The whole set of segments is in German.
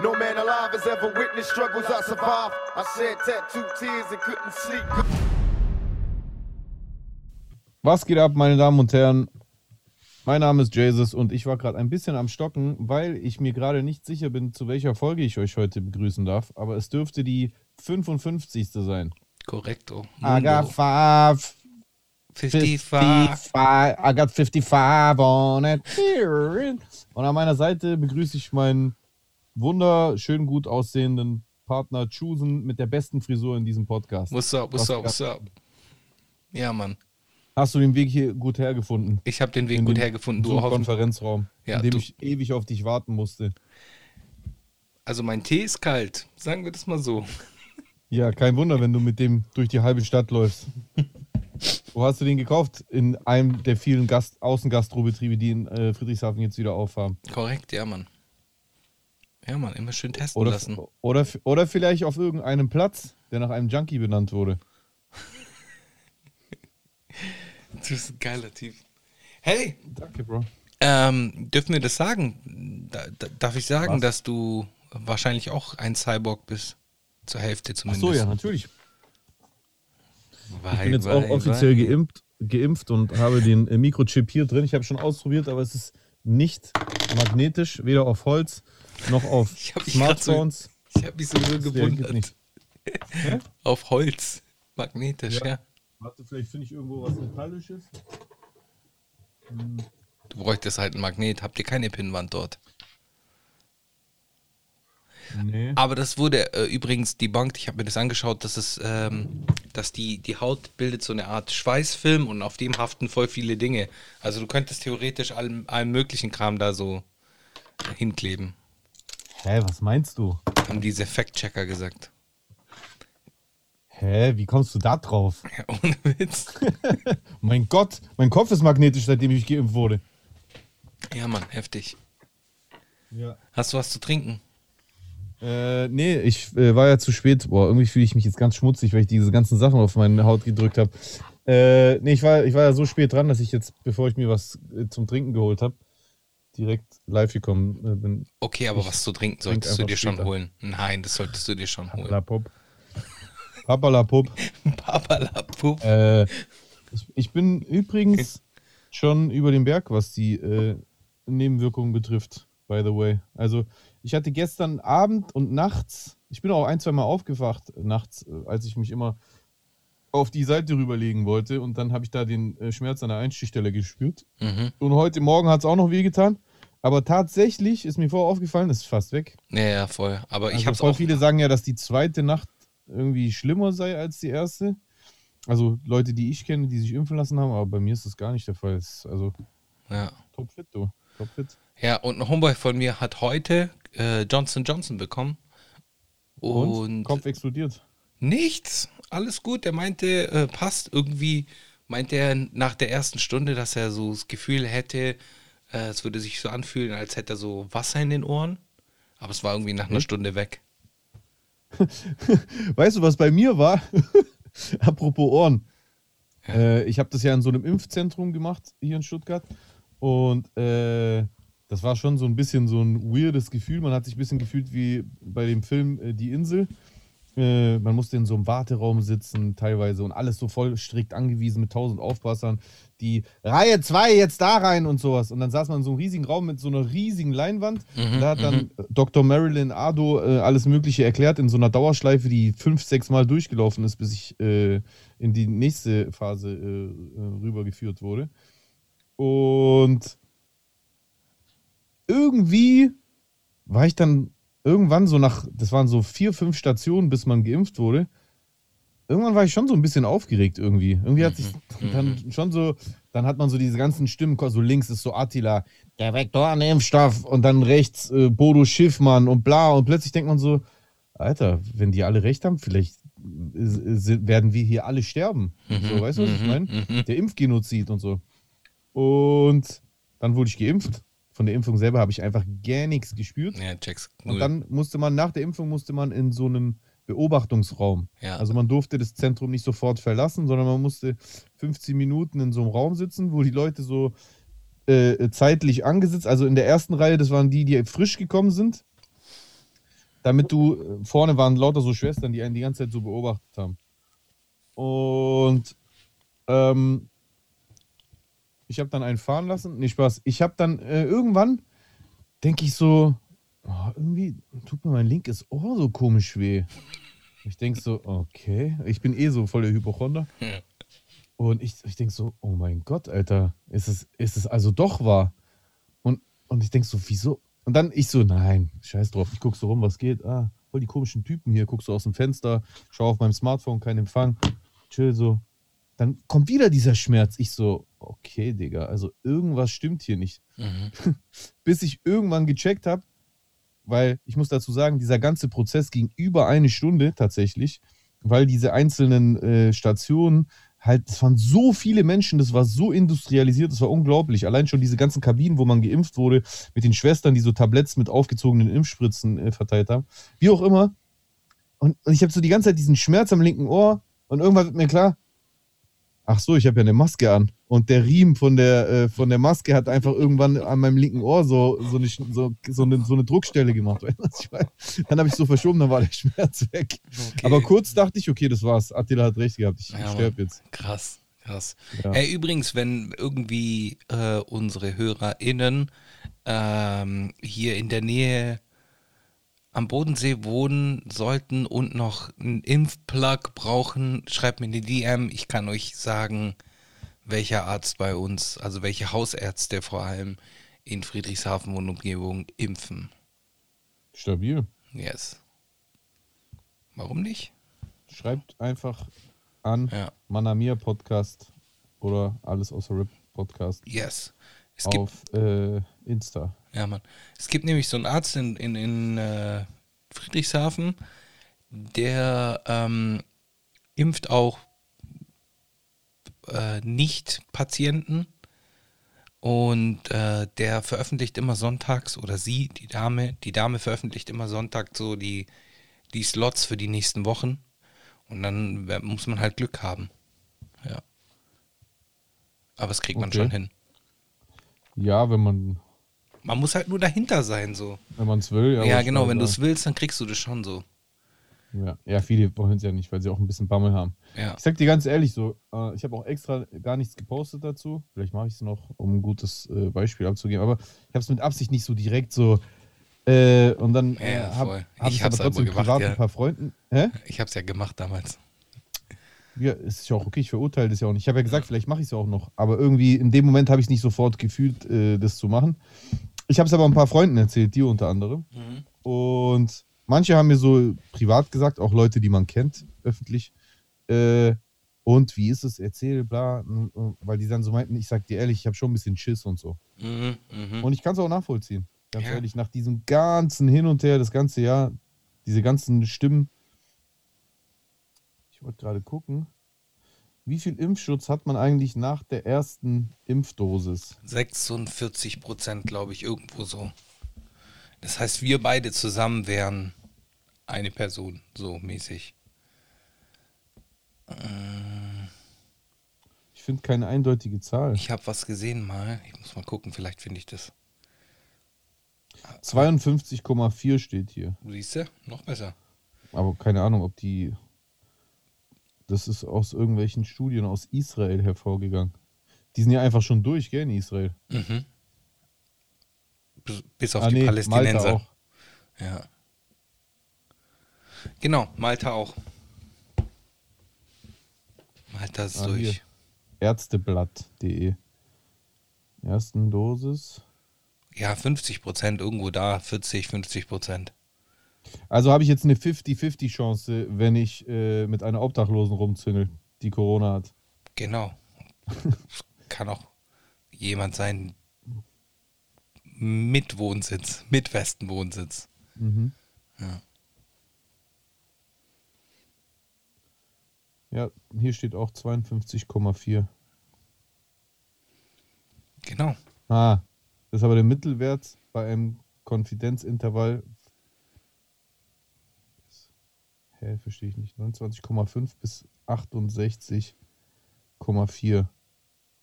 No man alive has ever witnessed struggles I survived. I shed tattooed tears and couldn't sleep. Was geht ab, meine Damen und Herren? Mein Name ist Jesus und ich war gerade ein bisschen am Stocken, weil ich mir gerade nicht sicher bin, zu welcher Folge ich euch heute begrüßen darf. Aber es dürfte die 55. sein. Korrekto. I got five, 55. 55, I got 55 on it. Und an meiner Seite begrüße ich meinen wunderschön gut aussehenden Partner Chusen mit der besten Frisur in diesem Podcast. What's up, what's Was up, what's up? Ja, Mann. Hast du den Weg hier gut hergefunden? Ich habe den Weg In gut den hergefunden. Du hoffentlich. Konferenzraum, Ja, in dem du- ich ewig auf dich warten musste. Also mein Tee ist kalt. Sagen wir das mal so. Ja, kein Wunder, wenn du mit dem durch die halbe Stadt läufst. Wo hast du den gekauft? In einem der vielen Gast Außengastrobetriebe, die in äh, Friedrichshafen jetzt wieder aufhaben. Korrekt, ja, Mann. Ja, Mann, immer schön testen Oder, lassen. oder, oder vielleicht auf irgendeinem Platz, der nach einem Junkie benannt wurde. Du bist ein geiler Typ. Hey, Danke, Bro. ähm, dürfen wir das sagen? Da, da, darf ich sagen, Was? dass du wahrscheinlich auch ein Cyborg bist? Zur Hälfte Ach zumindest. so, ja, natürlich. Weil, Ich bin jetzt auch offiziell geimpft, geimpft und habe den äh, Mikrochip hier drin. Ich habe schon ausprobiert, aber es ist nicht magnetisch, weder auf Holz noch auf Ich grad so- Smartphones. Ich habe mich so nur Der geht gewundert. nicht. Auf Holz. Magnetisch, Ja. ja. Warte, vielleicht finde ich irgendwo was Metallisches. Du bräuchtest halt ein Magnet. Habt ihr keine Pinnwand dort? Nee. Aber das wurde äh, übrigens debunked. Ich habe mir das angeschaut, dass es, ähm, dass die, die Haut bildet so eine Art Schweißfilm und auf dem haften voll viele Dinge. Also du könntest theoretisch allem, allem möglichen Kram da so hinkleben. Hä, was meinst du? Haben diese Fact-Checker gesagt. Hä, wie kommst du da drauf? Ja, ohne Witz. mein Gott, mein Kopf ist magnetisch, seitdem ich geimpft wurde. Ja, Mann, heftig. Ja. Hast du was zu trinken? Äh, nee, ich äh, war ja zu spät. Boah, irgendwie fühle ich mich jetzt ganz schmutzig, weil ich diese ganzen Sachen auf meine Haut gedrückt habe. Äh, nee, ich war, ich war ja so spät dran, dass ich jetzt, bevor ich mir was äh, zum Trinken geholt habe, direkt live gekommen äh, bin. Okay, aber was zu trinken trink solltest du dir schon später. holen. Nein, das solltest du dir schon holen. Papalapop. Papalapop. Papalappup. Äh, ich, ich bin übrigens schon über den Berg, was die äh, Nebenwirkungen betrifft, by the way. Also, ich hatte gestern Abend und nachts, ich bin auch ein, zwei Mal aufgewacht nachts, äh, als ich mich immer auf die Seite rüberlegen wollte und dann habe ich da den äh, Schmerz an der Einstichstelle gespürt. Mhm. Und heute Morgen hat es auch noch wehgetan. Aber tatsächlich ist mir vorher aufgefallen, es ist fast weg. Ja, ja, voll. Aber ich Also hab's voll auch. viele sagen ja, dass die zweite Nacht irgendwie schlimmer sei als die erste. Also Leute, die ich kenne, die sich impfen lassen haben, aber bei mir ist das gar nicht der Fall. Ist also Ja. topfit, du. Topfit. Ja, und ein Homeboy von mir hat heute äh, Johnson Johnson bekommen. Und? Und, Kopf explodiert. nichts. Alles gut. Der meinte, äh, passt. Irgendwie meinte er nach der ersten Stunde, dass er so das Gefühl hätte, äh, es würde sich so anfühlen, als hätte er so Wasser in den Ohren. Aber es war irgendwie nach einer? Stunde weg. Weißt du, was bei mir war? Apropos Ohren. Äh, ich habe das ja in so einem Impfzentrum gemacht hier in Stuttgart. Und äh, das war schon so ein bisschen so ein weirdes Gefühl. Man hat sich ein bisschen gefühlt wie bei dem Film äh, Die Insel. Äh, man musste in so einem Warteraum sitzen, teilweise, und alles so voll strikt angewiesen mit tausend Aufpassern. Die Reihe 2 jetzt da rein und sowas. Und dann saß man in so einem riesigen Raum mit so einer riesigen Leinwand. und da hat dann Dr. Marilyn Ado äh, alles Mögliche erklärt in so einer Dauerschleife, die fünf, sechs Mal durchgelaufen ist, bis ich äh, in die nächste Phase äh, äh, rübergeführt wurde. Und irgendwie war ich dann irgendwann so nach, das waren so vier, fünf Stationen, bis man geimpft wurde. Irgendwann war ich schon so ein bisschen aufgeregt irgendwie. Irgendwie hat sich dann schon so, dann hat man so diese ganzen Stimmen, so links ist so Attila, der Vektorenimpfstoff und dann rechts äh, Bodo Schiffmann und bla und plötzlich denkt man so, Alter, wenn die alle recht haben, vielleicht äh, äh, werden wir hier alle sterben. so, weißt du, was ich meine? Der Impfgenozid und so. Und dann wurde ich geimpft. Von der Impfung selber habe ich einfach gar nichts gespürt. Ja, checks. Und Null. dann musste man, nach der Impfung musste man in so einem Beobachtungsraum. Ja. Also man durfte das Zentrum nicht sofort verlassen, sondern man musste 15 Minuten in so einem Raum sitzen, wo die Leute so äh, zeitlich angesetzt, also in der ersten Reihe, das waren die, die frisch gekommen sind. damit du, äh, vorne waren lauter so Schwestern, die einen die ganze Zeit so beobachtet haben. Und ähm, ich habe dann einen fahren lassen. Nee, Spaß. Ich habe dann äh, irgendwann, denke ich so, oh, irgendwie tut mir mein linkes Ohr so komisch weh. Ich denke so, okay, ich bin eh so voll der Hypochonder. Und ich, ich denke so, oh mein Gott, Alter, ist es, ist es also doch wahr? Und, und ich denke so, wieso? Und dann ich so, nein, scheiß drauf, ich guck so rum, was geht. Ah, voll die komischen Typen hier, guckst so aus dem Fenster, schau auf meinem Smartphone, kein Empfang, chill so. Dann kommt wieder dieser Schmerz. Ich so, okay, Digga, also irgendwas stimmt hier nicht. Mhm. Bis ich irgendwann gecheckt habe, weil ich muss dazu sagen, dieser ganze Prozess ging über eine Stunde tatsächlich, weil diese einzelnen äh, Stationen halt, es waren so viele Menschen, das war so industrialisiert, das war unglaublich. Allein schon diese ganzen Kabinen, wo man geimpft wurde, mit den Schwestern, die so Tabletts mit aufgezogenen Impfspritzen äh, verteilt haben. Wie auch immer. Und, und ich habe so die ganze Zeit diesen Schmerz am linken Ohr und irgendwann wird mir klar, ach so, ich habe ja eine Maske an. Und der Riemen von der, äh, von der Maske hat einfach irgendwann an meinem linken Ohr so, so, eine, so, so, eine, so eine Druckstelle gemacht. Dann habe ich so verschoben, dann war der Schmerz weg. Okay. Aber kurz dachte ich, okay, das war's. Attila hat recht gehabt, ich, Ja, sterbe jetzt. Krass, krass. Ja. Hey, übrigens, wenn irgendwie äh, unsere HörerInnen ähm, hier in der Nähe am Bodensee wohnen sollten und noch einen Impfplug brauchen, schreibt mir eine DM. Ich kann euch sagen, welcher Arzt bei uns, also welche Hausärzte vor allem in Friedrichshafen und Umgebung impfen. Stabil. Yes. Warum nicht? Schreibt einfach an Ja. Manamia Podcast oder alles außer Rip Podcast Yes. Es gibt auf äh, Insta. Ja, Mann. Es gibt nämlich so einen Arzt in, in, in äh, Friedrichshafen, der ähm, impft auch äh, Nicht-Patienten und äh, der veröffentlicht immer sonntags oder sie, die Dame, die Dame veröffentlicht immer Sonntag so die, die Slots für die nächsten Wochen und dann muss man halt Glück haben. Ja. Aber das kriegt man Okay. schon hin. Ja, wenn man Man muss halt nur dahinter sein, so. wenn man es will. Ja, wollte ich genau, wenn du es willst, dann kriegst du das schon so. Ja. ja, viele wollen es ja nicht, weil sie auch ein bisschen Bammel haben. Ja. Ich sag dir ganz ehrlich so, äh, ich habe auch extra gar nichts gepostet dazu. Vielleicht mache ich es noch, um ein gutes äh, Beispiel abzugeben. Aber ich habe es mit Absicht nicht so direkt so. Äh, und dann äh, Ja, habe voll. hab Ich hab's aber trotzdem aber gemacht, privat ja. ein paar Freunden. Hä? Ich hab's ja gemacht damals. Ja, ist ja auch okay, ich verurteile das ja auch nicht. Ich habe ja gesagt, vielleicht mache ich es auch noch. Aber irgendwie in dem Moment habe ich es nicht sofort gefühlt, äh, das zu machen. Ich habe es aber ein paar Freunden erzählt, dir unter anderem. Und manche haben mir so privat gesagt, auch Leute, die man kennt, öffentlich. Äh, und wie ist es? Erzähl, bla. Weil die dann so meinten, ich sag dir ehrlich, ich habe schon ein bisschen Schiss und so. Mhm, mhm. Und ich kann es auch nachvollziehen. Ganz Ja. ehrlich, nach diesem ganzen Hin und Her, das ganze Jahr, diese ganzen Stimmen. Ich wollte gerade gucken. Wie viel Impfschutz hat man eigentlich nach der ersten Impfdosis? 46 Prozent, glaube ich, irgendwo so. Das heißt, wir beide zusammen wären eine Person, so mäßig. Ich finde keine eindeutige Zahl. Ich habe was gesehen mal. Ich muss mal gucken, vielleicht finde ich das. 52,4 steht hier. Siehst du? Noch besser. Aber keine Ahnung, ob die. Das ist aus irgendwelchen Studien aus Israel hervorgegangen. Die sind ja einfach schon durch, gell, in Israel. Mhm. Bis- auf ah, die nee, Palästinenser. Malta auch. Ja. Genau, Malta auch. Malta ist Ah, durch. Ärzteblatt.de. Ersten Dosis. Ja, 50 Prozent irgendwo da, 40, 50 Prozent. Also habe ich jetzt eine 50-50 Chance, wenn ich äh, mit einer Obdachlosen rumzüngel, die Corona hat. Genau. Kann auch jemand sein mit Wohnsitz, mit festen Wohnsitz. Mhm. Ja. Ja, hier steht auch 52,4. Genau. Ah, das ist aber der Mittelwert bei einem Konfidenzintervall. Hä, verstehe ich nicht. 29,5 bis 68,4.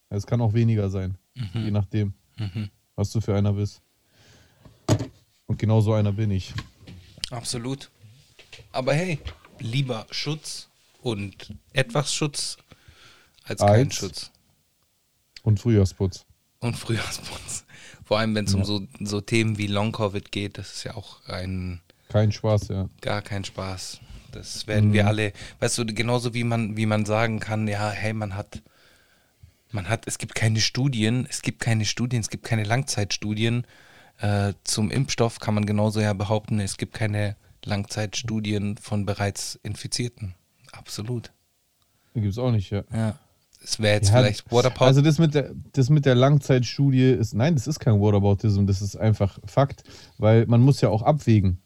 Es kann auch weniger sein, je nachdem, Mhm. was du für einer bist. Und genau so einer bin ich. Absolut. Aber hey, lieber Schutz und etwas Schutz als kein Als- Schutz. Und Frühjahrsputz. Und Frühjahrsputz. Vor allem, wenn es um so, so Themen wie Long-Covid geht, das ist ja auch ein Kein Spaß, ja. gar kein Spaß. Das werden wir alle, weißt du, genauso wie man, wie man sagen kann, ja, hey, man hat, man hat, es gibt keine Studien, es gibt keine Studien, es gibt keine Langzeitstudien. Äh, zum Impfstoff kann man genauso ja behaupten, es gibt keine Langzeitstudien von bereits Infizierten. Absolut. Gibt es auch nicht, ja. Ja. Es wäre jetzt Ja, vielleicht Waterpod. Also das mit, der, das mit der Langzeitstudie ist, nein, das ist kein Whataboutism, das ist einfach Fakt, weil man muss ja auch abwägen.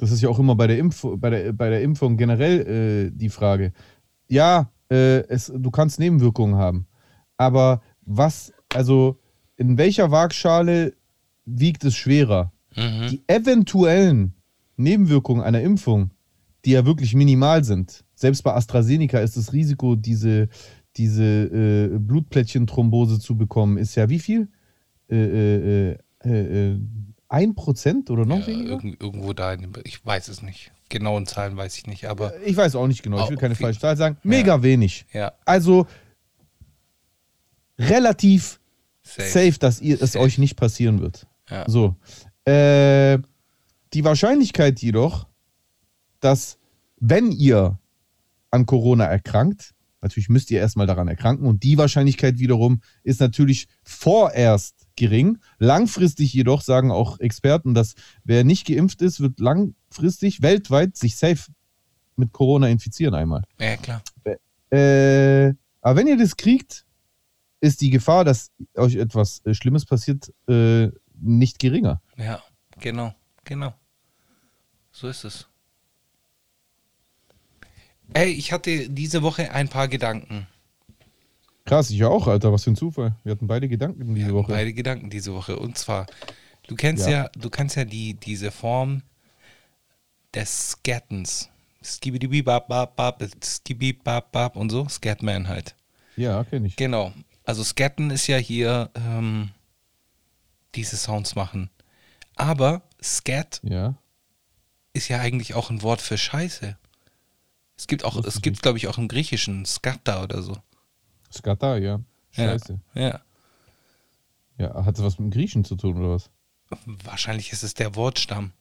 Das ist ja auch immer bei der, Impf bei der, bei der Impfung generell äh, die Frage. Ja, äh, es, du kannst Nebenwirkungen haben, aber was, also in welcher Waagschale wiegt es schwerer? Mhm. Die eventuellen Nebenwirkungen einer Impfung, die ja wirklich minimal sind. Selbst bei AstraZeneca ist das Risiko, diese, diese äh, Blutplättchenthrombose zu bekommen, ist ja wie viel? Äh, äh, äh, äh, ein Prozent oder noch ja, weniger? irgend, irgendwo da, in dem, ich weiß es nicht. Genauen Zahlen weiß ich nicht, aber Ich weiß auch nicht genau, ich will Oh, keine falsche Zahl sagen. Mega wenig. ja, Also relativ safe. safe, dass ihr, es euch nicht passieren wird. Ja. So. Äh, die Wahrscheinlichkeit jedoch, dass wenn ihr an Corona erkrankt, natürlich müsst ihr erstmal daran erkranken und die Wahrscheinlichkeit wiederum ist natürlich vorerst gering. Langfristig jedoch sagen auch Experten, dass wer nicht geimpft ist, wird langfristig weltweit sich safe mit Corona infizieren einmal. Ja, klar. Äh, aber wenn ihr das kriegt, ist die Gefahr, dass euch etwas äh, Schlimmes passiert, äh, nicht geringer. Ja, genau, genau. So ist es. Ey, ich hatte diese Woche ein paar Gedanken. Krass, ich auch, Alter, was für ein Zufall. Wir hatten beide Gedanken diese Woche. Beide Gedanken diese Woche. Und zwar, du kennst Ja. ja, du kennst ja die, diese Form des Scattens. Skibidi-bap-bap und so. Scatman halt. Ja, kenne ich. Genau. Also Scatten ist ja hier ähm, diese Sounds machen. Aber Scat Ja. ist ja eigentlich auch ein Wort für Scheiße. Es gibt auch, es gibt, glaube ich, auch im Griechischen Skatta oder so. Skata, ja. Scheiße. Ja, ja. Ja, hat das was mit dem Griechen zu tun oder was? Wahrscheinlich ist es der Wortstamm.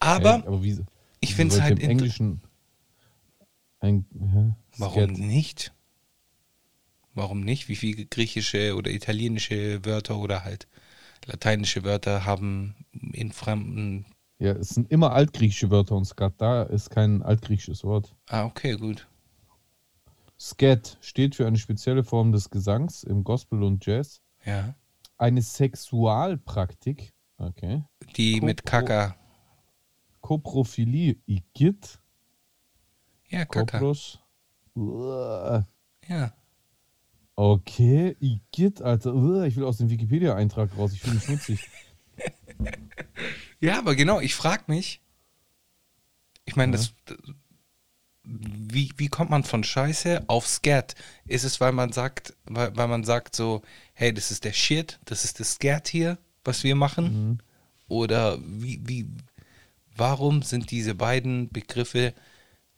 Aber Ey, aber wie, ich finde es halt im Englischen ein, hä? Warum nicht? Warum nicht? Wie viele griechische oder italienische Wörter oder halt lateinische Wörter haben in fremden. Ja, es sind immer altgriechische Wörter und Skata ist kein altgriechisches Wort. Ah, okay, gut. Scat steht für eine spezielle Form des Gesangs im Gospel und Jazz. Ja. Eine Sexualpraktik, okay. Die mit Kopro- Kaka. Koprophilie, Igit, Ja, Kaka. Kopros. Uah. Ja. Okay, Igit, Alter. Uah, Ich will aus dem Wikipedia-Eintrag raus, ich fühle mich schmutzig. Ja, aber genau, ich frage mich. Ich meine, das. Wie, wie kommt man von Scheiße auf Scat? Ist es, weil man sagt, weil, weil man sagt so, hey, das ist der Shit, das ist das Scat hier, was wir machen? Oder wie, wie, warum sind diese beiden Begriffe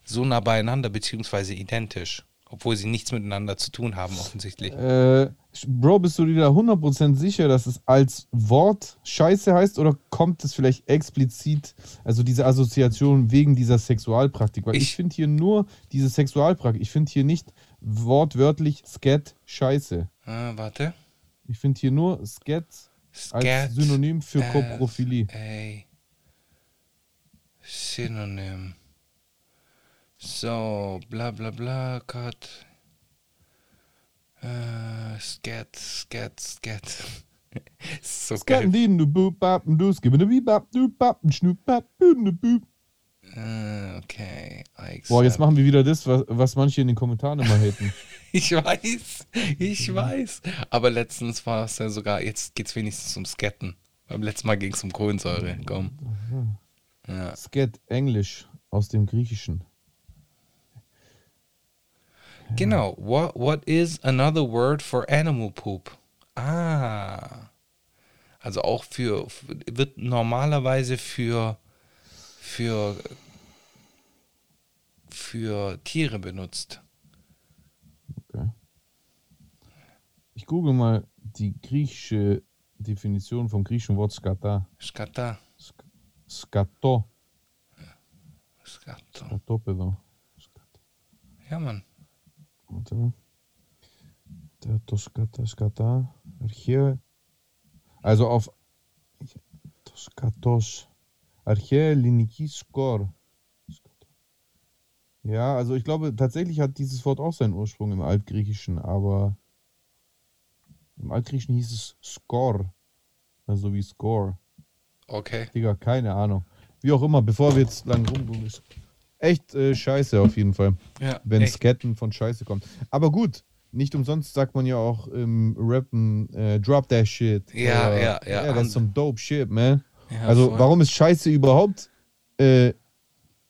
so nah beieinander, beziehungsweise identisch, obwohl sie nichts miteinander zu tun haben, offensichtlich? Äh, Bro, bist du dir da 100% sicher, dass es als Wort Scheiße heißt oder kommt es vielleicht explizit, also diese Assoziation wegen dieser Sexualpraktik? Weil ich, Ich- finde hier nur diese Sexualpraktik. Ich finde hier nicht wortwörtlich Scat Scheiße. Ah, warte. Ich finde hier nur Scat Scat. als Synonym für F, Koprophilie. A. Synonym. So, bla bla bla, Cut. Äh, scat, scat, scat. so geil. Skatten, du boop, bap, du skibbin, du bap, du bap, schnup, bap, du boop. Okay. I Boah, jetzt machen wir wieder das, was, was manche in den Kommentaren immer haten. Ich weiß, ich weiß. Aber letztens war es ja sogar, jetzt geht's wenigstens um Scatten. Beim letzten Mal ging es um Kohlensäure. Komm. Ja. Scat, Englisch, aus dem Griechischen. Genau. What, what is another word for animal poop? Ah. Also auch für, wird normalerweise für für, für Tiere benutzt. Okay. Ich google mal die griechische Definition vom griechischen Wort skata. Skata. Sk Skato. Skato. Skatopedo. Skat- Ja, Mann. Warte. Der Toskata, Skata, Archäe. Also auf Toskatos. Archäe Liniki Skor. Ja, also ich glaube, tatsächlich hat dieses Wort auch seinen Ursprung im Altgriechischen, aber im Altgriechischen hieß es Skor. Also wie Score. Okay. Digga, keine Ahnung. Wie auch immer, bevor wir jetzt lang rumgehen ist Echt äh, scheiße auf jeden Fall Ja, wenn echt. Sketten von Scheiße kommt. Aber gut, nicht umsonst sagt man ja auch im Rappen, äh, drop that shit. Ja, Oder, ja, ja. Yeah, that's some dope shit, man. Ja, also, voll. warum ist Scheiße überhaupt äh,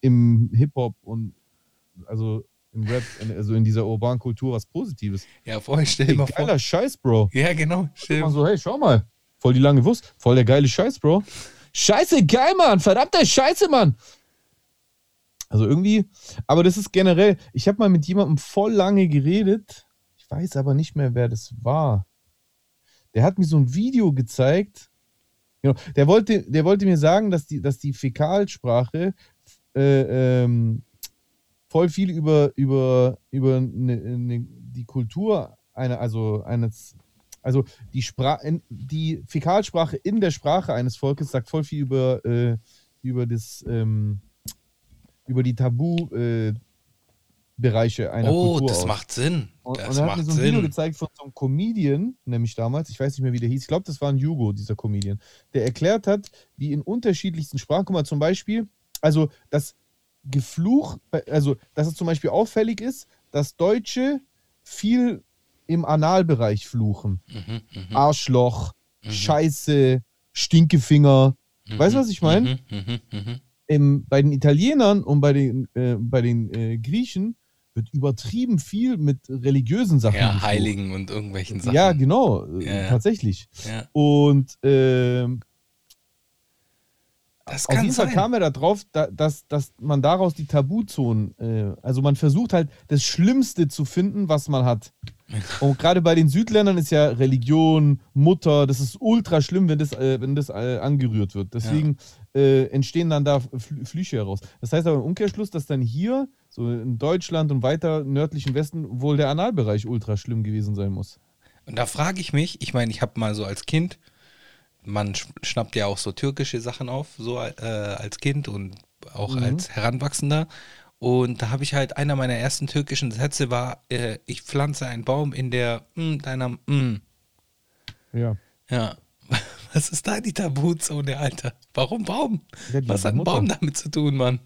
im Hip-Hop und also im Rap, in- also in dieser urbanen Kultur was Positives? Ja, voll, stell dir mal vor. geiler Scheiß, Bro. Ja, genau. Stell dir so, hey, schau mal. Voll die lange Wurst. Voll der geile Scheiß, Bro. Scheiße, geil, Mann. Verdammter Scheiße, Mann. Also irgendwie, aber das ist generell, ich habe mal mit jemandem voll lange geredet. Ich weiß aber nicht mehr, wer das war. Der hat mir so ein Video gezeigt. Genau, der wollte, der wollte mir sagen, dass die, dass die Fäkalsprache äh, ähm, voll viel über, über, über ne, ne, die Kultur einer, also eines, also die, Spra in, die Fäkalsprache in der Sprache eines Volkes sagt voll viel über, äh, über das, ähm, über die Tabu-Bereiche äh, Bereiche einer Oh, Kultur das aus. macht Sinn. Und, Das und er hat macht mir so ein Video Sinn. gezeigt von so einem Comedian, nämlich damals, ich weiß nicht mehr, wie der hieß, ich glaube, das war ein Jugo, dieser Comedian, der erklärt hat, wie in unterschiedlichsten Sprachen, guck mal, zum Beispiel, also das Gefluch, also dass es zum Beispiel auffällig ist, dass Deutsche viel im Analbereich fluchen. Mhm, mhm, Arschloch, Scheiße, Stinkefinger. Weißt du, was ich meine? mhm, mhm, mhm. Im, bei den Italienern und bei den, äh, bei den äh, Griechen wird übertrieben viel mit religiösen Sachen. Ja, geflogen. Heiligen und irgendwelchen Sachen. Ja, genau, äh, Ja, tatsächlich. Ja, Und ähm, das auf jeden Fall sein. kam er darauf, da, dass, dass man daraus die Tabuzonen, äh, also man versucht halt das Schlimmste zu finden, was man hat. Und gerade bei den Südländern ist ja Religion, Mutter, das ist ultra schlimm, wenn das, äh, wenn das äh, angerührt wird. Deswegen äh, entstehen dann da Fl Flüche heraus. Das heißt aber im Umkehrschluss, dass dann hier, so in Deutschland und weiter nördlichen Westen, wohl der Analbereich ultra schlimm gewesen sein muss. Und da frage ich mich, ich meine, ich habe mal so als Kind, man sch- schnappt ja auch so türkische Sachen auf, so äh, als Kind und auch Mhm. als Heranwachsender. Und da habe ich halt, einer meiner ersten türkischen Sätze war, äh, ich pflanze einen Baum in der mm, deiner mm. Ja. Ja. Was ist da die Tabuzone, Alter? Warum Baum? Ja, Was hat ein Mutter. Baum damit zu tun, Mann?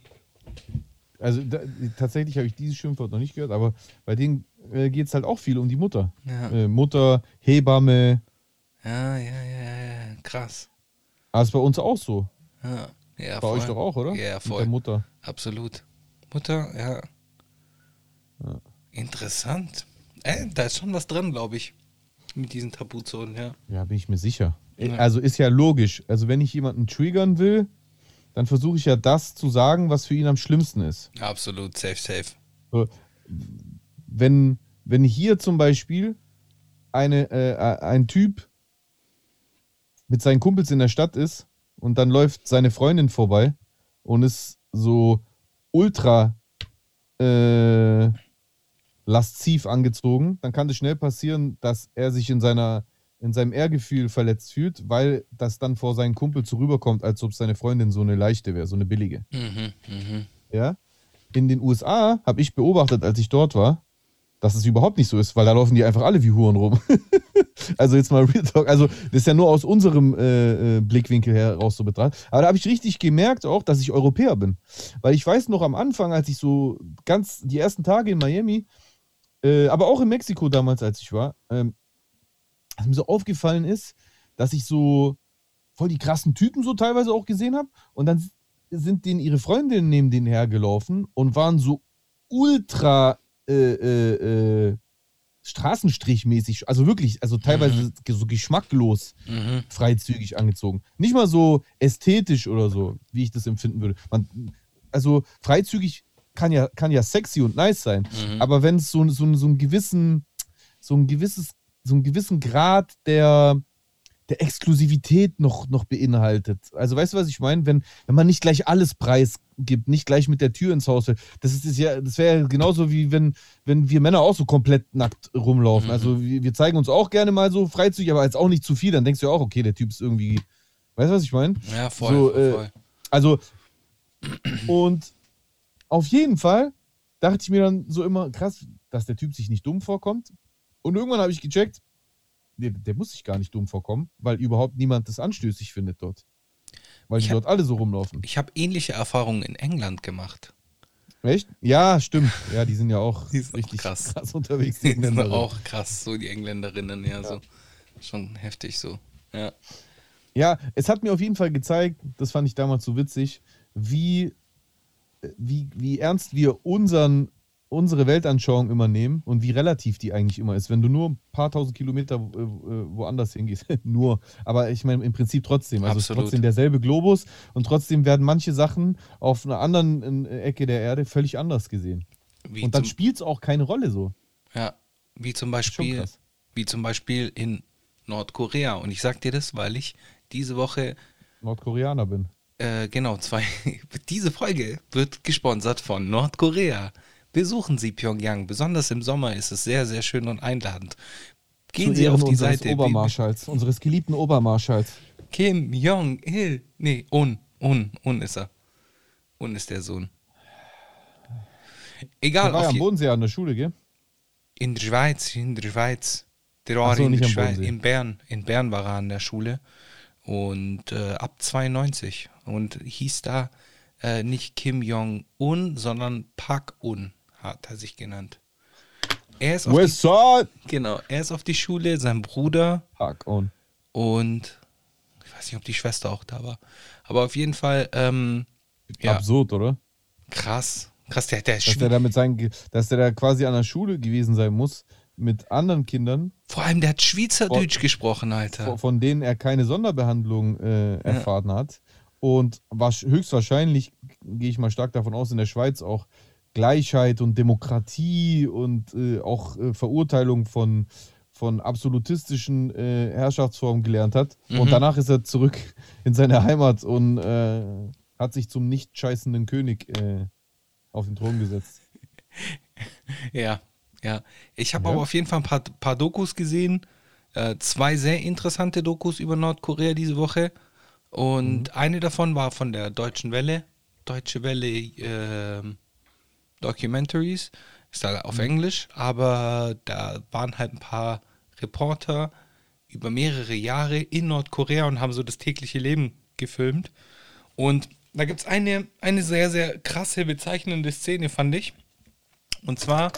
Also da, tatsächlich habe ich dieses Schimpfwort noch nicht gehört, aber bei denen äh, geht es halt auch viel um die Mutter. Ja. Äh, Mutter, Hebamme, Ja, ja, ja, ja, krass. aber ist bei uns auch so. Ja, ja Bei euch voll. doch auch, oder? Ja, Mit voll. der Mutter. Absolut. Mutter, ja. Ja. Interessant. Äh, da ist schon was dran, glaube ich. Mit diesen Tabuzonen, ja. Ja, bin ich mir sicher. Äh, Ja. Also ist ja logisch. Also wenn ich jemanden triggern will, dann versuche ich ja das zu sagen, was für ihn am schlimmsten ist. Absolut, safe, safe. Wenn, wenn hier zum Beispiel eine, äh, ein Typ mit seinen Kumpels in der Stadt ist und dann läuft seine Freundin vorbei und ist so ultra äh, lasziv angezogen, dann kann es schnell passieren, dass er sich in seiner in seinem Ehrgefühl verletzt fühlt, weil das dann vor seinen Kumpel so rüberkommt, als ob seine Freundin so eine leichte wäre, so eine billige. Mhm, mhm. Ja. In den USA habe ich beobachtet, als ich dort war, dass es überhaupt nicht so ist, weil da laufen die einfach alle wie Huren rum. also jetzt mal Real Talk. Also das ist ja nur aus unserem äh, äh, Blickwinkel heraus so betrachtet. Aber da habe ich richtig gemerkt auch, dass ich Europäer bin. Weil ich weiß noch am Anfang, als ich so ganz die ersten Tage in Miami, äh, aber auch in Mexiko damals, als ich war, ähm, was mir so aufgefallen ist, dass ich so voll die krassen Typen so teilweise auch gesehen habe. Und dann sind denen ihre Freundinnen neben denen hergelaufen und waren so ultra äh, äh, äh, Straßenstrichmäßig, also wirklich, also teilweise so geschmacklos Mhm. freizügig angezogen. Nicht mal so ästhetisch oder so, wie ich das empfinden würde. Man, also freizügig kann ja, kann ja sexy und nice sein, Mhm. aber wenn es so, so, so einen gewissen, so ein gewisses, so einen gewissen Grad der, der Exklusivität noch, noch beinhaltet. Also weißt du, was ich meine? Wenn, wenn man nicht gleich alles preisgibt, nicht gleich mit der Tür ins Haus will. Das ist, ist ja, das wäre ja genauso wie wenn, wenn wir Männer auch so komplett nackt rumlaufen. Mhm. Also wir, wir zeigen uns auch gerne mal so freizügig, aber jetzt auch nicht zu viel. Dann denkst du ja auch, okay, der Typ ist irgendwie. Weißt du, was ich meine? Ja, voll. So, äh, voll. Also, und auf jeden Fall dachte ich mir dann so immer, krass, dass der Typ sich nicht dumm vorkommt. Und irgendwann habe ich gecheckt, der, der muss sich gar nicht dumm vorkommen, weil überhaupt niemand das anstößig findet dort. Weil Ich die hab- dort alle so rumlaufen. Ich habe ähnliche Erfahrungen in England gemacht. Echt? Ja, stimmt. Ja, die sind ja auch sind auch richtig krass. krass, unterwegs. Die Die sind auch krass, so die Engländerinnen, ja, so. Schon heftig so. Ja. Ja, es hat mir auf jeden Fall gezeigt, das fand ich damals so witzig, wie, wie, wie ernst wir unseren, unsere Weltanschauung immer nehmen und wie relativ die eigentlich immer ist. Wenn du nur ein paar tausend Kilometer äh, äh, woanders hingehst, nur, aber ich meine im Prinzip trotzdem. Also es ist Absolut. trotzdem derselbe Globus und trotzdem werden manche Sachen auf einer anderen äh, Ecke der Erde völlig anders gesehen. Wie und dann spielt es auch keine Rolle so. ja, wie zum Beispiel, wie zum Beispiel in Nordkorea. Und ich sag dir das, weil ich diese Woche Nordkoreaner bin. Äh, genau, zwei. Diese Folge wird gesponsert von Nordkorea. Besuchen Sie Pyongyang. Besonders im Sommer ist es sehr, sehr schön und einladend. Gehen Sie auf die Seite. Obermarschalls, unseres geliebten Obermarschalls. Kim Jong-il. Nee, Un. Un. Un ist er. Un ist der Sohn. Egal, war ja am Bodensee an der Schule, gell? in der Schweiz, in der Schweiz. Der war so, in, der Schweiz, in Bern. In Bern war er an der Schule. Und äh, ab 92. Und hieß da äh, nicht Kim Jong-un, sondern Park-un, hat er sich genannt. Er ist, auf die, genau, er ist auf die Schule, sein Bruder Hack on. und ich weiß nicht, ob die Schwester auch da war. Aber auf jeden Fall, ähm, ja, Absurd, oder? krass. Krass, der, der ist Dass der, da mit seinen, dass der da quasi an der Schule gewesen sein muss, mit anderen Kindern, Vor allem, der hat Schweizerdeutsch gesprochen, Alter. von- denen er keine Sonderbehandlung äh, erfahren hat. Und wasch- höchstwahrscheinlich, gehe ich mal stark davon aus, in der Schweiz auch Gleichheit und Demokratie und äh, auch äh, Verurteilung von, von absolutistischen äh, Herrschaftsformen gelernt hat. Mhm. Und danach ist er zurück in seine Heimat und äh, hat sich zum nicht scheißenden König äh, auf den Thron gesetzt. Ja, ja. Ich habe Ja. aber auf jeden Fall ein paar, paar Dokus gesehen. Äh, zwei sehr interessante Dokus über Nordkorea diese Woche. Und eine davon war von der Deutschen Welle. Deutsche Welle ähm, Documentaries. Ist da auf Englisch, aber da waren halt ein paar Reporter über mehrere Jahre in Nordkorea und haben so das tägliche Leben gefilmt. Und da gibt es eine, eine sehr, sehr krasse, bezeichnende Szene, fand ich. Und zwar,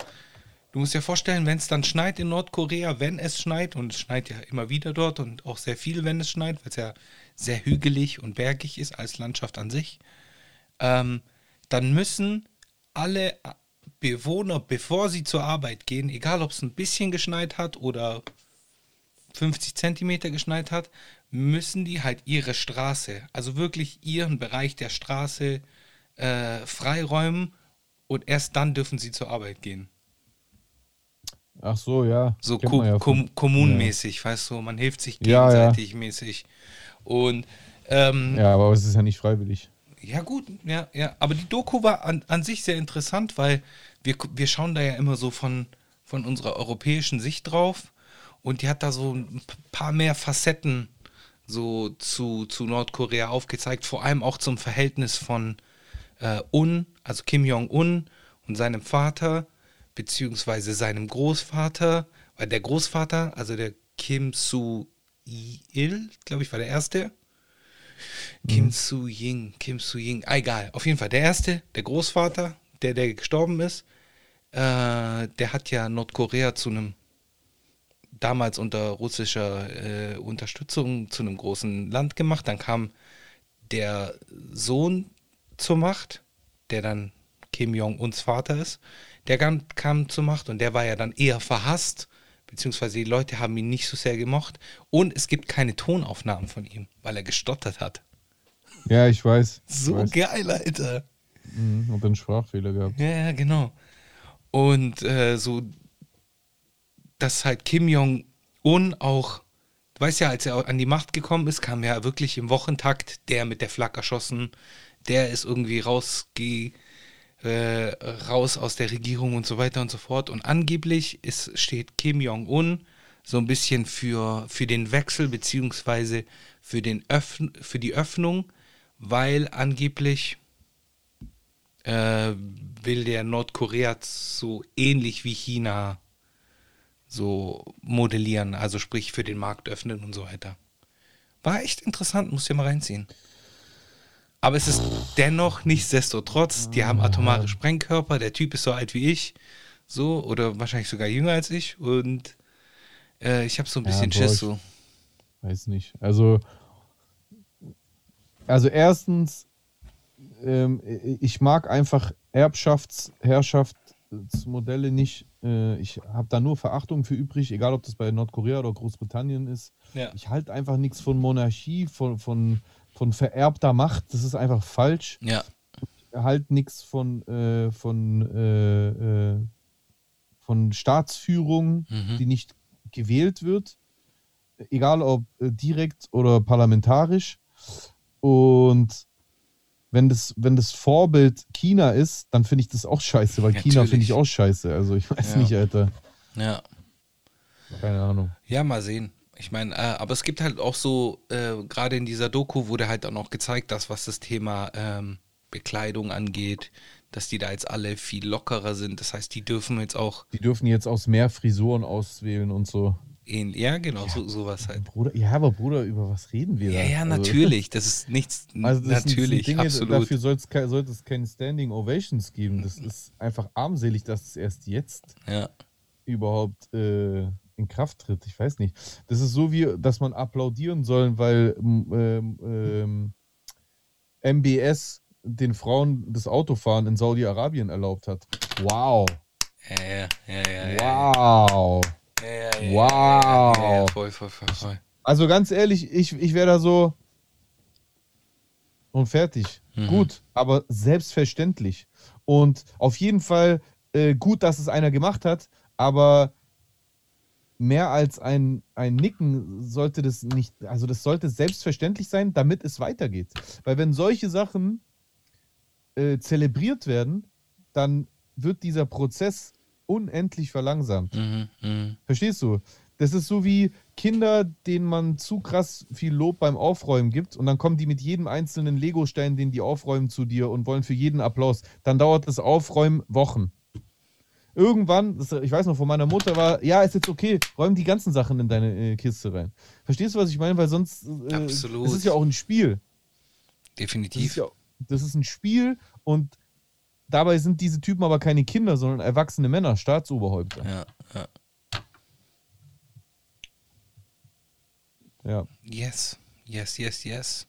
du musst dir vorstellen, wenn es dann schneit in Nordkorea, wenn es schneit, und es schneit ja immer wieder dort und auch sehr viel, wenn es schneit, weil es ja sehr hügelig und bergig ist als Landschaft an sich, ähm, dann müssen alle Bewohner, bevor sie zur Arbeit gehen, egal ob es ein bisschen geschneit hat oder 50 Zentimeter geschneit hat, müssen die halt ihre Straße, also wirklich ihren Bereich der Straße äh, freiräumen und erst dann dürfen sie zur Arbeit gehen. Ach so, ja. So ko ja kom kommunmäßig, weißt du, man hilft sich Ja, ja. gegenseitig mäßig. Und ähm, Ja, aber es ist ja nicht freiwillig. Ja, gut, ja, ja. Aber die Doku war an, an sich sehr interessant, weil wir, wir schauen da ja immer so von, von unserer europäischen Sicht drauf. Und die hat da so ein paar mehr Facetten so zu, zu Nordkorea aufgezeigt, vor allem auch zum Verhältnis von äh, Un, also Kim Jong-un und seinem Vater, beziehungsweise seinem Großvater, weil der Großvater, also der Kim Su-il, glaube ich, war der erste, Kim Su-Ying, Kim Su-Ying, ah, egal. Auf jeden Fall der erste, der Großvater, der, der gestorben ist, äh, der hat ja Nordkorea zu einem, damals unter russischer äh, Unterstützung, zu einem großen Land gemacht. Dann kam der Sohn zur Macht, der dann Kim Jong-uns Vater ist. Der kam, kam zur Macht und der war ja dann eher verhasst beziehungsweise die Leute haben ihn nicht so sehr gemocht. Und es gibt keine Tonaufnahmen von ihm, weil er gestottert hat. Ja, ich weiß. Ich So weiß. geil, Alter. Mhm, Und dann Sprachfehler gehabt. Ja, ja, genau. Und äh, so, dass halt Kim Jong-un auch, du weißt ja, als er an die Macht gekommen ist, kam ja wirklich im Wochentakt der mit der Flak erschossen, der ist irgendwie rausge äh, raus aus der Regierung und so weiter und so fort. Und angeblich ist, steht Kim Jong-un so ein bisschen für, für den Wechsel beziehungsweise für, den Öffn für die Öffnung, weil angeblich äh, will der Nordkorea so ähnlich wie China so modellieren, also sprich für den Markt öffnen und so weiter. War echt interessant, muss ihr mal reinziehen. Aber es ist dennoch nichtsdestotrotz, die haben atomare Sprengkörper, der Typ ist so alt wie ich, so, oder wahrscheinlich sogar jünger als ich und äh, ich habe so ein Ja, bisschen boah, Schiss so. Weiß nicht. Also, also erstens, ähm, ich mag einfach Erbschafts-, Herrschaftsmodelle nicht. Äh, ich habe da nur Verachtung für übrig, egal ob das bei Nordkorea oder Großbritannien ist. Ja. Ich halte einfach nichts von Monarchie, von, von, von vererbter Macht. Das ist einfach falsch. Ja, halt nichts von, äh, von, äh, äh, von Staatsführung, Mhm. die nicht gewählt wird, egal ob äh, direkt oder parlamentarisch. Und wenn das, wenn das Vorbild China ist, dann finde ich das auch scheiße, weil China finde ich auch scheiße. Also ich weiß Ja. nicht, Alter. ja. Keine Ahnung. Ja, mal sehen. Ich meine, äh, aber es gibt halt auch so, äh, gerade in dieser Doku wurde halt auch noch gezeigt, dass was das Thema ähm, Bekleidung angeht, dass die da jetzt alle viel lockerer sind. Das heißt, die dürfen jetzt auch Die dürfen jetzt aus mehr Frisuren auswählen und so. ja genau, so, sowas halt. Bruder, ja, aber Bruder, über was reden wir Ja, da? ja, Also- natürlich. Das ist nichts, Also das natürlich, Dinge, absolut. Dafür sollte es keine Standing Ovations geben. Das ist einfach armselig, dass es erst jetzt Ja, überhaupt äh, in Kraft tritt. Ich weiß nicht. Das ist so wie, dass man applaudieren soll, weil ähm, ähm, MBS den Frauen das Autofahren in Saudi-Arabien erlaubt hat. Wow. ja, ja, ja, ja. ja. Wow. Wow. Ja, ja, ja, voll, voll, voll, voll. Also ganz ehrlich, ich, ich wäre da so und fertig. Mhm. Gut, aber selbstverständlich. Und auf jeden Fall äh, gut, dass es einer gemacht hat, aber mehr als ein, ein Nicken sollte das nicht, also das sollte selbstverständlich sein, damit es weitergeht. Weil wenn solche Sachen äh, zelebriert werden, dann wird dieser Prozess unendlich verlangsamt. Mhm, mhm. Verstehst du? Das ist so wie Kinder, denen man zu krass viel Lob beim Aufräumen gibt und dann kommen die mit jedem einzelnen Lego-Stein, den die aufräumen, zu dir und wollen für jeden Applaus. Dann dauert das Aufräumen Wochen. Irgendwann, das, ich weiß noch, von meiner Mutter war, ja, ist jetzt okay, räum die ganzen Sachen in deine äh, Kiste rein. Verstehst du, was ich meine? Weil sonst, äh, Absolut. es ist ja auch ein Spiel. Das ist, Definitiv. ja, das ist ein Spiel und dabei sind diese Typen aber keine Kinder, sondern erwachsene Männer, Staatsoberhäupter. Ja, ja. Ja. Yes, yes, yes, yes.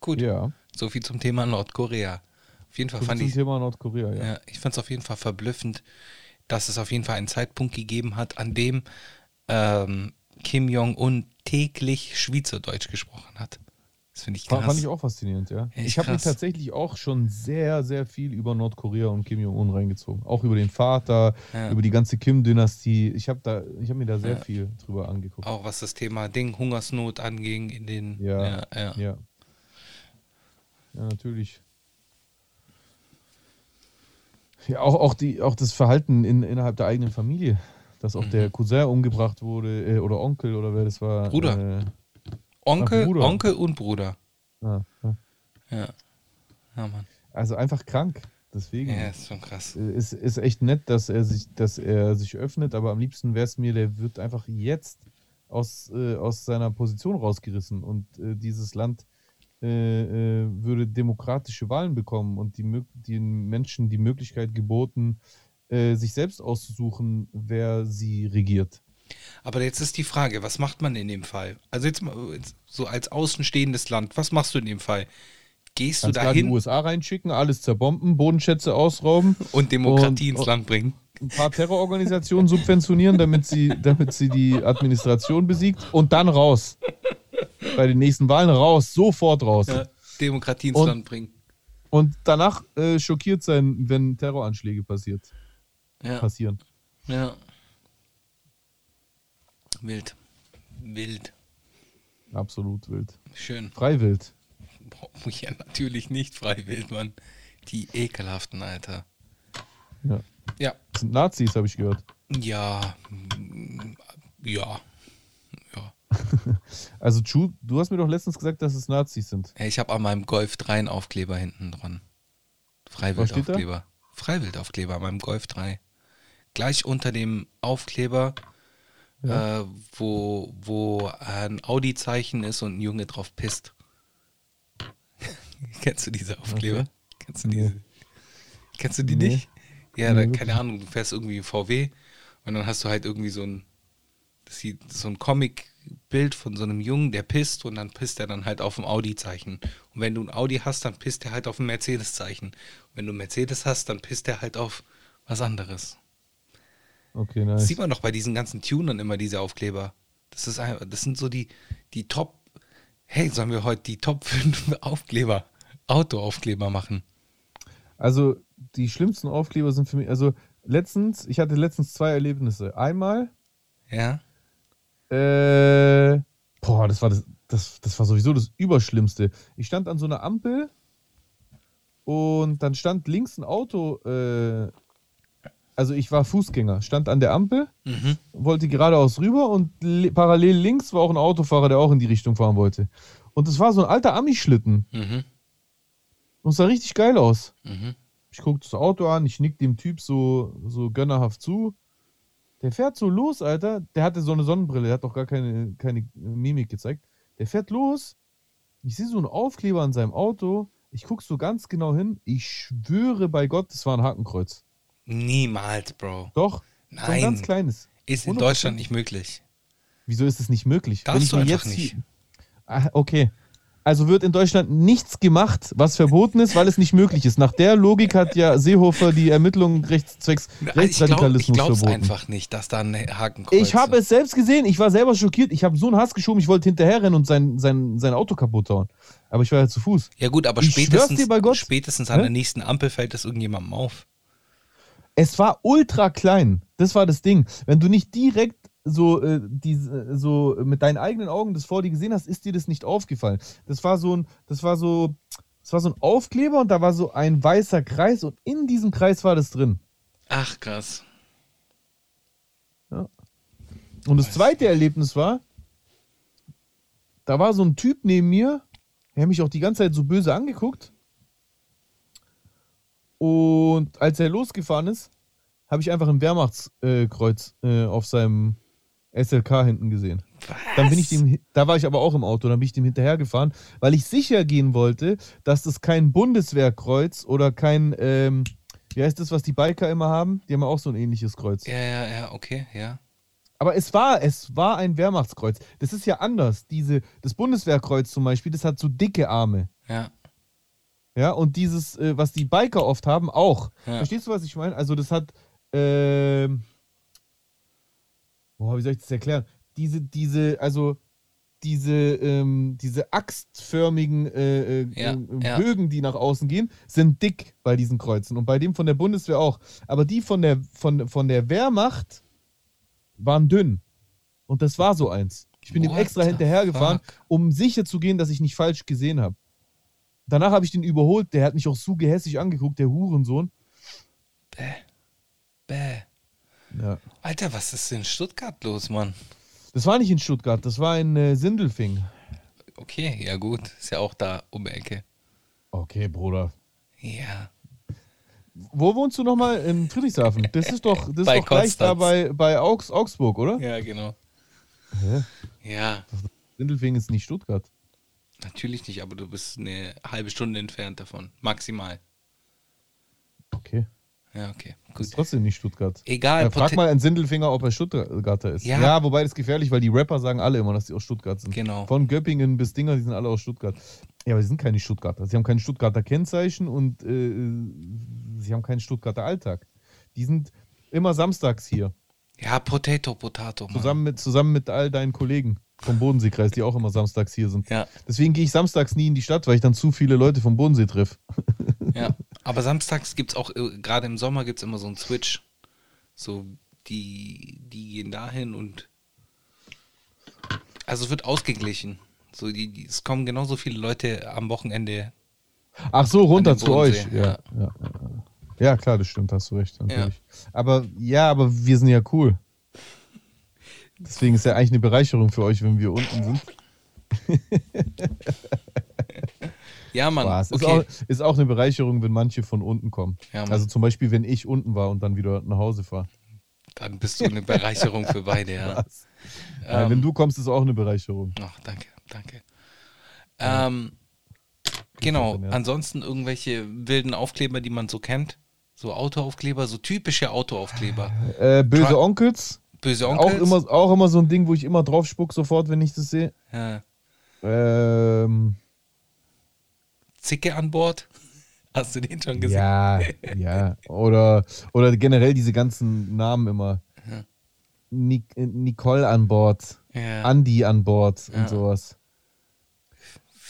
Gut, Ja. so viel zum Thema Nordkorea. Jeden Fall fand ich, Thema Nordkorea, ja. ja, ich fand es auf jeden Fall verblüffend, dass es auf jeden Fall einen Zeitpunkt gegeben hat, an dem ähm, Kim Jong-un täglich Schweizerdeutsch gesprochen hat. Das finde ich krass. fand ich auch faszinierend, ja. Echt ich habe krass. tatsächlich auch schon sehr, sehr viel über Nordkorea und Kim Jong-un reingezogen. Auch über den Vater, Ja. über die ganze Kim-Dynastie. Ich habe da, ich habe mir da sehr Ja. viel drüber angeguckt. Auch was das Thema Ding, Hungersnot anging in den. Ja, ja. Ja. Ja, natürlich. Ja, auch, auch, die, auch das Verhalten in, innerhalb der eigenen Familie. Dass auch Mhm. der Cousin umgebracht wurde, äh, oder Onkel, oder wer das war. Bruder. Äh, Onkel, Bruder. Onkel und Bruder. ah, ah. Ja. Ja, Mann. also einfach krank. Deswegen. Ja, ist schon krass. Äh, ist, ist echt nett, dass er sich, dass er sich öffnet, aber am liebsten wäre es mir, der wird einfach jetzt aus, äh, aus seiner Position rausgerissen und äh, dieses Land würde demokratische Wahlen bekommen und die, den Menschen die Möglichkeit geboten, äh, sich selbst auszusuchen, wer sie regiert. Aber jetzt ist die Frage, was macht man in dem Fall? Also jetzt mal so als außenstehendes Land, was machst du in dem Fall? Gehst du Ganz klar die dahin USA reinschicken, alles zerbomben, Bodenschätze ausrauben. und Demokratie und- ins Land bringen? Ein paar Terrororganisationen subventionieren, damit sie, damit sie die Administration besiegt und dann raus. Bei den nächsten Wahlen raus, sofort raus. Ja, Demokratie ins Und- Land bringen. Und danach äh, schockiert sein, wenn Terroranschläge passiert, Ja, passieren. ja. Wild. Wild. Absolut wild. Schön. Freiwild. Boah, Ja, natürlich nicht frei wild, Mann. Die ekelhaften, Alter. Ja. Ja. Das sind Nazis, habe ich gehört. Ja. mm, Ja. Ja. Also, Chu, du hast mir doch letztens gesagt, dass es Nazis sind. Ich habe an meinem Golf 3 einen Aufkleber hinten dran. Freiwildaufkleber. Freiwildaufkleber an meinem Golf 3. Gleich unter dem Aufkleber, äh, wo, wo ein Audi-Zeichen ist und ein Junge drauf pisst. Kennst du diese Aufkleber? Okay. Kennst du diese? Kennst du die Nee. nicht? Ja, da, keine Ahnung, du fährst irgendwie VW und dann hast du halt irgendwie so ein, das sieht so ein Comic-Bild von so einem Jungen, der pisst und dann pisst er dann halt auf dem Audi-Zeichen. Und wenn du ein Audi hast, dann pisst er halt auf ein Mercedes-Zeichen. Und wenn du ein Mercedes hast, dann pisst er halt auf was anderes. Okay, Das nice. sieht man doch bei diesen ganzen Tunern immer, diese Aufkleber. Das, ist einfach, das sind so die, die Top. Hey, sollen wir heute die Top 5 Aufkleber, Autoaufkleber machen? Also, die schlimmsten Aufkleber sind für mich, also letztens, ich hatte letztens zwei Erlebnisse. Einmal, Ja? äh, boah, das war das, das, das war sowieso das Überschlimmste. Ich stand an so einer Ampel und dann stand links ein Auto, äh, also ich war Fußgänger, stand an der Ampel, Mhm. wollte geradeaus rüber und li- parallel links war auch ein Autofahrer, der auch in die Richtung fahren wollte. Und das war so ein alter Ami-Schlitten. Mhm. Und es sah richtig geil aus. Mhm. Ich gucke das Auto an, ich nick dem Typ so, so gönnerhaft zu. Der fährt so los, Alter. Der hatte so eine Sonnenbrille, der hat doch gar keine, keine Mimik gezeigt. Der fährt los. Ich sehe so einen Aufkleber an seinem Auto. Ich gucke so ganz genau hin. Ich schwöre bei Gott, das war ein Hakenkreuz. Niemals, Bro. Doch, so ein Nein. ganz kleines. Ist in 100%. Deutschland nicht möglich. Wieso ist es nicht möglich? Darfst du einfach nicht. Hier... Ah, okay. Also wird in Deutschland nichts gemacht, was verboten ist, weil es nicht möglich ist. Nach der Logik hat ja Seehofer die Ermittlungen rechts, zwecks ich Rechtsradikalismus glaub's verboten. einfach nicht, dass da ein Hakenkreuz Ich habe es selbst gesehen, ich war selber schockiert. Ich habe so einen Hass geschoben, ich wollte hinterherrennen und sein, sein, sein Auto kaputt hauen. Aber ich war ja zu Fuß. Ja gut, aber Ich spätestens, dir bei Gott. spätestens an Hä? der nächsten Ampel fällt das irgendjemandem auf. Es war ultra klein. Das war das Ding. Wenn du nicht direkt so, äh, diese, so mit deinen eigenen Augen das vor dir gesehen hast, ist dir das nicht aufgefallen. Das war so ein, das war so, das war so ein Aufkleber und da war so ein weißer Kreis und in diesem Kreis war das drin. Ach krass. Und das zweite Erlebnis war, da war so ein Typ neben mir, der hat mich auch die ganze Zeit so böse angeguckt. Und als er losgefahren ist, habe ich einfach ein Wehrmachtskreuz äh, auf seinem SLK hinten gesehen. Dann bin ich Was? dem, da war ich aber auch im Auto, dann bin ich dem hinterhergefahren, weil ich sicher gehen wollte, dass das kein Bundeswehrkreuz oder kein, ähm, wie heißt das, was die Biker immer haben? Die haben ja auch so ein ähnliches Kreuz. Ja, ja, ja, okay, ja. Aber es war, es war ein Wehrmachtskreuz. Das ist ja anders. Diese, das Bundeswehrkreuz zum Beispiel, das hat so dicke Arme. Ja. Ja, und dieses, äh, was die Biker oft haben, auch. Ja. Verstehst du, was ich meine? Also, das hat, ähm, boah, wie soll ich das erklären? Diese, diese, also, diese, ähm, diese axtförmigen äh, äh, Ja, äh, ja. Bögen, die nach außen gehen, sind dick bei diesen Kreuzen. Und bei dem von der Bundeswehr auch. Aber die von der, von, von der Wehrmacht waren dünn. Und das war so eins. Ich bin dem What extra the hinterhergefahren, fuck? um sicher zu gehen, dass ich nicht falsch gesehen habe. Danach habe ich den überholt. Der hat mich auch so gehässig angeguckt, der Hurensohn. Bäh. Ja. Alter, was ist in Stuttgart los, Mann? Das war nicht in Stuttgart, das war in äh, Sindelfing. Okay, ja gut. Ist ja auch da um die Ecke. Okay, Bruder. Ja. Wo wohnst du nochmal? In Friedrichshafen. Das ist doch, das ist Bei doch gleich da bei, bei Augs, Augsburg, oder? Ja, genau. Hä? Ja, Sindelfing ist nicht Stuttgart. natürlich nicht, aber du bist eine halbe Stunde entfernt davon. Maximal. Okay. Ja, okay. Gut. ist trotzdem nicht Stuttgart. Egal. Ja, frag mal einen Sindelfinger, ob er Stuttgarter ist. Ja. Ja. wobei das ist gefährlich, weil die Rapper sagen alle immer, dass sie aus Stuttgart sind. Genau. Von Göppingen bis Dinger, die sind alle aus Stuttgart. Ja, aber sie sind keine Stuttgarter. Sie haben kein Stuttgarter Kennzeichen und äh, sie haben keinen Stuttgarter Alltag. Die sind, immer samstags hier. Ja, Potato, Potato. Mann. Zusammen mit, zusammen mit all deinen Kollegen vom Bodenseekreis, die auch immer samstags hier sind. Ja, Deswegen gehe ich samstags nie in die Stadt, weil ich dann zu viele Leute vom Bodensee treffe. ja. Aber samstags gibt es auch, äh, gerade im Sommer gibt es immer so einen Switch. So, die, die gehen dahin und. Also es wird ausgeglichen. So, die, die, es kommen genauso viele Leute am Wochenende. Ach so, runter zu euch. Ja, ja. ja. ja. ja, klar, das stimmt, hast du recht. Natürlich. Aber ja, aber wir sind ja cool. Deswegen ist ja eigentlich eine Bereicherung für euch, wenn wir unten sind. Ja, Mann. Spaß. Ist, okay. auch, ist auch eine Bereicherung, wenn manche von unten kommen. Ja, also zum Beispiel, wenn ich unten war und dann wieder nach Hause fahre. Dann bist du eine Bereicherung für beide, ja. Äh, Ähm, wenn du kommst, ist auch eine Bereicherung. Ach, danke, danke. Ähm, genau, ansonsten irgendwelche wilden Aufkleber, die man so kennt. So Autoaufkleber, so typische Autoaufkleber. Äh, böse Tra- Onkels. Böse Auch Onkels. immer, auch immer so ein Ding, wo ich immer drauf spuck sofort, wenn ich das sehe. Ja. Ähm, Zicke an Bord. Hast du den schon gesehen? ja, ja. Oder, oder generell diese ganzen Namen immer. Ja. Nic äh, Nicole an Bord, Ja. Andi an Bord Ja. und sowas.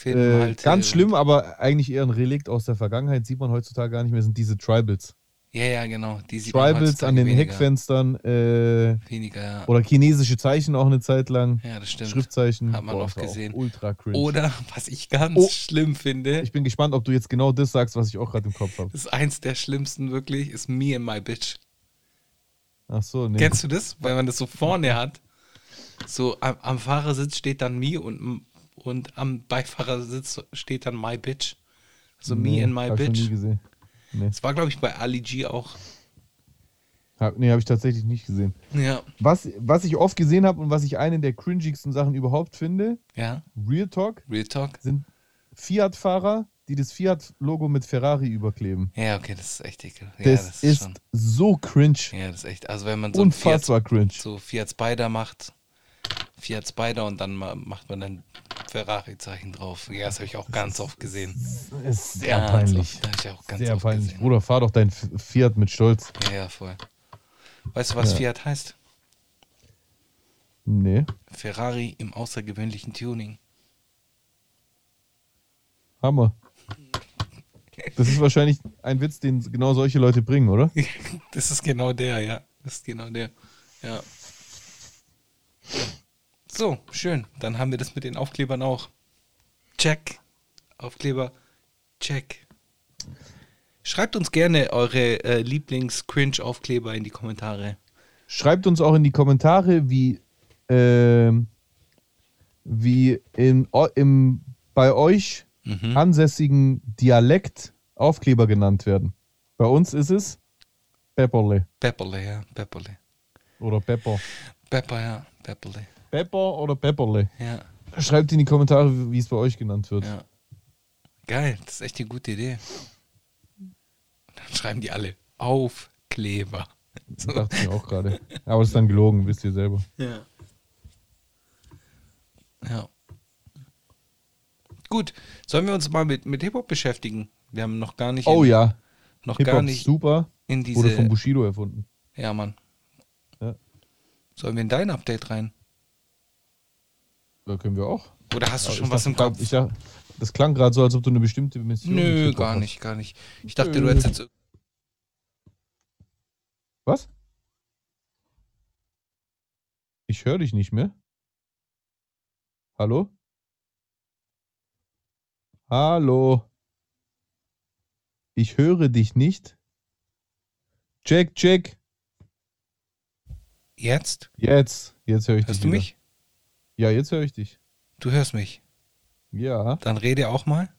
Äh, Malte ganz und- schlimm, aber eigentlich eher ein Relikt aus der Vergangenheit, sieht man heutzutage gar nicht mehr, sind diese Tribals. Ja, ja, genau. Die sieht Tribals an den weniger. Heckfenstern äh, Weniger, ja. oder chinesische Zeichen auch eine Zeit lang. Ja, das stimmt. Schriftzeichen. Hat man Boah, oft gesehen. Ultra cringe. Oder, was ich ganz Oh. schlimm finde, Ich bin gespannt, ob du jetzt genau das sagst, was ich auch gerade im Kopf habe. das ist eins der schlimmsten wirklich, ist Me and My Bitch. Ach so, nee. Kennst du das? Weil man das so vorne hat. So am, am Fahrersitz steht dann Me und, und am Beifahrersitz steht dann My Bitch. So nee, Me and My hab ich noch nie Bitch. gesehen. Nee, Das war, glaube ich, bei Ali G auch. hab, nee, habe ich tatsächlich nicht gesehen. Ja. Was, was ich oft gesehen habe und was ich eine der cringigsten Sachen überhaupt finde, Ja. Real Talk, Real Talk. sind Fiat-Fahrer, die das Fiat-Logo mit Ferrari überkleben. Ja, okay, das ist echt ekel. Ja, Das, ist schon. so cringe. Ja, das ist echt. Also wenn man so ein Fiat, Unfassbar cringe. so Fiat Spider macht, Fiat Spider und dann ma- macht man ein Ferrari-Zeichen drauf. Ja, das habe ich auch ganz oft gesehen. ist sehr Ganz peinlich. Oft, das hab ich auch ganz Sehr oft peinlich. gesehen. Bruder, fahr doch dein Fiat mit Stolz. Ja, ja, voll. Weißt du, was Ja. Fiat heißt? Nee, Ferrari im außergewöhnlichen Tuning. Hammer. Das ist wahrscheinlich ein Witz, den genau solche Leute bringen, oder? Das ist genau der, ja. Das ist genau der. Ja. So, schön. Dann haben wir das mit den Aufklebern auch. Check. Aufkleber. Check. Schreibt uns gerne eure äh, Lieblings-Cringe-Aufkleber in die Kommentare. Schreibt uns auch in die Kommentare, wie, ähm, wie in, im, bei euch Mhm. ansässigen Dialekt Aufkleber genannt werden. Bei uns ist es Pepperle Pepperle, ja. Pepperle. oder Pepper. Pepper, ja. Pepperle. Pepper oder Pepperle. Ja. Schreibt in die Kommentare, wie es bei euch genannt wird. Ja. Geil, das ist echt eine gute Idee. Dann schreiben die alle Aufkleber. Das dachte ich mir auch gerade. Aber das ist dann gelogen, wisst ihr selber. Ja. Ja. Gut, sollen wir uns mal mit, mit Hip-Hop beschäftigen? Wir haben noch gar nicht, Oh in, ja, noch gar nicht super. in Wurde von diese. Bushido erfunden. Ja, Mann. Ja. Sollen wir in dein Update rein? Da können wir auch. Oder hast du schon was dachte im Kopf? Ich dachte, das klang gerade so, als ob du eine bestimmte Mission Nö, gar hast. nicht, gar nicht. Ich dachte, du Nö. hättest jetzt. Was? Ich höre dich nicht mehr. Hallo? Hallo? Ich höre dich nicht. Jack, Jack. Jetzt? Jetzt. Jetzt höre ich Hörst dich. du wieder. mich? Ja, jetzt höre ich dich. Du hörst mich. Ja. Dann rede auch mal.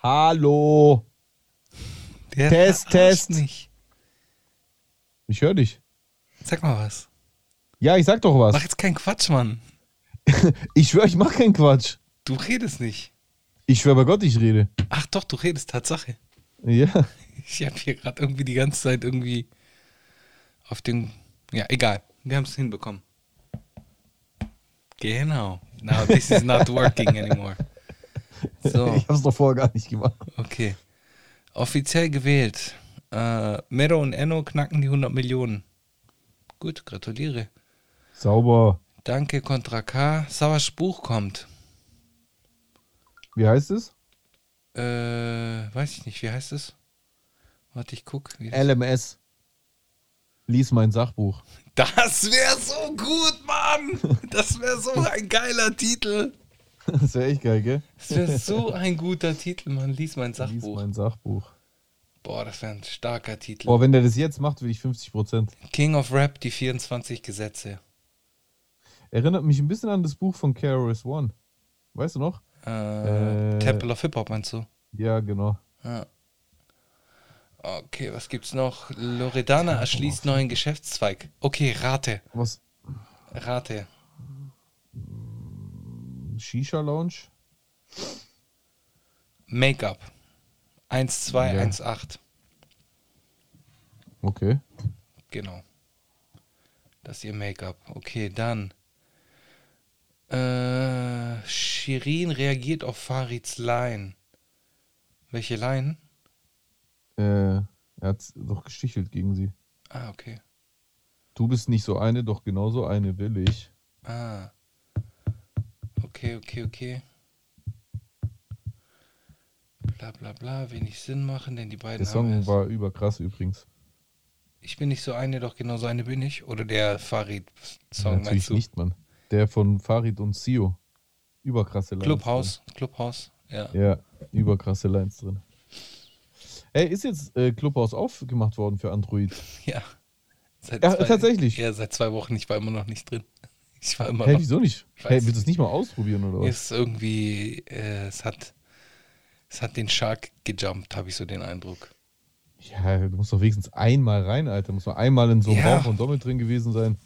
Hallo. Der Test, Test. Mich. Ich höre dich. Sag mal was. Ja, ich sag doch Mach was. jetzt keinen Quatsch, Mann. Ich schwöre, ich mache keinen Quatsch. Du redest nicht. Ich schwöre bei Gott, ich rede. Ach doch, du redest Tatsache. Ja. Ich habe hier gerade irgendwie die ganze Zeit irgendwie auf den. Ja, egal. Wir haben es hinbekommen. Genau. Now this is not working anymore. So, Ich hab's doch vorher gar nicht gemacht. okay. Offiziell gewählt. Äh, Mero und Enno knacken die 100 Millionen. gut, gratuliere. Sauber. Danke, Contra K. Sauers Buch kommt. Wie heißt es? Äh, weiß ich nicht, wie heißt es? Warte, ich guck. LMS. Lies mein Sachbuch. Das wäre so gut, Mann! Das wäre so ein geiler Titel. Das wäre echt geil, gell? Das wäre so ein guter Titel, Mann. Lies mein Lies Sachbuch. mein Sachbuch. Boah, das wäre ein starker Titel. Boah, wenn der das jetzt macht, will ich 50 Prozent. King of Rap, die 24 Gesetze. Erinnert mich ein bisschen an das Buch von KRS One. Weißt du noch? Äh, Äh, Temple of Hip Hop meinst du? Ja, genau. Ja. Okay, was gibt's noch? Loredana erschließt neuen Geschäftszweig. Okay, rate. Was? Rate. Shisha Lounge? Make-up. 1218. Ja. Okay. Genau. Das ist ihr Make-up. Okay, dann. Äh, Shirin reagiert auf Farids Line. Welche Line? Äh, er hat doch gestichelt gegen sie. Ah, okay. Du bist nicht so eine, doch genauso eine will ich. Ah. Okay, okay, okay. Bla bla bla, wenig Sinn machen, denn die beiden Der Song war überkrass übrigens. Ich bin nicht so eine, doch genauso eine bin ich. Oder der Farid-Song Natürlich meinst du? nicht, Mann. Der von Farid und Sio. Überkrasse Lines. Clubhouse, Clubhouse, ja. Drin. Ja, überkrasse Lines drin. Ey, ist jetzt äh, Clubhouse aufgemacht worden für Android? Ja. Seit Ja, tatsächlich. Ja, seit zwei Wochen. Ich war immer noch nicht drin. Ich war immer Hä, noch. wieso nicht? Ich Hey, willst du es nicht mal ausprobieren oder was? Ist irgendwie, äh, es hat, es hat den Shark gejumpt, habe ich so den Eindruck. Ja, du musst doch wenigstens einmal rein, Alter. Muss man einmal in so einem Ja. Raum von Dommel drin gewesen sein.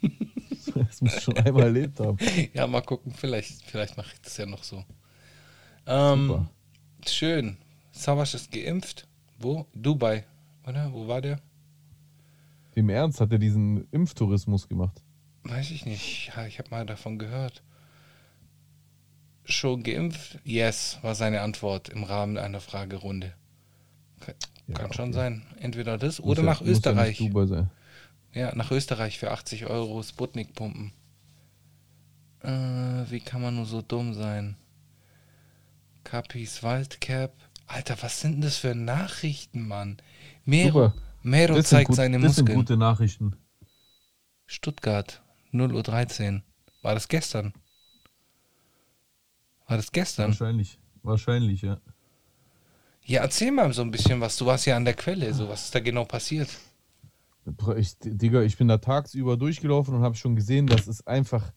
das musst du schon einmal erlebt haben. Ja, mal gucken, vielleicht, vielleicht mache ich das ja noch so. Ähm, schön. Savasch ist geimpft. Wo? Dubai, oder? Wo war der? Im Ernst hat er diesen Impftourismus gemacht. Weiß ich nicht. Ja, ich habe mal davon gehört. Schon geimpft? Yes, war seine Antwort im Rahmen einer Fragerunde. Kann, Ja, kann schon okay. sein. Entweder das Muss oder nach ja Österreich. Dubai sein. Ja, nach Österreich für 80 Euro Sputnik pumpen. Äh, wie kann man nur so dumm sein? Capis Waldcap. Alter, was sind denn das für Nachrichten, Mann? Mero, Super. Mero Das zeigt gut, seine das sind Muskeln. gute Nachrichten. Stuttgart, 0.13 Uhr. War das gestern? War das gestern? Wahrscheinlich. Wahrscheinlich, ja. Ja, erzähl mal so ein bisschen was. Du warst ja an der Quelle. So, was ist da genau passiert? Ich, Digga, ich bin da tagsüber durchgelaufen und habe schon gesehen, dass es einfach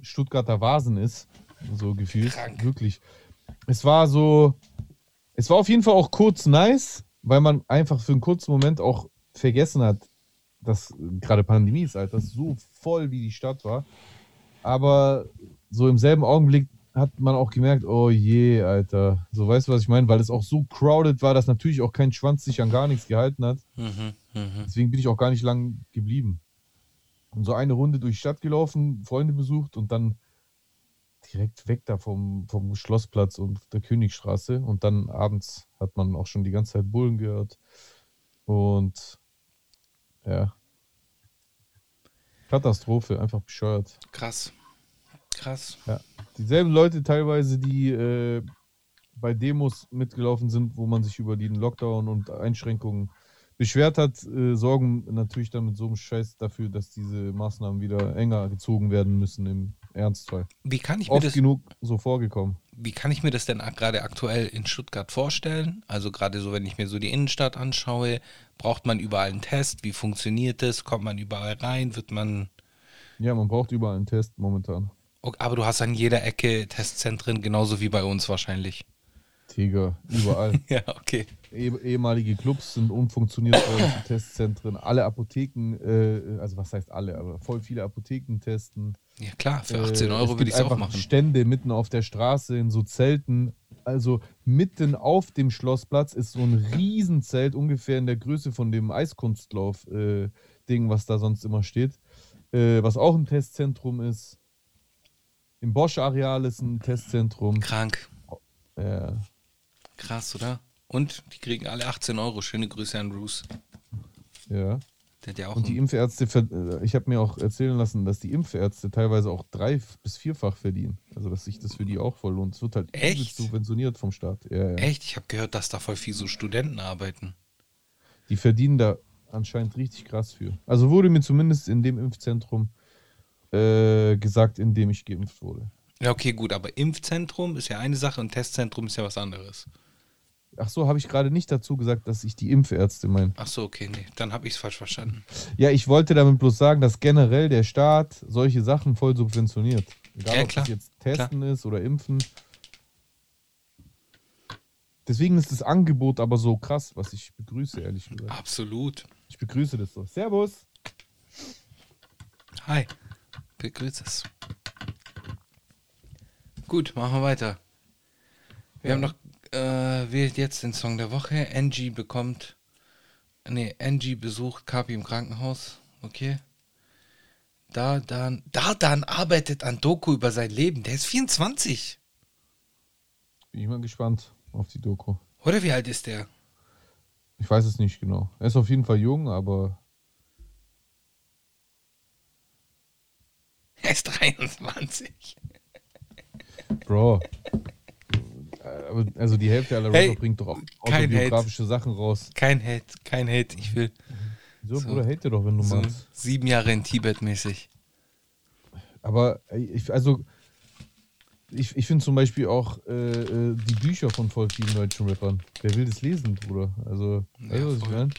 Stuttgarter Vasen ist. So gefühlt. Krank. Wirklich. Es war so. Es war auf jeden Fall auch kurz nice, weil man einfach für einen kurzen Moment auch vergessen hat, dass gerade Pandemie ist, Alter, so voll wie die Stadt war. Aber so im selben Augenblick hat man auch gemerkt, oh je, Alter. So weißt du, was ich meine? Weil es auch so crowded war, dass natürlich auch kein Schwanz sich an gar nichts gehalten hat. Mhm, mhm. Deswegen bin ich auch gar nicht lang geblieben. Und so eine Runde durch die Stadt gelaufen, Freunde besucht und dann direkt weg da vom, vom Schlossplatz und der Königstraße. Und dann abends hat man auch schon die ganze Zeit Bullen gehört. Und ja. Katastrophe, einfach bescheuert. Krass. Krass. Ja. Dieselben Leute teilweise, die äh, bei Demos mitgelaufen sind, wo man sich über den Lockdown und Einschränkungen beschwert hat, äh, sorgen natürlich dann mit so einem Scheiß dafür, dass diese Maßnahmen wieder enger gezogen werden müssen im Ernstfall. Wie kann ich mir Oft das genug so vorgekommen. Wie kann ich mir das denn gerade aktuell in Stuttgart vorstellen? Also gerade so, wenn ich mir so die Innenstadt anschaue, braucht man überall einen Test? Wie funktioniert das? Kommt man überall rein? Wird man... Ja, man braucht überall einen Test momentan. Okay, aber du hast an jeder Ecke Testzentren, genauso wie bei uns wahrscheinlich. Tiger, überall. Ja, okay. eh, ehemalige Clubs sind zu Testzentren. Alle Apotheken, äh, also was heißt alle, aber voll viele Apotheken testen. Ja klar, für Äh, 18 es Euro gibt würde ich es auch einfach machen. Stände mitten auf der Straße in so Zelten. Also mitten auf dem Schlossplatz ist so ein Riesenzelt, ungefähr in der Größe von dem Eiskunstlauf-Ding, was da sonst immer steht. Äh, was auch ein Testzentrum ist. Im Bosch-Areal ist ein Testzentrum. Krank. Ja, Krass, oder? Und die kriegen alle 18 Euro. Schöne Grüße an Bruce. ja. Ja Und die Impfärzte, äh, ich habe mir auch erzählen lassen, dass die Impfärzte teilweise auch drei- bis vierfach verdienen. Also, dass sich das für die auch voll lohnt. Es wird halt Echt? subventioniert vom Staat. Ja, ja. Echt? Ich habe gehört, dass da voll viel so Studenten arbeiten. Die verdienen da anscheinend richtig krass für. Also wurde mir zumindest in dem Impfzentrum äh, gesagt, in dem ich geimpft wurde. Ja, okay, gut, aber Impfzentrum ist ja eine Sache und Testzentrum ist ja was anderes. Ach so, habe ich gerade nicht dazu gesagt, dass ich die Impfärzte meine. Ach so, okay, nee, dann habe ich es falsch verstanden. Ja, ich wollte damit bloß sagen, dass generell der Staat solche Sachen voll subventioniert. Egal, Ja, ob klar, das jetzt Testen ist oder Impfen. Deswegen ist das Angebot aber so krass, was ich begrüße, ehrlich gesagt. Absolut. Ich begrüße das so. Servus. Hi, begrüß es. Gut, machen wir weiter. Wir Ja. haben noch, äh, wählt jetzt den Song der Woche. Angie bekommt, nee, Angie besucht Kapi im Krankenhaus. Okay. Da dann, da dann arbeitet an Doku über sein Leben. Der ist 24. Bin ich mal gespannt auf die Doku. Oder wie alt ist der? Ich weiß es nicht genau. Er ist auf jeden Fall jung, aber Er ist 23. Bro. Äh, Also die Hälfte aller Hey, Rapper bringt doch auch autobiografische Sachen raus. Kein Hate, kein Hate. Ich will So, So. Bruder, hate doch, wenn du so meinst. sieben Jahre in Tibet mäßig. Aber ich, also, ich, ich finde zum Beispiel auch äh, äh, die Bücher von voll vielen deutschen Rappern. Wer will das lesen, Bruder? Also, Ja, weißt du, was ich voll. meine?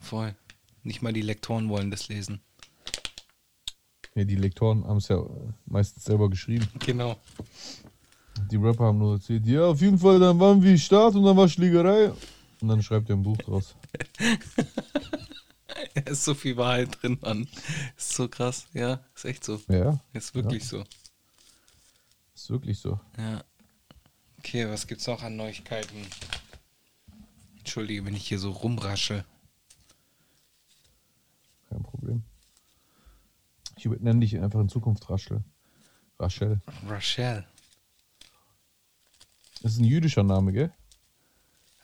Voll. Nicht mal die Lektoren wollen das lesen. Ja, die Lektoren haben es ja meistens selber geschrieben. Genau. Die Rapper haben nur erzählt, ja, auf jeden Fall, dann waren wir Start und dann war Schlägerei. Und dann schreibt er ein Buch draus. Da ist so viel Wahrheit drin, Mann. Ist so krass. Ja, ist echt so. Ja, Ist wirklich so. ist wirklich so. Ja. Okay, was gibt's noch an Neuigkeiten? Entschuldige, wenn ich hier so rumrasche. Kein Problem. Ich nenne dich einfach in Zukunft Raschel. Rachel. Rachel. Das ist ein jüdischer Name, gell?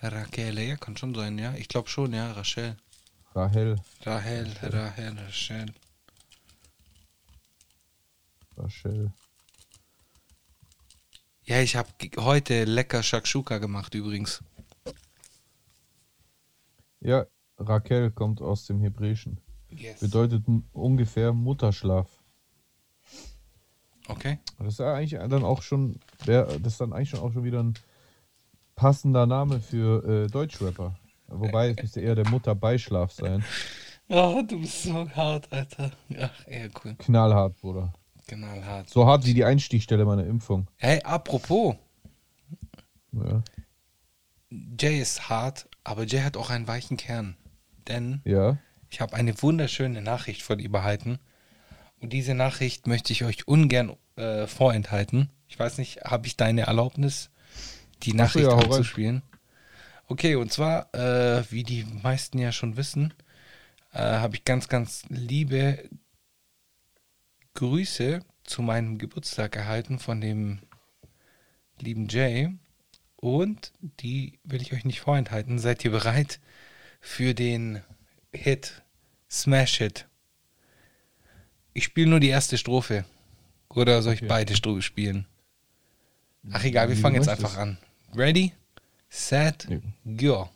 Raquel, ja, kann schon sein, ja. Ich glaube schon, ja, Rachel. Rahel. Rahel, Rahel, Rachel. Rachel. Ja, ich habe heute lecker Shakshuka gemacht übrigens. Ja, Raquel kommt aus dem Hebräischen. Yes. Bedeutet ungefähr Mutterschlaf. Okay. Das ist ja eigentlich dann auch schon, das ist dann eigentlich schon auch schon wieder ein passender Name für äh, Deutschrapper. Wobei es müsste eher der Mutterbeischlaf sein. Oh, du bist so hart, Alter. Ach, eher cool. Knallhart, Bruder. Knallhart. So hart wie die Einstichstelle meiner Impfung. Hey, apropos, Ja. Jay ist hart, aber Jay hat auch einen weichen Kern. Denn ja. ich habe eine wunderschöne Nachricht von ihm erhalten. Und diese Nachricht möchte ich euch ungern äh, vorenthalten. Ich weiß nicht, habe ich deine Erlaubnis, die Ach so, Nachricht ja, abzuspielen? Okay, und zwar, äh, wie die meisten ja schon wissen, äh, habe ich ganz, ganz liebe Grüße zu meinem Geburtstag erhalten von dem lieben Jay. Und die will ich euch nicht vorenthalten. Seid ihr bereit für den Hit Smash Hit? Ich spiele nur die erste Strophe. Oder soll ich Okay. beide Strophen spielen? Ach egal, wir Wie fangen jetzt einfach an. Ready, set, Ja. go.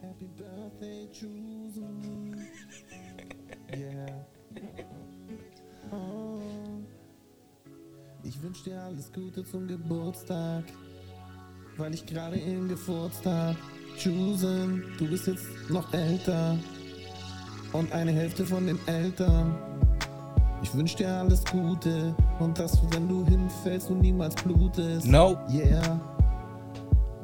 Happy birthday, chosen. Yeah. Oh. Ich wünsch dir alles Gute zum Geburtstag, weil ich gerade ihn gefurzt hab. Chosen, du bist jetzt noch älter und eine Hälfte von den Eltern. Ich wünsch dir alles Gute und dass, wenn du hinfällst, du niemals blutest. No. Yeah.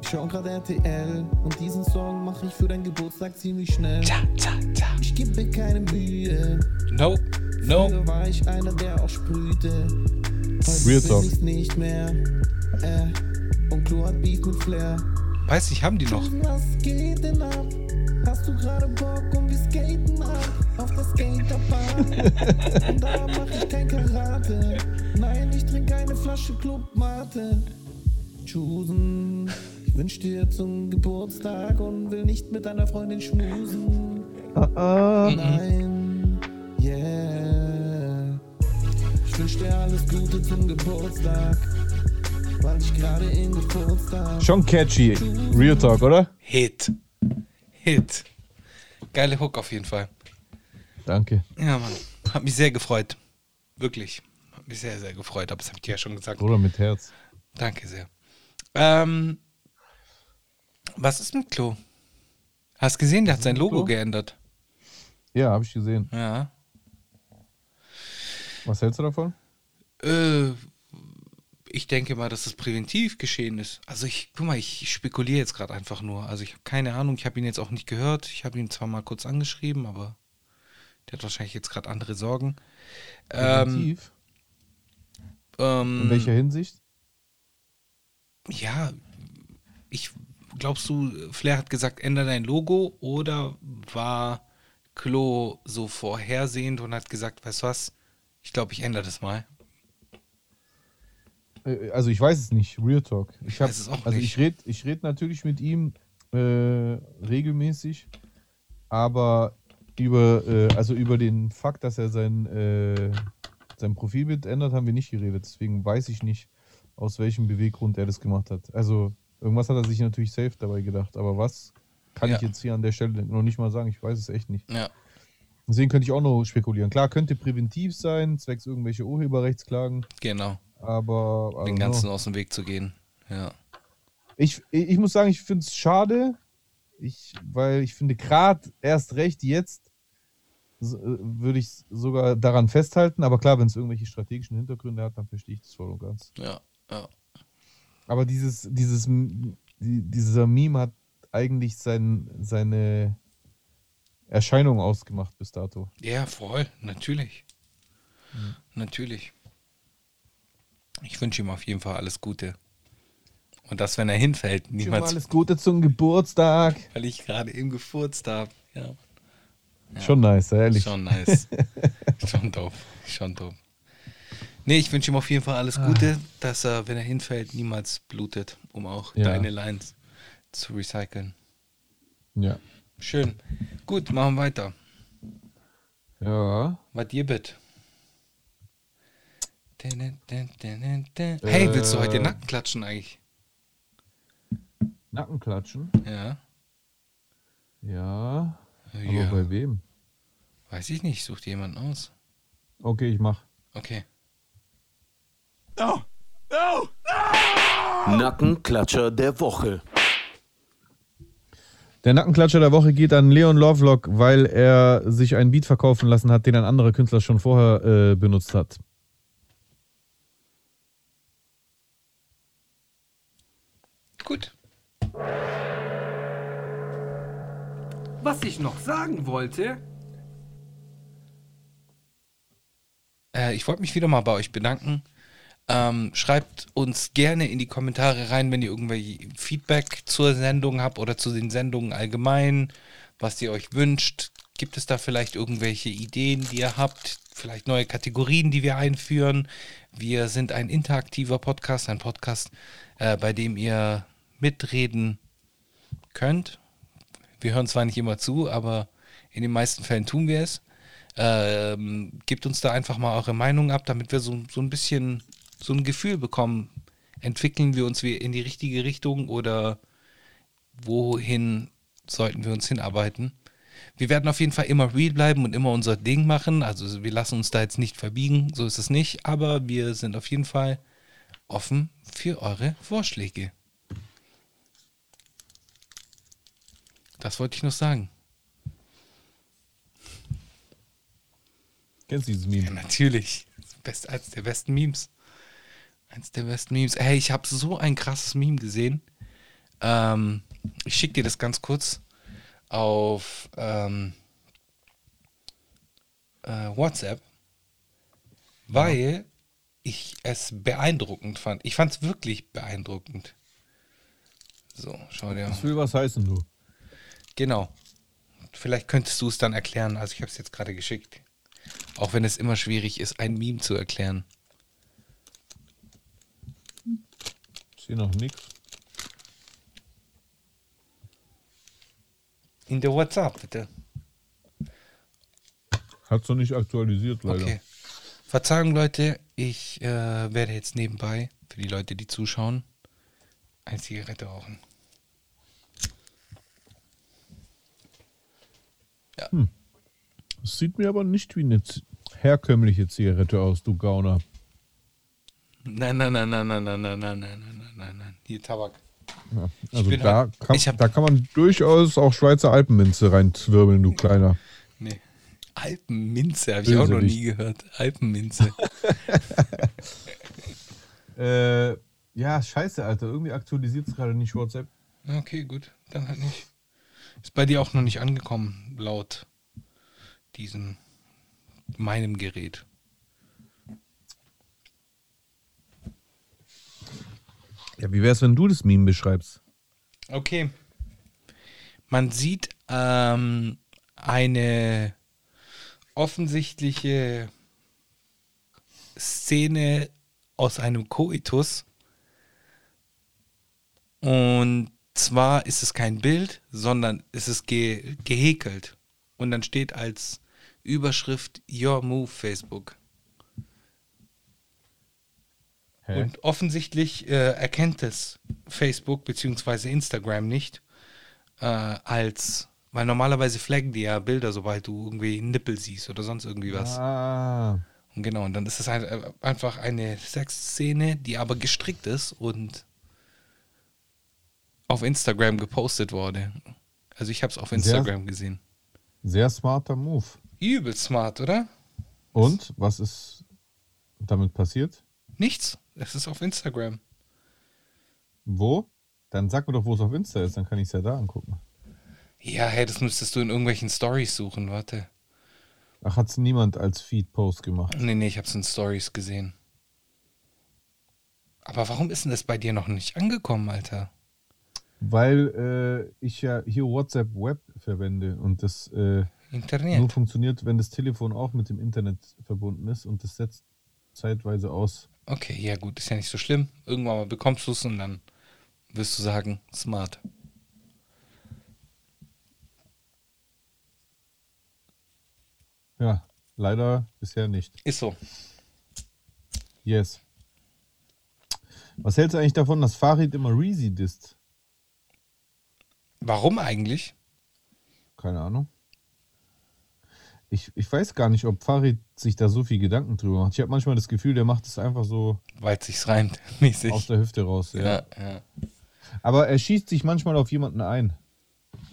Ich schau grad RTL und diesen Song mach ich für deinen Geburtstag ziemlich schnell. Cha, cha, cha. Ich geb mir keine Mühe. No, no. Früher war ich einer, der auch sprühte. Heute Real bin Talk. ich's nicht mehr. Äh, und Klo hat Beef mit Flair. Weiß ich, haben die noch. Was geht denn ab? Hast du gerade Bock und wir skaten ab auf der Skaterbahn? und da mach ich kein Karate. Nein, ich trink eine Flasche Club Mate. Choosen, ich Wünsch dir zum Geburtstag und will nicht mit deiner Freundin schmusen. Ah, Nein, yeah. Ich wünsch dir alles Gute zum Geburtstag, Schon catchy. Real Talk, oder? Hit. Hit. Geile Hook auf jeden Fall. Danke. Ja, Mann. Hat mich sehr gefreut. Wirklich. Hat mich sehr, sehr gefreut. Aber das habe ich dir ja schon gesagt. Bruder mit Herz. Danke sehr. Ähm, was ist mit Klo? Hast gesehen, der hat sein Logo Klo? geändert. Ja, habe ich gesehen. Ja. Was hältst du davon? Äh, ich denke mal, dass das präventiv geschehen ist. Also ich, guck mal, ich spekuliere jetzt gerade einfach nur. Also ich habe keine Ahnung, ich habe ihn jetzt auch nicht gehört. Ich habe ihn zwar mal kurz angeschrieben, aber der hat wahrscheinlich jetzt gerade andere Sorgen. Ähm, Definitiv. ähm, In welcher Hinsicht? Ja, ich glaubst du, Flair hat gesagt, ändere dein Logo oder war Klo so vorhersehend und hat gesagt, weißt du was, ich glaube, ich ändere das mal. Äh, Also ich weiß es nicht, Real Talk. Ich hab, weiß es auch also nicht. ich rede ich red natürlich mit ihm äh, regelmäßig, aber über, äh, also über den Fakt, dass er sein, äh, sein Profilbild ändert, haben wir nicht geredet. Deswegen weiß ich nicht, aus welchem Beweggrund er das gemacht hat. Also irgendwas hat er sich natürlich safe dabei gedacht, aber was kann Ja. ich jetzt hier an der Stelle noch nicht mal sagen. Ich weiß es echt nicht. Ja, Deswegen könnte ich auch noch spekulieren. Klar, könnte präventiv sein, zwecks irgendwelche Urheberrechtsklagen, genau. Aber I Den. Ganzen aus dem Weg zu gehen. Ja. Ich, ich muss sagen, ich finde es schade, ich, weil ich finde, gerade erst recht jetzt so, äh, würde ich sogar daran festhalten. Aber klar, wenn es irgendwelche strategischen Hintergründe hat, dann verstehe ich das voll und ganz. Ja, ja. Aber dieses, dieses, dieser Meme hat eigentlich sein, seine Erscheinung ausgemacht bis dato. Ja, voll, natürlich. Natürlich. Ich wünsche ihm auf jeden Fall alles Gute. Und dass, wenn er hinfällt, niemals, Alles Gute zum Geburtstag. weil ich gerade eben gefurzt habe. Ja. Schon nice, ehrlich. Schon nice. Schon dope. Schon dope. Nee, ich wünsche ihm auf jeden Fall alles Gute, dass er, wenn er hinfällt, niemals blutet, um auch Ja. deine Lines zu recyceln. Ja. Schön. Gut, machen wir weiter. Ja. Was dir bitte? Hey, willst du heute Äh. Nacken klatschen eigentlich? Nackenklatschen. Ja. Ja. Aber ja. bei wem? Weiß ich nicht, such dir jemanden aus. Okay, ich mach. Okay. Nackenklatscher der Woche. Der Nackenklatscher der Woche geht an Leon Lovelock, weil er sich einen Beat verkaufen lassen hat, den ein anderer Künstler schon vorher äh, benutzt hat. Gut. Was ich noch sagen wollte, Äh, ich wollte mich wieder mal bei euch bedanken. Ähm, schreibt uns gerne in die Kommentare rein, wenn ihr irgendwelche Feedback zur Sendung habt oder zu den Sendungen allgemein, was ihr euch wünscht. Gibt es da vielleicht irgendwelche Ideen, die ihr habt? Vielleicht neue Kategorien, die wir einführen? Wir sind ein interaktiver Podcast, ein Podcast, äh, bei dem ihr mitreden könnt. Wir hören zwar nicht immer zu, aber in den meisten Fällen tun wir es. Ähm, gebt uns da einfach mal eure Meinung ab, damit wir so, so ein bisschen so ein Gefühl bekommen. Entwickeln wir uns in die richtige Richtung oder wohin sollten wir uns hinarbeiten? Wir werden auf jeden Fall immer real bleiben und immer unser Ding machen. Also wir lassen uns da jetzt nicht verbiegen, so ist es nicht. Aber wir sind auf jeden Fall offen für eure Vorschläge. Das wollte ich noch sagen. Kennst du dieses Ja, Meme? natürlich. Best, eins der besten Memes. Eins der besten Memes. Hey, ich habe so ein krasses Meme gesehen. Ähm, ich schicke dir das ganz kurz auf ähm, äh, WhatsApp, weil ich es beeindruckend fand. Ich fand es wirklich beeindruckend. So, schau dir. Das will was heißen, du. Genau. Vielleicht könntest du es dann erklären. Also ich habe es jetzt gerade geschickt. Auch wenn es immer schwierig ist, ein Meme zu erklären. Ich sehe noch nichts. In der WhatsApp, bitte. Hat's noch nicht aktualisiert, leider. Okay. Verzeihung, Leute, ich äh, werde jetzt nebenbei, für die Leute, die zuschauen, eine Zigarette rauchen. Das sieht mir aber nicht wie eine Z- herkömmliche Zigarette aus, du Gauner. Nein, nein, nein, nein, nein, nein, nein, nein, nein, nein, nein, nein. Hier Tabak. Ja, also da, halt- kann, ich hab- da kann man durchaus auch Schweizer Alpenminze reinzwirbeln, du Kleiner. Nee. Alpenminze habe ich auch noch nie gehört. Alpenminze. Äh, ja, scheiße, Alter. Irgendwie aktualisiert es gerade nicht WhatsApp. okay, gut. Dann halt nicht. Ist bei dir auch noch nicht angekommen, laut diesem meinem Gerät. Ja, wie wär's, wenn du das Meme beschreibst? Okay. Man sieht ähm, eine offensichtliche Szene aus einem Koitus. Und zwar ist es kein Bild, sondern es ist ge gehäkelt. Und dann steht als Überschrift Your Move Facebook. Hä? Und offensichtlich äh, erkennt es Facebook bzw. Instagram nicht äh, als, weil normalerweise flaggen die ja Bilder, sobald du irgendwie Nippel siehst oder sonst irgendwie was. Ah, Und genau, und dann ist es halt einfach eine Sexszene, die aber gestrickt ist und auf Instagram gepostet wurde. Also ich habe es auf Instagram gesehen. sehr smarter Move. Übel smart, oder? Und was ist damit passiert? Nichts. Es ist auf Instagram. Wo? Dann sag mir doch, wo es auf Insta ist, dann kann ich es ja da angucken. Ja, hey, das müsstest du in irgendwelchen Stories suchen, warte. Ach, hat's niemand als Feed-Post gemacht? Nee, nee, ich hab's in Stories gesehen. Aber warum ist denn das bei dir noch nicht angekommen, Alter? Weil äh, ich ja hier WhatsApp Web verwende und das äh, nur funktioniert, wenn das Telefon auch mit dem Internet verbunden ist und das setzt zeitweise aus. Okay, ja gut, ist ja nicht so schlimm. Irgendwann mal bekommst du es und dann wirst du sagen, smart. Ja, leider bisher nicht. Ist so. Yes. Was hältst du eigentlich davon, dass Farid immer Reezy disst? Warum eigentlich? Keine Ahnung. Ich, ich weiß gar nicht, ob Farid sich da so viel Gedanken drüber macht. Ich habe manchmal das Gefühl, der macht es einfach so Weil es sich reimt, mäßig. aus der Hüfte raus. Ja. ja, ja. Aber er schießt sich manchmal auf jemanden ein.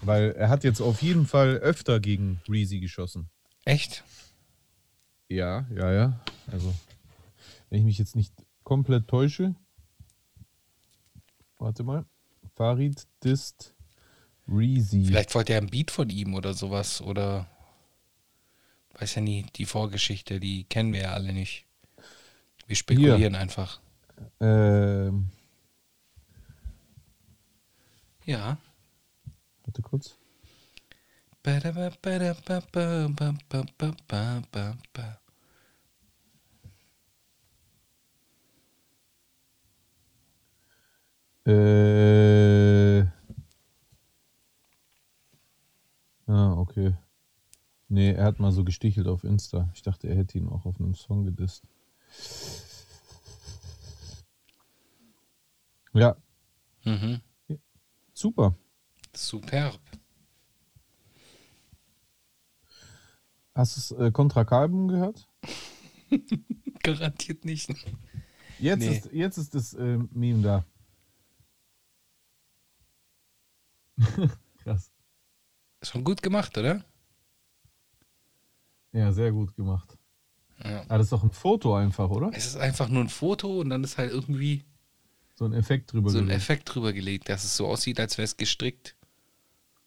Weil er hat jetzt auf jeden Fall öfter gegen Reezy geschossen. Echt? Ja, ja, ja. Also, wenn ich mich jetzt nicht komplett täusche. Warte mal. Farid disst Reezy. Vielleicht wollte er ein Beat von ihm oder sowas oder weiß ja nie, die Vorgeschichte, die kennen wir ja alle nicht. Wir spekulieren einfach. Ähm, Ja. warte kurz. Äh. Ah, okay. Nee, er hat mal so gestichelt auf Insta. Ich dachte, er hätte ihn auch auf einem Song gedisst. Ja, Mhm. super. Superb. Hast du äh, Contra gehört? Garantiert nicht. Jetzt, Nee. ist, jetzt ist das äh, Meme da. Krass. Schon gut gemacht, oder? Ja, sehr gut gemacht. Ja. Ah, das ist doch ein Foto einfach, oder? Es ist einfach nur ein Foto und dann ist halt irgendwie So ein Effekt drüber. so ein gelegt. Effekt drüber gelegt, dass es so aussieht, als wäre es gestrickt.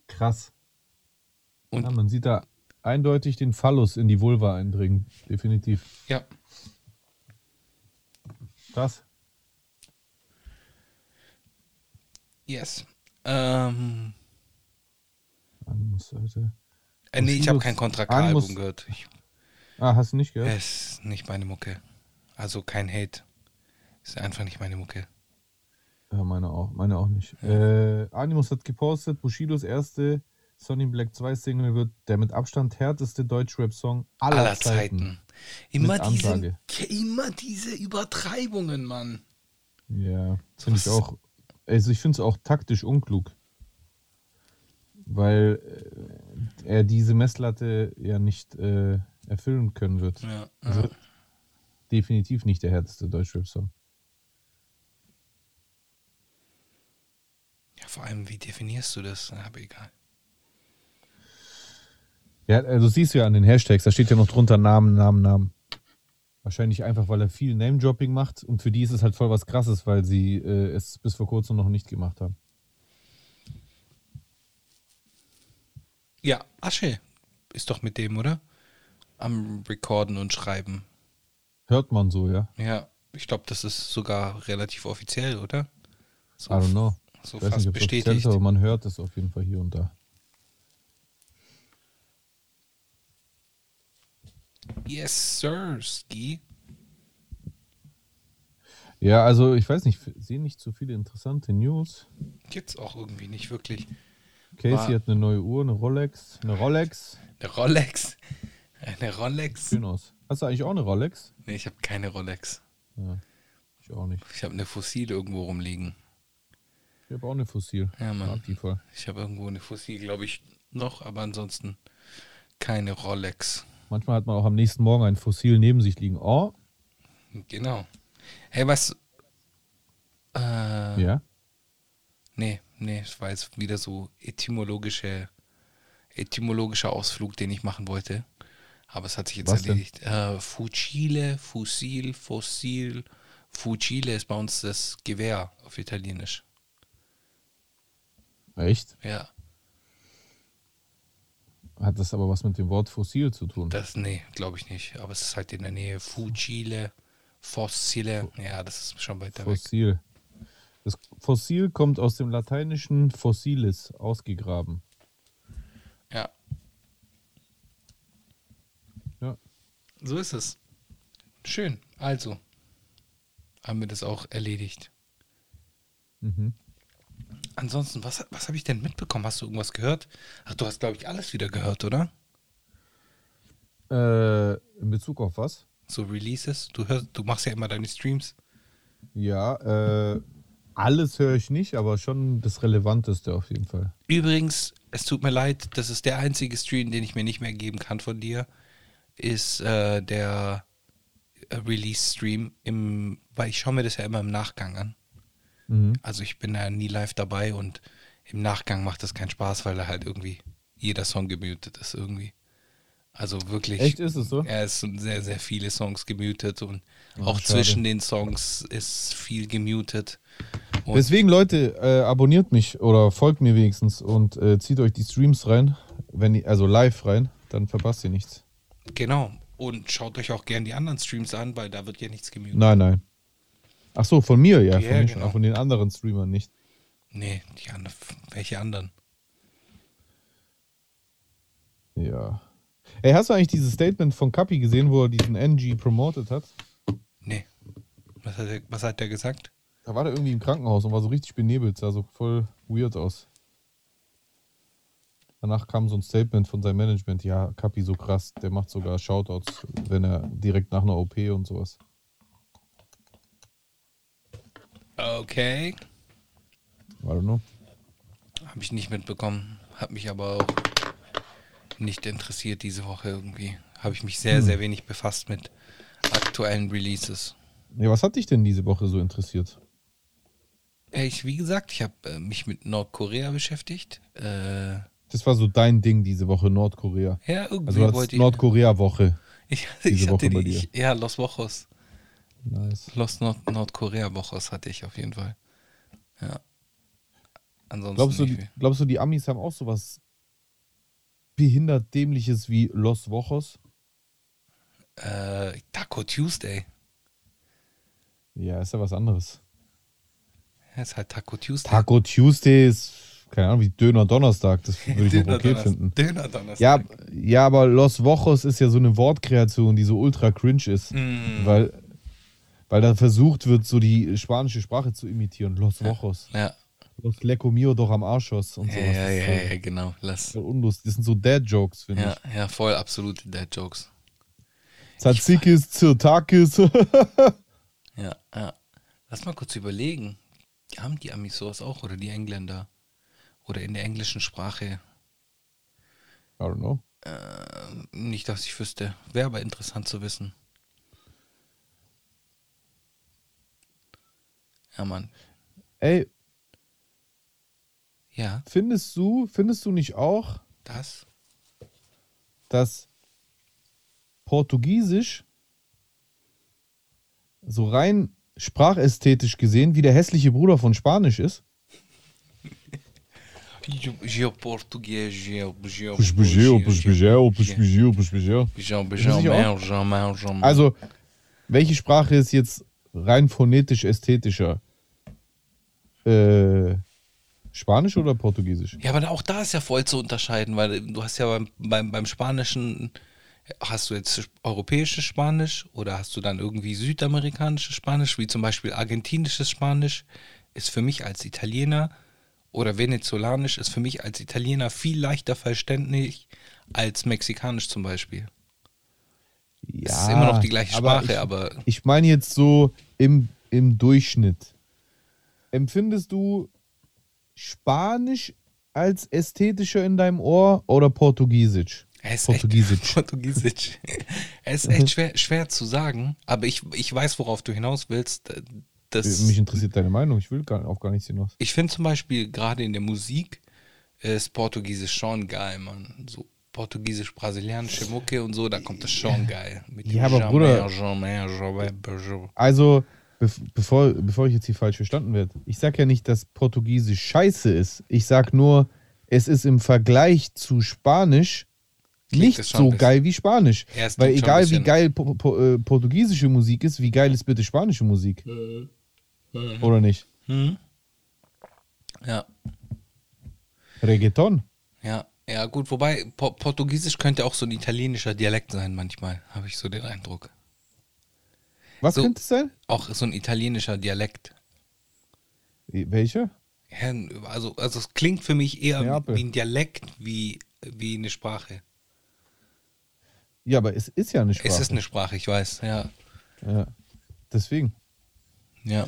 Krass. Und- ja, man sieht da eindeutig den Phallus in die Vulva eindringen. Definitiv. Ja. Krass. Yes. Ähm, Animus-Seite. äh, nee, ich habe kein Contra K-Album Animus- gehört. Ich, Ah, hast du nicht gehört? es ist nicht meine Mucke. Also kein Hate. Ist einfach nicht meine Mucke. Ja, meine auch, meine auch nicht. Äh, Animus hat gepostet, Bushidos erste Sonny Black 2 Single wird der mit Abstand härteste Deutschrap-Song aller, aller Zeiten. Zeiten. Immer diese, immer diese Übertreibungen, Mann. Ja, finde ich auch. Also ich finde es auch taktisch unklug. Weil äh, er diese Messlatte ja nicht äh, erfüllen können wird. Ja, Also ja. definitiv nicht der härteste Deutschrap-Song. ja, vor allem, wie definierst du das? Aber egal. Ja, also siehst du ja an den Hashtags, da steht ja noch drunter Namen, Namen, Namen. Wahrscheinlich einfach, weil er viel Name-Dropping macht und für die ist es halt voll was krasses, weil sie äh, es bis vor kurzem noch nicht gemacht haben. Ja, Asche ist doch mit dem, oder? Am Recorden und Schreiben. Hört man so, ja? Ja, ich glaube, das ist sogar relativ offiziell, oder? So, I don't know. so Ich weiß fast nicht, bestätigt. ist, aber man hört es auf jeden Fall hier und da. Yes, sir, Ski. Ja, also ich weiß nicht, ich sehe nicht so viele interessante News. Gibt's auch irgendwie nicht wirklich. Casey hat eine neue Uhr, eine Rolex, eine Rolex. Eine Rolex. Eine Rolex? Schön aus. Hast du eigentlich auch eine Rolex? Nee, ich habe keine Rolex. Ja, ich auch nicht. Ich habe eine Fossil irgendwo rumliegen. Ich habe auch eine Fossil. Ja, Mann. Ich habe irgendwo eine Fossil, glaube ich, noch, aber ansonsten keine Rolex. Manchmal hat man auch am nächsten Morgen ein Fossil neben sich liegen. Oh, Genau. Hey, was? Äh, ja. Nee, nee, es war jetzt wieder so etymologische, etymologischer Ausflug, den ich machen wollte. Aber es hat sich jetzt Was erledigt. Äh, Fucile, Fusil, Fossil. Fucile ist bei uns das Gewehr auf Italienisch. Echt? Ja, Hat das aber was mit dem Wort Fossil zu tun? das, nee, glaube ich nicht. Aber es ist halt in der Nähe. Fucile, Fossile. Ja, das ist schon weiter weg. Fossil. Das Fossil kommt aus dem lateinischen fossilis, ausgegraben. Ja, Ja. so ist es. Schön. Also, haben wir das auch erledigt. Mhm. Ansonsten, was, was habe ich denn mitbekommen? Hast du irgendwas gehört? Ach, du hast, glaube ich, alles wieder gehört, oder? Äh, in Bezug auf was? So Releases. Du hörst, du machst ja immer deine Streams. Ja, äh, alles höre ich nicht, aber schon das Relevanteste auf jeden Fall. Übrigens, es tut mir leid, das ist der einzige Stream, den ich mir nicht mehr geben kann von dir, ist äh, der äh, Release-Stream, im, weil ich schaue mir das ja immer im Nachgang an. Mhm. Also ich bin da nie live dabei und im Nachgang macht das keinen Spaß, weil da halt irgendwie jeder Song gemutet ist irgendwie. Also wirklich. Echt, ist es so? Ja, es sind sehr, sehr viele Songs gemutet und Oh, auch schade. zwischen den Songs ist viel gemutet. Und Deswegen, Leute, äh, abonniert mich oder folgt mir wenigstens und äh, zieht euch die Streams rein, wenn ihr, also live rein, dann verpasst ihr nichts. Genau. Und schaut euch auch gern die anderen Streams an, weil da wird ja nichts gemutet. Nein, nein. Ach so, von mir, ja, Ja, von mir schon, genau. aber von den anderen Streamern nicht. Nee, die anderen, welche anderen? Ja. Ey, hast du eigentlich dieses Statement von Kapi gesehen, wo er diesen NG promoted hat? Nee. Was hat, der, was hat der gesagt? Da war der irgendwie im Krankenhaus und war so richtig benebelt, sah so voll weird aus. Danach kam so ein Statement von seinem Management, ja, Kapi so krass, der macht sogar Shoutouts, wenn er direkt nach einer OP und sowas. Okay. I don't know. Habe ich nicht mitbekommen. Hat mich aber auch nicht interessiert diese Woche irgendwie. Habe ich mich sehr, sehr wenig befasst mit aktuellen Releases. Ja, was hat dich denn diese Woche so interessiert? Äh, Ich, wie gesagt, ich habe äh, mich mit Nordkorea beschäftigt. Äh, Das war so dein Ding diese Woche, Nordkorea. ja, irgendwie Also wollte ich. Nordkorea-Woche. Ich, diese ich hatte Woche bei die, dir. ich, ja, Los Wochos. Nice. Los Nord Nordkorea Wochos hatte ich auf jeden Fall. Ja. Ansonsten Glaubst du, die, glaubst du, die Amis haben auch sowas behindert dämliches wie Los Wochos? Äh, Taco Tuesday. Ja, ist ja was anderes. Ja, ist halt Taco Tuesday. Taco Tuesday ist, keine Ahnung, wie Döner Donnerstag. Das würde ich noch okay finden. Döner Donnerstag. Ja, ja, aber Los Wochos ist ja so eine Wortkreation, die so ultra cringe ist. Mm. Weil, weil da versucht wird, so die spanische Sprache zu imitieren. Los Wochos. Ja. Los Lecco Mio doch am Arschos und sowas. ja, ja, so ja, genau. Lass. voll unlustig. Das sind so Dad-Jokes, finde Ja, ja, voll absolute Dad-Jokes. ich. Tzatzikis, Zirtakis. Ja, ja. Lass mal kurz überlegen. Haben die Amis sowas auch oder die Engländer? Oder in der englischen Sprache? I don't know. Nicht, dass ich wüsste. Wäre aber interessant zu wissen. Ja, Mann. Ey, Ja, findest du, findest du nicht auch, das? dass Portugiesisch so rein sprachästhetisch gesehen wie der hässliche Bruder von Spanisch ist? Geoportuguês, geo, geo, Also, welche Sprache ist jetzt rein phonetisch ästhetischer? Äh, Spanisch oder Portugiesisch? Ja, aber auch da ist ja voll zu unterscheiden, weil du hast ja beim, beim, beim Spanischen, hast du jetzt europäisches Spanisch oder hast du dann irgendwie südamerikanisches Spanisch, wie zum Beispiel argentinisches Spanisch, ist für mich als Italiener oder venezolanisch ist für mich als Italiener viel leichter verständlich als mexikanisch zum Beispiel. Ja, es ist immer noch die gleiche Sprache, ich, aber Ich meine jetzt so im, im Durchschnitt. Empfindest du Spanisch als ästhetischer in deinem Ohr oder Portugiesisch? Es Portugiesisch. Echt, Portugiesisch. es ist echt schwer, schwer zu sagen, aber ich, ich weiß, worauf du hinaus willst. Das, Mich interessiert deine Meinung. Ich will gar, auf gar nichts hinaus. ich finde zum Beispiel gerade in der Musik ist Portugiesisch schon geil, Mann. So portugiesisch-brasilianische Mucke und so, da kommt das schon geil. Mit Ja, aber Jamais, Bruder- jamais, jamais. Also, bev- bevor, bevor ich jetzt hier falsch verstanden werde, ich sage ja nicht, dass Portugiesisch scheiße ist. Ich sage nur, es ist im Vergleich zu Spanisch nicht so geil wie Spanisch. Weil egal wie geil po po äh, portugiesische Musik ist, wie geil ist bitte spanische Musik? Oder nicht? Hm? Ja, Reggaeton? ja, ja, gut, wobei po Portugiesisch könnte auch so ein italienischer Dialekt sein manchmal, habe ich so den Eindruck. Was So. könnte es sein? Auch so ein italienischer Dialekt. Welcher? Also, also es klingt für mich eher Neapel. wie ein Dialekt, wie, wie eine Sprache. Ja, aber es ist ja eine Sprache. Es ist eine Sprache, ich weiß, ja. ja. Deswegen. Ja.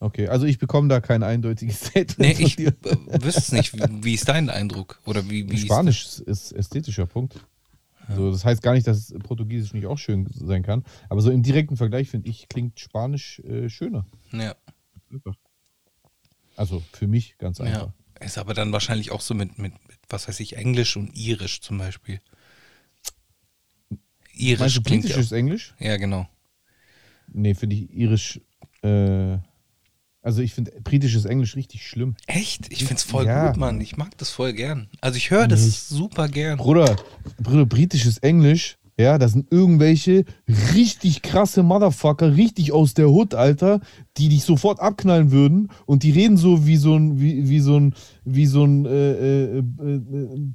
Okay, also ich bekomme da kein eindeutiges Statement Nee, ich wüsste es nicht. Wie, ist dein Eindruck? Oder wie, wie Spanisch ist, ist ästhetischer Punkt. So, das heißt gar nicht, dass Portugiesisch nicht auch schön sein kann. Aber so im direkten Vergleich finde ich, klingt Spanisch äh, schöner. Ja, Einfach. Also für mich ganz einfach. ja. Ist aber dann wahrscheinlich auch so mit, mit, mit, was weiß ich, Englisch und Irisch zum Beispiel. Irisch Meinst du klingt britisch ja, ist Englisch? ja, genau. Nee, finde ich irisch. Äh, also ich finde britisches Englisch richtig schlimm. Echt? Ich find's voll Ja. gut, Mann. Ich mag das voll gern. Also ich höre das Nicht. super gern. Bruder, Bruder, britisches Englisch, ja, das sind irgendwelche richtig krasse Motherfucker, richtig aus der Hut, Alter, die dich sofort abknallen würden und die reden so wie so ein, wie, wie so ein, wie so ein äh, äh, äh,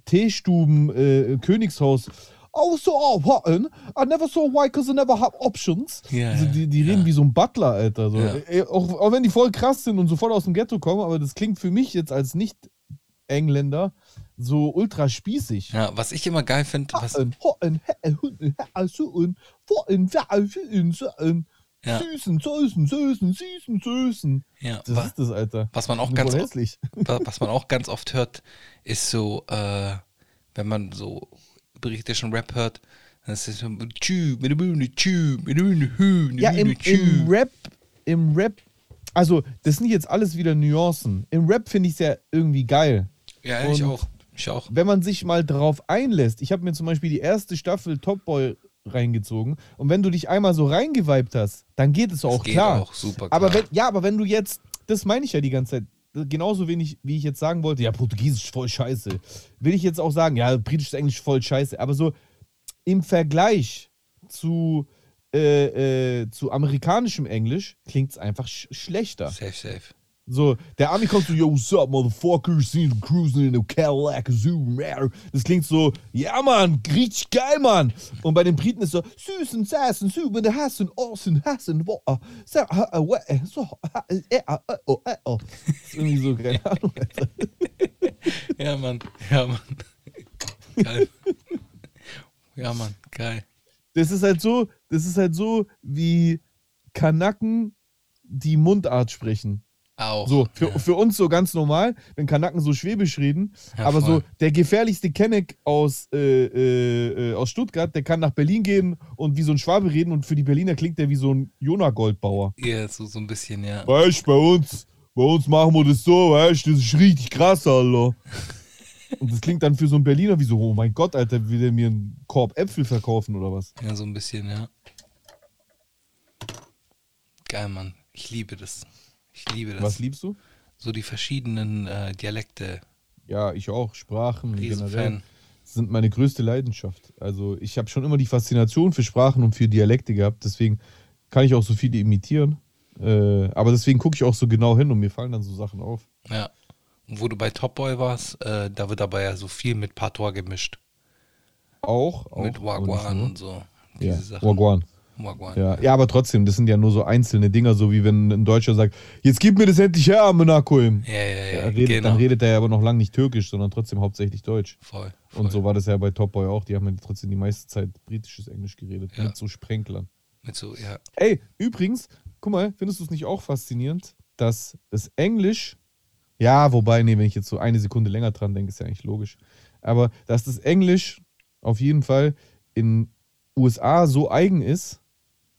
Teestuben-Königshaus. Oh, so oh, what? I never saw why, because I never have options. Ja, also die, die reden wie so ein Butler, Alter. So. Auch, auch wenn die voll krass sind und sofort aus dem Ghetto kommen, aber das klingt für mich jetzt als Nicht-Engländer so ultra spießig. Ja, was ich immer geil finde, was, Ja. Süßen, süßen, süßen, süßen, süßen. ja, Das wa- ist das, Alter. was man auch ganz hässlich. wa- was man auch ganz oft hört, ist so, äh, wenn man so britischen Rap hört, dann ist Ja, im, im Rap, im Rap, also das sind jetzt alles wieder Nuancen. Im Rap finde ich es ja irgendwie geil. Ja, ich und- auch. Ich auch. Wenn man sich mal drauf einlässt, ich habe mir zum Beispiel die erste Staffel Top Boy reingezogen und wenn du dich einmal so reingeweibt hast, dann geht es auch geht klar. auch super Aber klar. wenn, ja, aber wenn du jetzt, das meine ich ja die ganze Zeit, genauso wenig, wie ich jetzt sagen wollte, ja, Portugiesisch voll scheiße, will ich jetzt auch sagen, ja, britisches Englisch voll scheiße, aber so im Vergleich zu, äh, äh, zu amerikanischem Englisch klingt es einfach sch schlechter. Safe, safe. So, der Ami kommt so, yo, what's up, motherfuckers, seen them cruising in a Cadillac Zoom. Das klingt so, ja, Mann, richtig geil, Mann. Und bei den Briten ist so, Süßen, Sassen, Süben, Hassen, Ossen, Hassen, wo, so, so, oh, oh. Das ist irgendwie so, keine Ahnung, Alter. Ja, Mann. Ja, Mann. Geil. Ja, Mann. Geil. Das ist halt so, das ist halt so, wie Kanaken die Mundart sprechen. Auch. So, für, ja. für uns so ganz normal, wenn Kanaken so Schwäbisch reden. Ja, aber voll. so der gefährlichste Kenneck aus, äh, äh, äh, aus Stuttgart, der kann nach Berlin gehen und wie so ein Schwabe reden und für die Berliner klingt der wie so ein Jona-Goldbauer. Ja, so, so ein bisschen, ja. Weißt du, bei uns, bei uns machen wir das so, weißt du, das ist richtig krass, Alter. Und das klingt dann für so einen Berliner wie so, oh mein Gott, Alter, will der mir einen Korb Äpfel verkaufen oder was? Ja, so ein bisschen, ja. Geil, Mann. Ich liebe das. Ich liebe das. Was liebst du? so die verschiedenen äh, Dialekte. Ja, ich auch. Sprachen generell Riesenfan. sind meine größte Leidenschaft. Also ich habe schon immer die Faszination für Sprachen und für Dialekte gehabt. Deswegen kann ich auch so viele imitieren. Äh, aber deswegen gucke ich auch so genau hin und mir fallen dann so Sachen auf. Ja. Und wo du bei Top Boy warst, äh, da wird aber ja so viel mit Patois gemischt. Auch. auch mit Wagwan nur. und so. Diese Ja. Wagwan. Ja. ja, aber trotzdem, das sind ja nur so einzelne Dinger, so wie wenn ein Deutscher sagt, jetzt gib mir das endlich her, Monacoim. Ja, ja, ja. Er redet, genau. Dann redet er ja aber noch lange nicht türkisch, sondern trotzdem hauptsächlich Deutsch. voll, voll. Und so war das ja bei Top Boy auch. Die haben ja trotzdem die meiste Zeit britisches Englisch geredet, Ja. mit so Sprenklern. Mit so, ja. Ey, übrigens, guck mal, findest du es nicht auch faszinierend, dass das Englisch, ja, wobei, nee, wenn ich jetzt so eine Sekunde länger dran denke, ist ja eigentlich logisch, aber dass das Englisch auf jeden Fall in USA so eigen ist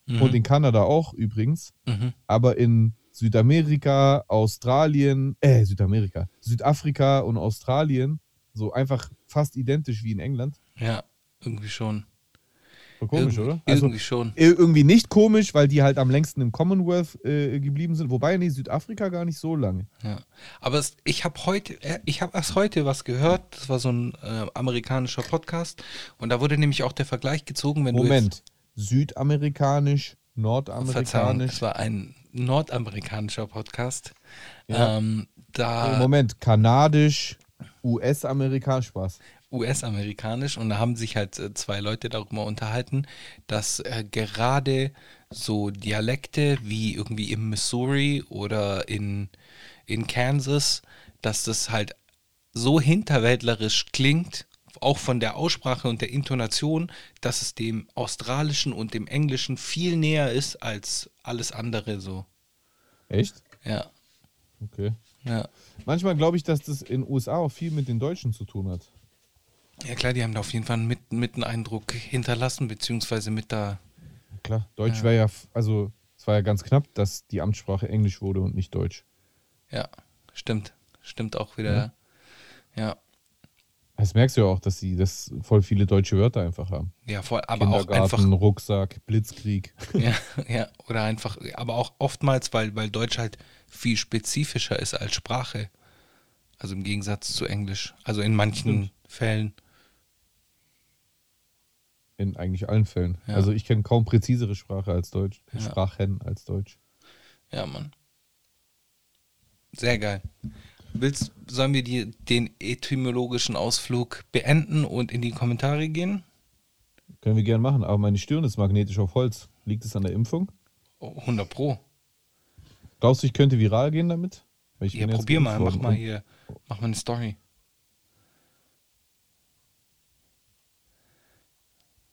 und in Kanada auch übrigens, Mhm. aber in Südamerika, Australien, äh, Südamerika, Südafrika und Australien so einfach fast identisch wie in England. Ja, irgendwie schon. Voll komisch, irgendwie, oder? Also irgendwie schon. Ir- irgendwie nicht komisch, weil die halt am längsten im Commonwealth äh, geblieben sind. Wobei, nee, Südafrika gar nicht so lange. Ja. Aber es, ich habe heute, äh, ich habe erst heute was gehört. Das war so ein äh, amerikanischer Podcast. Und da wurde nämlich auch der Vergleich gezogen, wenn du Moment. Südamerikanisch, jetzt. Verzeihung, Nordamerikanisch. es war ein nordamerikanischer Podcast. Ja. Ähm, da Moment, kanadisch, US-amerikanisch, Spaß. US-amerikanisch und da haben sich halt äh, zwei Leute darüber unterhalten, dass äh, gerade so Dialekte wie irgendwie im Missouri oder in, in Kansas, dass das halt so hinterwäldlerisch klingt, auch von der Aussprache und der Intonation, dass es dem Australischen und dem Englischen viel näher ist als alles andere so. Echt? Ja, Okay. ja. Manchmal glaube ich, dass das in den USA auch viel mit den Deutschen zu tun hat. Ja klar, die haben da auf jeden Fall mit, mit einen Eindruck hinterlassen, beziehungsweise mit da Klar, Deutsch Ja. wäre ja, also es war ja ganz knapp, dass die Amtssprache Englisch wurde und nicht Deutsch. Ja, stimmt. Stimmt auch wieder. Ja, Das merkst du ja auch, dass sie das voll viele deutsche Wörter einfach haben. ja, voll, aber auch einfach. Rucksack, Blitzkrieg. Ja, ja, oder einfach, aber auch oftmals, weil, weil Deutsch halt viel spezifischer ist als Sprache. Also im Gegensatz zu Englisch. Also in manchen Fällen. In eigentlich allen Fällen. Ja. Also ich kenne kaum präzisere Sprache als Deutsch. Ja. Sprachen als Deutsch. Ja, Mann. Sehr geil. Willst, sollen wir die, den etymologischen Ausflug beenden und in die Kommentare gehen? Können wir gerne machen, aber meine Stirn ist magnetisch auf Holz. Liegt es an der Impfung? Oh, 100 Pro. Glaubst du, ich könnte viral gehen damit? Ja, probier mal, mach mal hier, mach mal eine Story.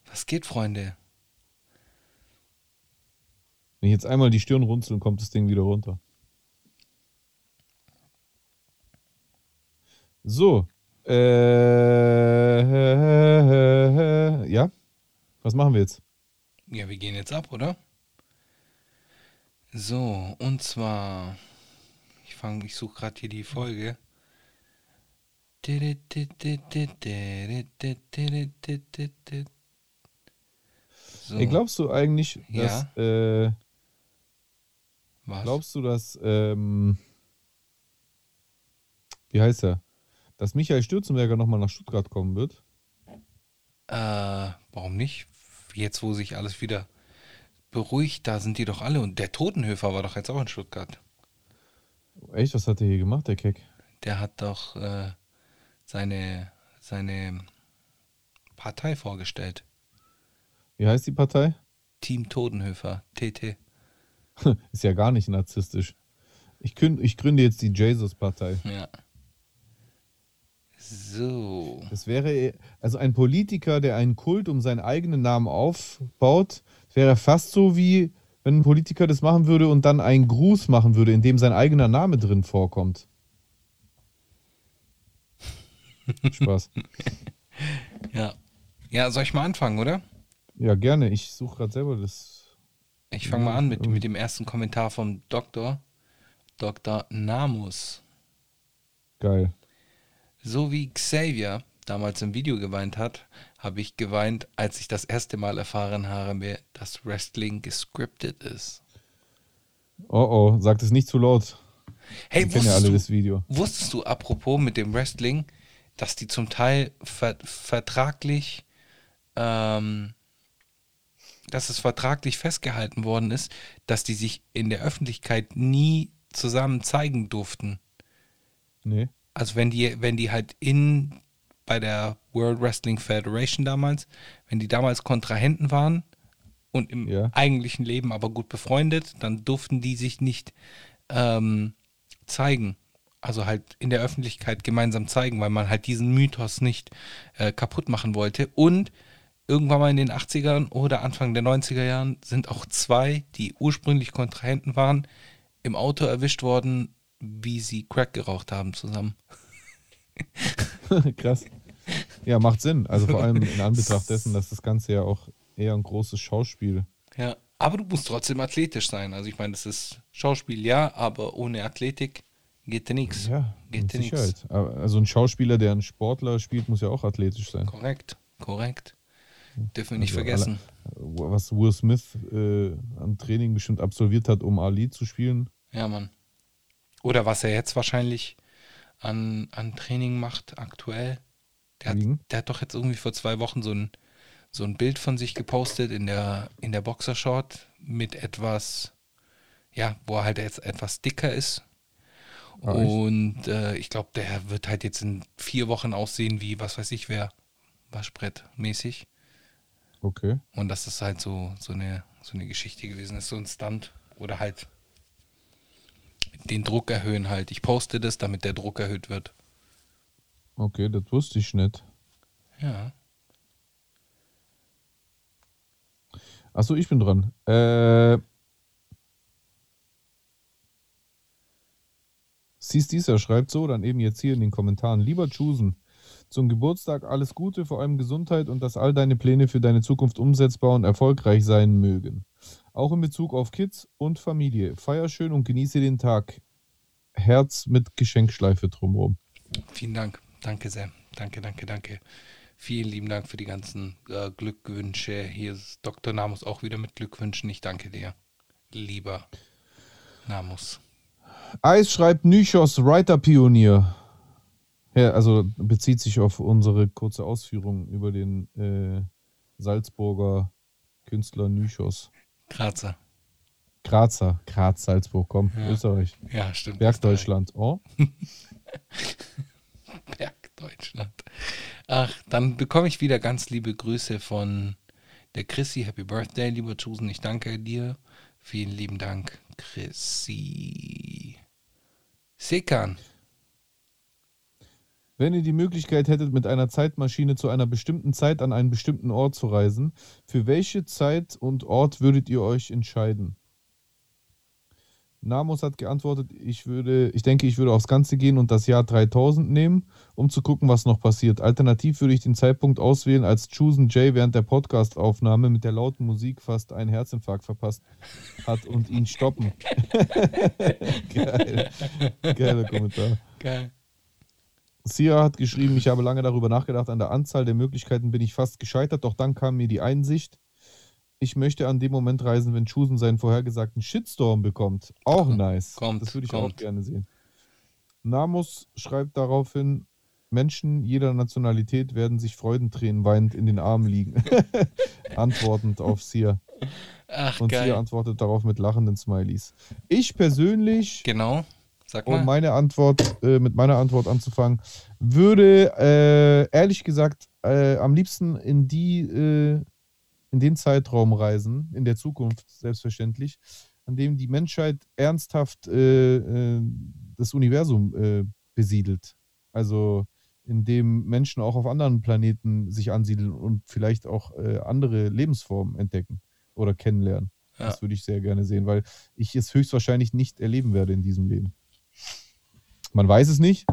Was geht, Freunde? Wenn ich jetzt einmal die Stirn runzel, kommt das Ding wieder runter. So. Äh, ja? Was machen wir jetzt? Ja, wir gehen jetzt ab, oder? So, und zwar, ich fange, ich suche gerade hier die Folge. So, Ey, glaubst du eigentlich, dass, äh, was? glaubst du, dass, ähm, wie heißt er? Dass Michael Stürzenberger nochmal nach Stuttgart kommen wird? Äh, warum nicht? Jetzt, wo sich alles wieder beruhigt, da sind die doch alle. Und der Totenhöfer war doch jetzt auch in Stuttgart. Echt, was hat der hier gemacht, der Keck? Der hat doch äh, seine, seine Partei vorgestellt. Wie heißt die Partei? Team Todenhöfer, TT. Ist ja gar nicht narzisstisch. Ich, kün- ich gründe jetzt die Jesus-Partei. Ja. So. Das wäre, also ein Politiker, der einen Kult um seinen eigenen Namen aufbaut, wäre fast so wie, wenn ein Politiker das machen würde und dann einen Gruß machen würde, in dem sein eigener Name drin vorkommt. Spaß. Ja. Ja, soll ich mal anfangen, oder? Ja, gerne. Ich suche gerade selber das. Ich fange mal an mit, mit dem ersten Kommentar vom Doktor. Dr. Namus. Geil. So wie Xavier damals im Video geweint hat, habe ich geweint, als ich das erste Mal erfahren habe, dass Wrestling gescriptet ist. Oh oh, sag das nicht zu laut. Hey, kennen ja alle wusstest, das du, Video. wusstest du, apropos mit dem Wrestling, dass die zum Teil ver vertraglich, ähm, dass es vertraglich festgehalten worden ist, dass die sich in der Öffentlichkeit nie zusammen zeigen durften? Nee. Also wenn die, wenn die halt in bei der World Wrestling Federation damals, wenn die damals Kontrahenten waren und im Ja. eigentlichen Leben aber gut befreundet, dann durften die sich nicht ähm, zeigen. Also halt in der Öffentlichkeit gemeinsam zeigen, weil man halt diesen Mythos nicht äh, kaputt machen wollte. Und irgendwann mal in den 80ern oder Anfang der 90er Jahren sind auch zwei, die ursprünglich Kontrahenten waren, im Auto erwischt worden, wie sie Crack geraucht haben zusammen. Krass. Ja, macht Sinn. Also vor allem in Anbetracht dessen, dass das Ganze ja auch eher ein großes Schauspiel. Ja, aber du musst trotzdem athletisch sein. Also ich meine, das ist Schauspiel, ja, aber ohne Athletik geht dir nichts. Ja, geht dir nichts. Also ein Schauspieler, der einen Sportler spielt, muss ja auch athletisch sein. Korrekt, korrekt. Dürfen wir nicht Also vergessen. Was Will Smith äh, an Training bestimmt absolviert hat, um Ali zu spielen. Ja, Mann. Oder was er jetzt wahrscheinlich an, an Training macht aktuell. Der hat, Liegen? der hat doch jetzt irgendwie vor zwei Wochen so ein, so ein Bild von sich gepostet in der, in der Boxershort mit etwas, ja, wo er halt jetzt etwas dicker ist. Echt? Und äh, ich glaube, der wird halt jetzt in vier Wochen aussehen wie, was weiß ich wer, Waschbrett-mäßig. Okay. Und das ist halt so, so, eine, so eine Geschichte gewesen ist, so ein Stunt. Oder halt den Druck erhöhen halt. Ich poste das, damit der Druck erhöht wird. Okay, das wusste ich nicht. Ja. Achso, ich bin dran. Äh, Siehst dieser schreibt so, dann eben jetzt hier in den Kommentaren. Lieber Chusen, zum Geburtstag alles Gute, vor allem Gesundheit und dass all deine Pläne für deine Zukunft umsetzbar und erfolgreich sein mögen. Auch in Bezug auf Kids und Familie. Feier schön und genieße den Tag. Herz mit Geschenkschleife drumherum. Vielen Dank. Danke sehr. Danke, danke, danke. Vielen lieben Dank für die ganzen äh, Glückwünsche. Hier ist Dr. Namus auch wieder mit Glückwünschen. Ich danke dir, lieber Namus. Eis schreibt Nychos Writer-Pionier. Ja, also bezieht sich auf unsere kurze Ausführung über den äh, Salzburger Künstler Nychos. Grazer. Grazer, Graz, Salzburg, komm, Ja. Österreich. Ja, stimmt. Bergdeutschland. Oh, Bergdeutschland. Ach, dann bekomme ich wieder ganz liebe Grüße von der Chrissy. Happy Birthday, lieber Chusen. Ich danke dir. Vielen lieben Dank, Chrissy. Sekan. Wenn ihr die Möglichkeit hättet, mit einer Zeitmaschine zu einer bestimmten Zeit an einen bestimmten Ort zu reisen, für welche Zeit und Ort würdet ihr euch entscheiden? Namos hat geantwortet, ich würde, ich denke, ich würde aufs Ganze gehen und das Jahr 3000 nehmen, um zu gucken, was noch passiert. Alternativ würde ich den Zeitpunkt auswählen, als Chosen Jay während der Podcastaufnahme mit der lauten Musik fast einen Herzinfarkt verpasst hat und ihn stoppen. Geil. Geiler Kommentar. Geil. Sia hat geschrieben, ich habe lange darüber nachgedacht, an der Anzahl der Möglichkeiten bin ich fast gescheitert, doch dann kam mir die Einsicht, ich möchte an dem Moment reisen, wenn Chusen seinen vorhergesagten Shitstorm bekommt. Auch nice. kommt, das würde ich kommt. auch gerne sehen. Namus schreibt daraufhin, Menschen jeder Nationalität werden sich Freudentränen weinend in den Armen liegen. Antwortend auf Sia. Ach, Und Sia geil. antwortet darauf mit lachenden Smileys. Ich persönlich Genau. Sag mal. um meine Antwort, äh, mit meiner Antwort anzufangen, würde äh, ehrlich gesagt äh, am liebsten in die, äh, in den Zeitraum reisen, in der Zukunft selbstverständlich, an dem die Menschheit ernsthaft äh, äh, das Universum besiedelt. Also in dem Menschen auch auf anderen Planeten sich ansiedeln und vielleicht auch andere Lebensformen entdecken oder kennenlernen. Ja. Das würde ich sehr gerne sehen, weil ich es höchstwahrscheinlich nicht erleben werde in diesem Leben. Man weiß es nicht,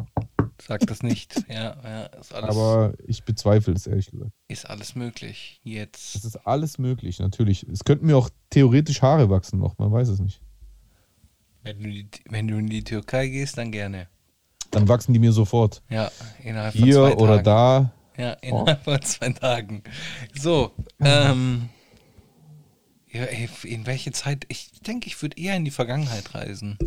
Sag das nicht. Ja, ja, ist alles, aber ich bezweifle es ehrlich gesagt. ist alles möglich. Es Jetzt. ist alles möglich, natürlich. Es könnten mir auch theoretisch Haare wachsen noch, man weiß es nicht. Wenn du, die, wenn du in die Türkei gehst, dann gerne. Dann wachsen die mir sofort. Ja, innerhalb von Hier zwei oder Tagen. da. Ja, innerhalb von zwei Tagen. So, ähm. In welche Zeit? Ich denke, ich würde eher in die Vergangenheit reisen.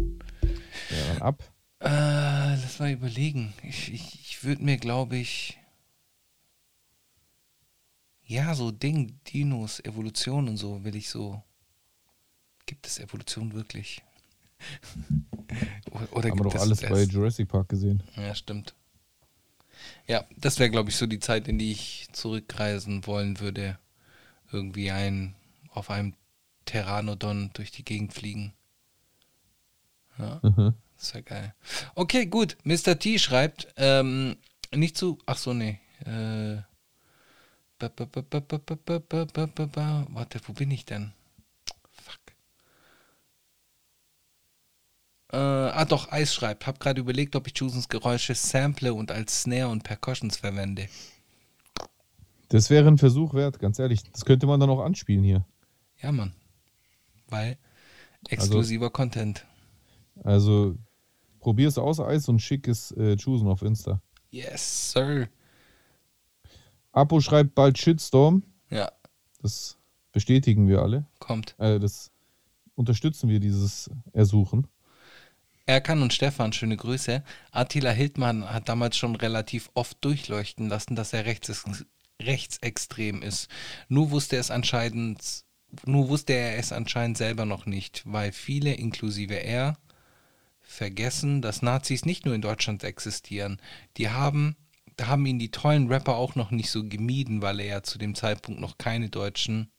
Ja, dann ab. Äh, lass mal überlegen. Ich, ich, ich würde mir, glaube ich. Ja, so Ding, Dinos, Evolution und so will ich so. Gibt es Evolution wirklich? oder Haben wir doch es alles es bei? Jurassic Park gesehen. Ja, stimmt. Ja, das wäre, glaube ich, so die Zeit, in die ich zurückreisen wollen würde. Irgendwie ein, auf einem Pteranodon durch die Gegend fliegen. Ja, Mhm. Das ist ja geil. Okay, gut. Mr. T schreibt, ähm, nicht zu. Ach so, nee. Äh, warte, wo bin ich denn? Fuck. Äh, ah doch, Eis schreibt. Hab gerade überlegt, ob ich Jusens Geräusche sample und als Snare und Percussions verwende. Das wäre ein Versuch wert, ganz ehrlich. Das könnte man dann auch anspielen hier. Ja, Mann. Weil exklusiver also, Content. Also probier's aus, Eis, und schick es äh, Chusen auf Insta. Yes, sir. Apo schreibt bald Shitstorm. Ja, Das bestätigen wir alle. kommt. Äh, das unterstützen wir, dieses Ersuchen. Erkan und Stefan, schöne Grüße. Attila Hildmann hat damals schon relativ oft durchleuchten lassen, dass er rechts, rechtsextrem ist. Nur wusste es anscheinend, nur wusste er es anscheinend selber noch nicht, weil viele, inklusive er, vergessen, dass Nazis nicht nur in Deutschland existieren. Die haben, da haben ihn die tollen Rapper auch noch nicht so gemieden, weil er ja zu dem Zeitpunkt noch keine deutschen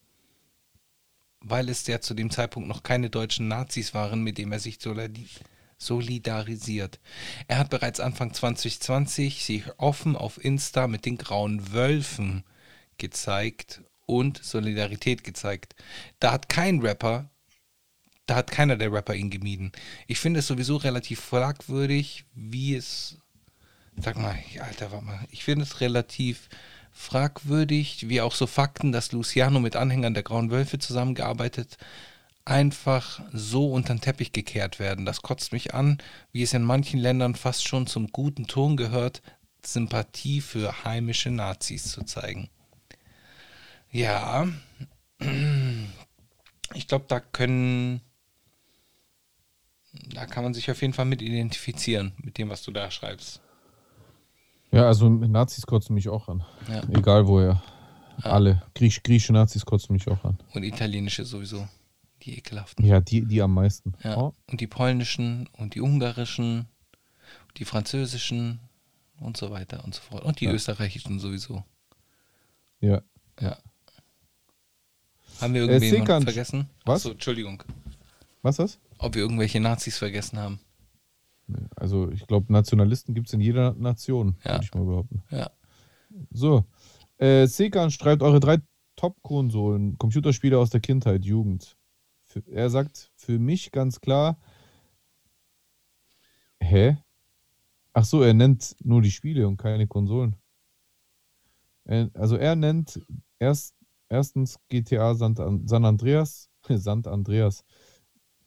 weil es ja zu dem Zeitpunkt noch keine deutschen Nazis waren, mit dem er sich solidarisiert. Er hat bereits Anfang 2020 sich offen auf Insta mit den grauen Wölfen gezeigt und Solidarität gezeigt. Da hat kein Rapper, da hat keiner der Rapper ihn gemieden. Ich finde es sowieso relativ fragwürdig, wie es, sag mal, Alter, warte mal, ich finde es relativ fragwürdig, wie auch so Fakten, dass Luciano mit Anhängern der Grauen Wölfe zusammengearbeitet, einfach so unter den Teppich gekehrt werden. Das kotzt mich an, wie es in manchen Ländern fast schon zum guten Ton gehört, Sympathie für heimische Nazis zu zeigen. Ja, ich glaube, da können, da kann man sich auf jeden Fall mit identifizieren, mit dem, was du da schreibst. Ja, also Nazis kotzen mich auch an. Ja. Egal woher. Alle. Griech, griechische Nazis kotzen mich auch an. Und italienische sowieso. Die ekelhaften. Ja, die, die am meisten. Ja. Oh, Und die polnischen und die ungarischen, die französischen und so weiter und so fort. Und die Ja. österreichischen sowieso. ja. Ja. Haben wir Äh, irgendwen Sekant. vergessen? Was? Achso, Entschuldigung. Was ist? Ob wir irgendwelche Nazis vergessen haben. Also ich glaube, Nationalisten gibt es in jeder Nation, Ja. würde ich mal behaupten. Ja. So. Äh, Sekan schreibt eure drei Top-Konsolen, Computerspiele aus der Kindheit, Jugend. Für, er sagt, für mich ganz klar. Hä? Ach so, er nennt nur die Spiele und keine Konsolen. Er, also er nennt erst, erstens GTA San, San Andreas, San Andreas.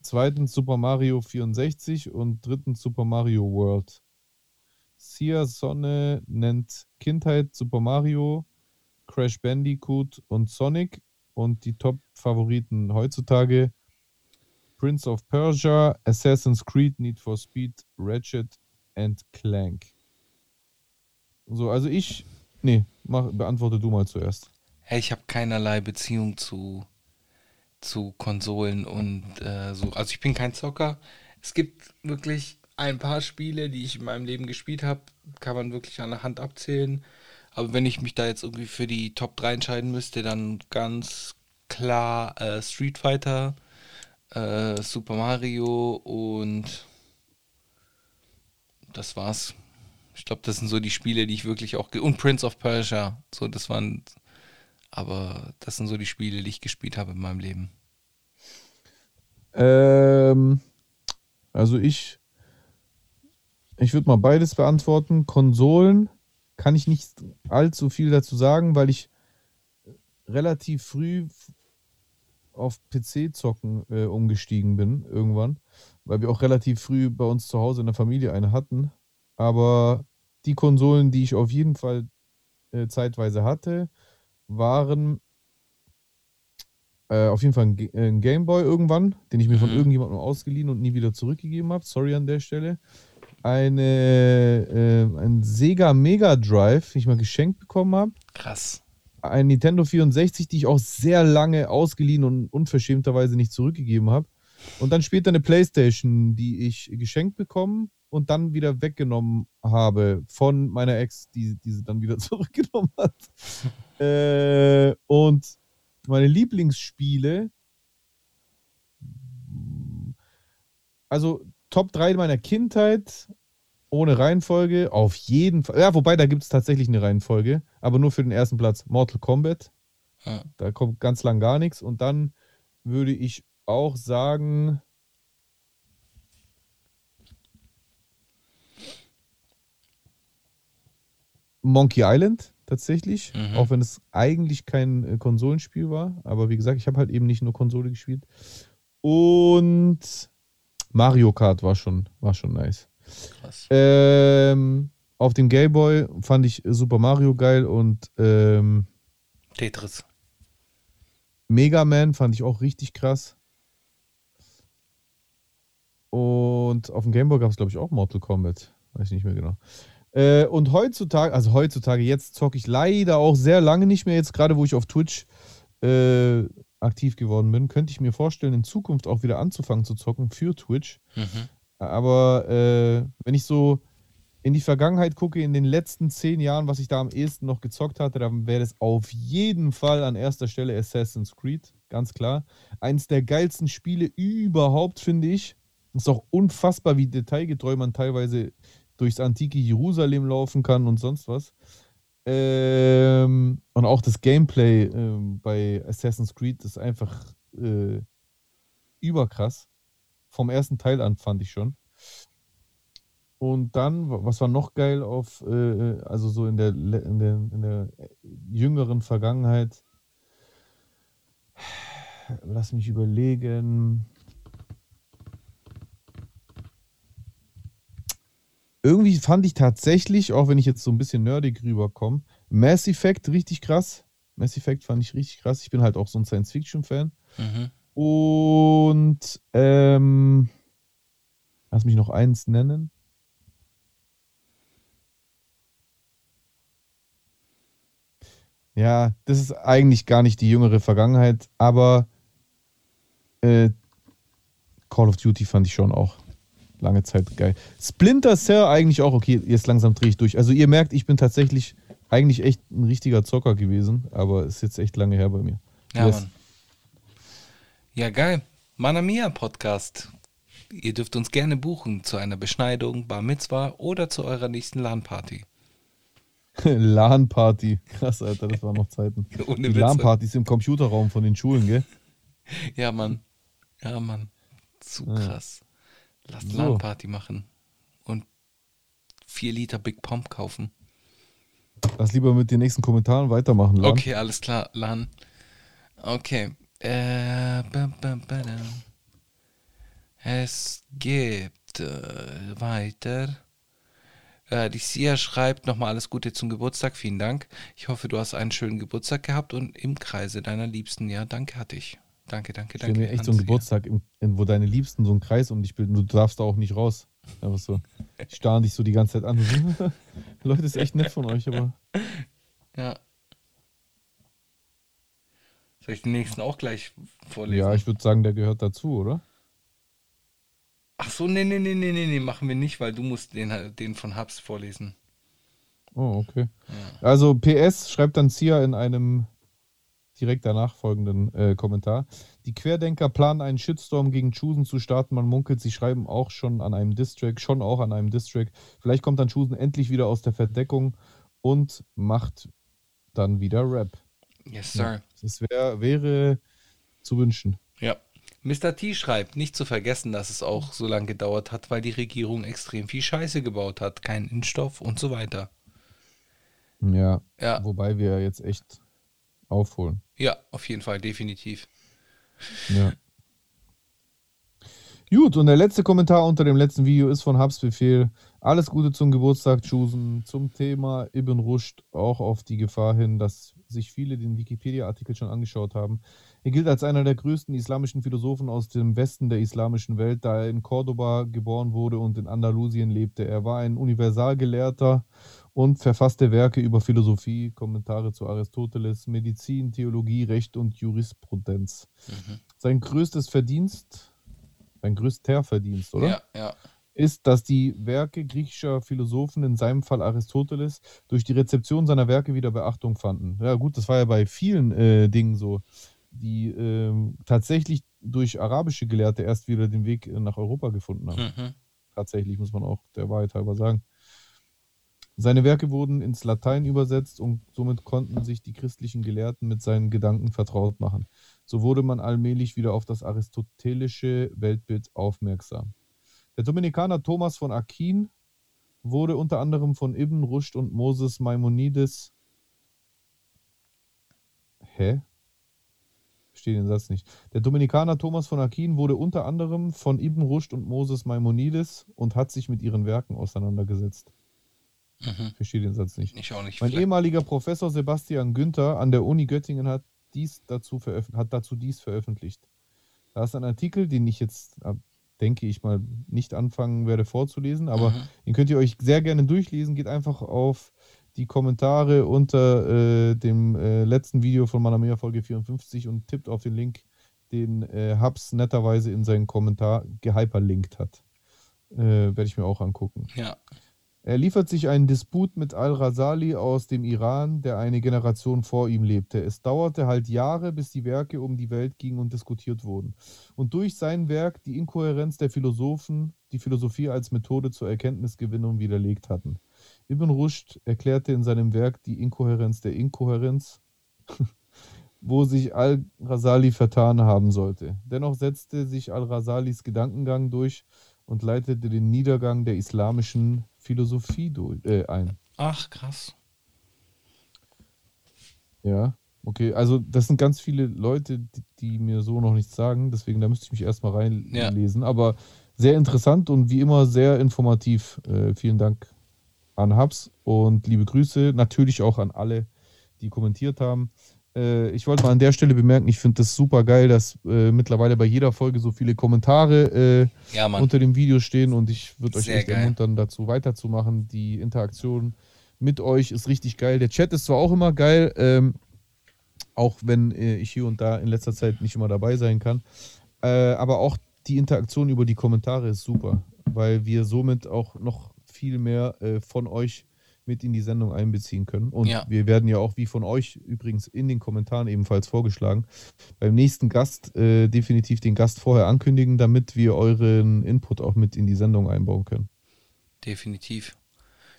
Zweitens Super Mario 64 und drittens Super Mario World. Sia Sonne nennt Kindheit Super Mario, Crash Bandicoot und Sonic und die Top-Favoriten heutzutage Prince of Persia, Assassin's Creed, Need for Speed, Ratchet and Clank. So, also ich, nee, mach, beantworte du mal zuerst. Hey, ich habe keinerlei Beziehung zu, zu Konsolen und äh, so. Also ich bin kein Zocker. Es gibt wirklich ein paar Spiele, die ich in meinem Leben gespielt habe, kann man wirklich an der Hand abzählen. Aber wenn ich mich da jetzt irgendwie für die Top 3 entscheiden müsste, dann ganz klar äh, Street Fighter, äh, Super Mario und das war's. Ich glaube, das sind so die Spiele, die ich wirklich auch. Und Prince of Persia. So, das waren. Aber das sind so die Spiele, die ich gespielt habe in meinem Leben. Ähm, also ich, ich würde mal beides beantworten. Konsolen kann ich nicht allzu viel dazu sagen, weil ich relativ früh auf PC-Zocken äh, umgestiegen bin irgendwann, weil wir auch relativ früh bei uns zu Hause in der Familie eine hatten. Aber die Konsolen, die ich auf jeden Fall äh, zeitweise hatte, waren äh, auf jeden Fall ein, Ge- äh, ein Gameboy irgendwann, den ich mir von Mhm. irgendjemandem ausgeliehen und nie wieder zurückgegeben habe. Sorry an der Stelle. Eine, äh, ein Sega Mega Drive, den ich mal geschenkt bekommen habe. Krass. Ein Nintendo 64, die ich auch sehr lange ausgeliehen und unverschämterweise nicht zurückgegeben habe. Und dann später eine Playstation, die ich geschenkt bekommen und dann wieder weggenommen habe von meiner Ex, die, die sie dann wieder zurückgenommen hat. Äh, und meine Lieblingsspiele, also Top 3 meiner Kindheit, ohne Reihenfolge, auf jeden Fall. Ja, wobei, da gibt es tatsächlich eine Reihenfolge, aber nur für den ersten Platz. Mortal Kombat. Ja. Da kommt ganz lang gar nichts. Und dann würde ich auch sagen. Monkey Island tatsächlich, Mhm. auch wenn es eigentlich kein äh, Konsolenspiel war, aber wie gesagt, ich habe halt eben nicht nur Konsole gespielt. Und Mario Kart war schon, war schon nice. Krass. Ähm, auf dem Game Boy fand ich Super Mario geil und ähm, Tetris. Mega Man fand ich auch richtig krass. Und auf dem Game Boy gab es, glaube ich, auch Mortal Kombat. Weiß ich nicht mehr genau. Äh, und heutzutage, also heutzutage, jetzt zocke ich leider auch sehr lange nicht mehr. Jetzt gerade, wo ich auf Twitch äh, aktiv geworden bin, könnte ich mir vorstellen, in Zukunft auch wieder anzufangen zu zocken für Twitch. Mhm. Aber äh, wenn ich so in die Vergangenheit gucke, in den letzten zehn Jahren, was ich da am ehesten noch gezockt hatte, dann wäre das auf jeden Fall an erster Stelle Assassin's Creed, ganz klar. Eins der geilsten Spiele überhaupt, finde ich. Ist auch unfassbar, wie detailgetreu man teilweise durchs antike Jerusalem laufen kann und sonst was. Ähm, und auch das Gameplay ähm, bei Assassin's Creed ist einfach äh, überkrass. Vom ersten Teil an fand ich schon. Und dann, wa- was war noch geil auf, äh, also so in der, in der, in der jüngeren Vergangenheit? Lass mich überlegen. Irgendwie fand ich tatsächlich, auch wenn ich jetzt so ein bisschen nerdig rüberkomme, Mass Effect richtig krass. Mass Effect fand ich richtig krass. Ich bin halt auch so ein Science-Fiction-Fan. Mhm. Und ähm, lass mich noch eins nennen. Ja, das ist eigentlich gar nicht die jüngere Vergangenheit, aber äh, Call of Duty fand ich schon auch lange Zeit geil. Splinter Cell eigentlich auch okay. Jetzt langsam drehe ich durch. Also ihr merkt, ich bin tatsächlich eigentlich echt ein richtiger Zocker gewesen, aber ist jetzt echt lange her bei mir. Ja, Yes. Mann. Ja, geil. Mana Mia Podcast. Ihr dürft uns gerne buchen zu einer Beschneidung, Bar Mitzwa oder zu eurer nächsten LAN-Party. LAN-Party. Krass, Alter, das waren noch Zeiten. Ohne Die. LAN-Partys im Computerraum von den Schulen, gell? Ja, Mann. Ja, Mann. Zu Ja. Lasst So. LAN-Party machen. Und vier Liter Big Pomp kaufen. Lass lieber mit den nächsten Kommentaren weitermachen, LAN. Okay, alles klar, LAN. Okay. Äh, bam, bam, badam. Es gibt äh, weiter. Äh, die Sia schreibt nochmal alles Gute zum Geburtstag. Vielen Dank. Ich hoffe, du hast einen schönen Geburtstag gehabt und im Kreise deiner Liebsten. Ja, danke, hatte ich. Danke, danke, danke. mir echt so einen. Geburtstag, in, wo deine Liebsten so einen Kreis um dich bilden. Du darfst da auch nicht raus. Einfach so. Die starren dich so die ganze Zeit an. Leute, ist echt nett von euch, aber. Ja. Soll ich den nächsten auch gleich vorlesen? Ja, ich würde sagen, der gehört dazu, oder? Ach so, nee, nee, nee, nee, nee, nee, machen wir nicht, weil du musst den, den von Hubs vorlesen. Oh, okay. Also PS schreibt dann Sia in einem direkt danach folgenden äh, Kommentar. Die Querdenker planen einen Shitstorm gegen Chusen zu starten. Man munkelt, sie schreiben auch schon an einem Distrack, schon auch an einem Distrack. Vielleicht kommt dann Chusen endlich wieder aus der Verdeckung und macht dann wieder Rap. Yes, sir. Das wär, wäre zu wünschen. Ja. Mr. T schreibt, nicht zu vergessen, dass es auch so lange gedauert hat, weil die Regierung extrem viel Scheiße gebaut hat. Kein Impfstoff und so weiter. Ja. Ja. Wobei wir jetzt echt aufholen. Ja, auf jeden Fall, definitiv. Ja. Gut, und der letzte Kommentar unter dem letzten Video ist von Habs Befehl. Alles Gute zum Geburtstag, Chusen. Zum Thema Ibn Rushd, auch auf die Gefahr hin, dass sich viele den Wikipedia-Artikel schon angeschaut haben. Er gilt als einer der größten islamischen Philosophen aus dem Westen der islamischen Welt, da er in Cordoba geboren wurde und in Andalusien lebte. Er war ein Universalgelehrter und verfasste Werke über Philosophie, Kommentare zu Aristoteles, Medizin, Theologie, Recht und Jurisprudenz. Sein größtes Verdienst, sein größter Verdienst, oder? Ja, ja. ist, dass die Werke griechischer Philosophen, in seinem Fall Aristoteles, durch die Rezeption seiner Werke wieder Beachtung fanden. Ja gut, das war ja bei vielen äh, Dingen so, die ähm, tatsächlich durch arabische Gelehrte erst wieder den Weg äh, nach Europa gefunden haben. Mhm. Tatsächlich muss man auch der Wahrheit halber sagen. Seine Werke wurden ins Latein übersetzt und somit konnten sich die christlichen Gelehrten mit seinen Gedanken vertraut machen. So wurde man allmählich wieder auf das aristotelische Weltbild aufmerksam. Der Dominikaner Thomas von Aquin wurde unter anderem von Ibn Rushd und Moses Maimonides. Hä? Verstehe den Satz nicht. Der Dominikaner Thomas von Aquin wurde unter anderem von Ibn Rushd und Moses Maimonides und hat sich mit ihren Werken auseinandergesetzt. Verstehe den Satz nicht. Ich auch nicht. Mein Vielleicht- ehemaliger Professor Sebastian Günther an der Uni Göttingen hat, dies dazu hat dazu dies veröffentlicht. Da ist ein Artikel, den ich jetzt, äh, denke ich mal, nicht anfangen werde vorzulesen, aber Mhm. den könnt ihr euch sehr gerne durchlesen. Geht einfach auf die Kommentare unter äh, dem äh, letzten Video von Manamea Folge 54 und tippt auf den Link, den äh, Hubs netterweise in seinen Kommentar gehyperlinkt hat. Äh, werde ich mir auch angucken. Ja. Er liefert sich einen Disput mit Al-Rasali aus dem Iran, der eine Generation vor ihm lebte. Es dauerte halt Jahre, bis die Werke um die Welt gingen und diskutiert wurden. Und durch sein Werk die Inkohärenz der Philosophen, die Philosophie als Methode zur Erkenntnisgewinnung widerlegt hatten. Ibn Rushd erklärte in seinem Werk die Inkohärenz der Inkohärenz, wo sich Al-Rasali vertan haben sollte. Dennoch setzte sich Al-Rasalis Gedankengang durch und leitete den Niedergang der islamischen Philosophie durch, äh, ein. Ach, krass. Ja, okay. Also das sind ganz viele Leute, die, die mir so noch nichts sagen. Deswegen, da müsste ich mich erstmal Ja. reinlesen. Aber sehr interessant und wie immer sehr informativ. Äh, vielen Dank an Hubs und liebe Grüße. Natürlich auch an alle, die kommentiert haben. Äh, ich wollte mal an der Stelle bemerken, ich finde das super geil, dass äh, mittlerweile bei jeder Folge so viele Kommentare äh, Ja, unter dem Video stehen und ich würde euch Sehr echt geil. ermuntern, dazu weiterzumachen. Die Interaktion mit euch ist richtig geil. Der Chat ist zwar auch immer geil, ähm, auch wenn äh, ich hier und da in letzter Zeit nicht immer dabei sein kann, äh, aber auch die Interaktion über die Kommentare ist super, weil wir somit auch noch viel mehr äh, von euch mit in die Sendung einbeziehen können. Und Ja. wir werden ja auch, wie von euch übrigens in den Kommentaren ebenfalls vorgeschlagen, beim nächsten Gast äh, definitiv den Gast vorher ankündigen, damit wir euren Input auch mit in die Sendung einbauen können. Definitiv.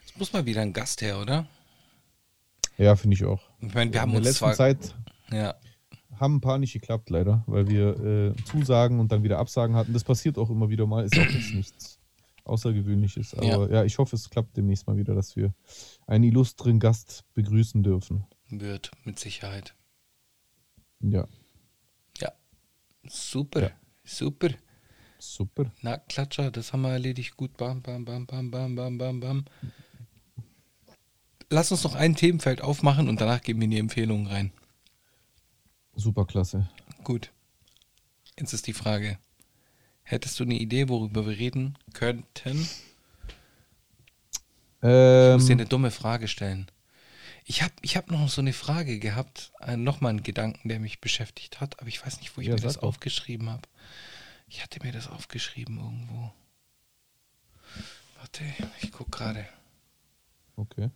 Es muss mal wieder ein Gast her, oder? Ja, finde ich auch. Ich meine, wir haben in der uns letzten. Zeit Ja, haben ein paar nicht geklappt, leider, weil wir äh, Zusagen und dann wieder Absagen hatten. Das passiert auch immer wieder mal, ist auch jetzt nichts Außergewöhnliches. Aber ja. ich hoffe, es klappt demnächst mal wieder, dass wir einen illustren Gast begrüßen dürfen. wird, mit Sicherheit. Ja, Ja. Super. Ja. Super. super. Na, Klatscher, das haben wir erledigt. Gut. Bam, bam, bam, bam, bam, bam, bam, bam. Lass uns noch ein Themenfeld aufmachen und danach geben wir in die Empfehlungen rein. Super klasse. Gut. Jetzt ist die Frage. Hättest du eine Idee, worüber wir reden könnten? Ich muss dir Ähm, eine dumme Frage stellen. Ich habe ich hab noch so eine Frage gehabt, äh, nochmal einen Gedanken, der mich beschäftigt hat, aber ich weiß nicht, wo ich Ja, mir das aufgeschrieben habe. Ich hatte mir das aufgeschrieben irgendwo. Warte, ich guck gerade. Okay.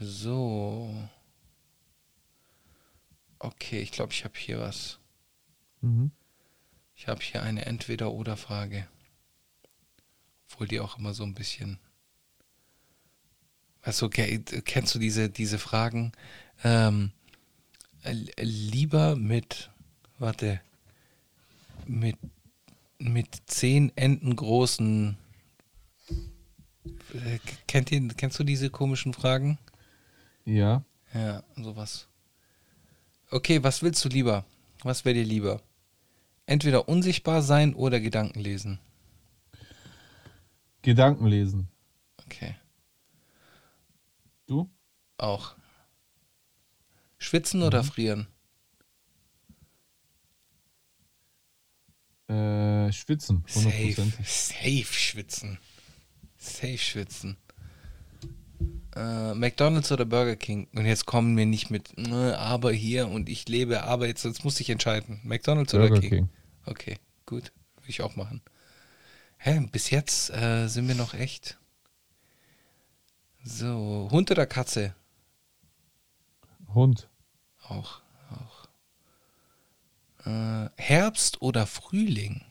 So. Okay, ich glaube, ich habe hier was. Mhm. Ich habe hier eine Entweder-Oder-Frage. Obwohl die auch immer so ein bisschen. Du, ke- kennst du diese, diese Fragen? Ähm, äh, lieber mit, warte, mit, mit zehn Enden großen. Äh, Kennt ihr, kennst du diese komischen Fragen? Ja. Ja, sowas. Okay, was willst du lieber? Was wäre dir lieber? Entweder unsichtbar sein oder Gedanken lesen. Gedanken lesen. Okay. Du? Auch. Schwitzen oder frieren? Äh, schwitzen. Safe. 100%. Safe schwitzen. Safe schwitzen. Äh, McDonalds oder Burger King? Und jetzt kommen wir nicht mit "Nö, aber hier und ich lebe, aber jetzt, jetzt muss ich entscheiden. McDonalds oder Burger King? King. Okay, gut. Würde ich auch machen. Hä, bis jetzt äh, sind wir noch echt. So, Hund oder Katze? Hund. Auch, auch. Äh, Herbst oder Frühling?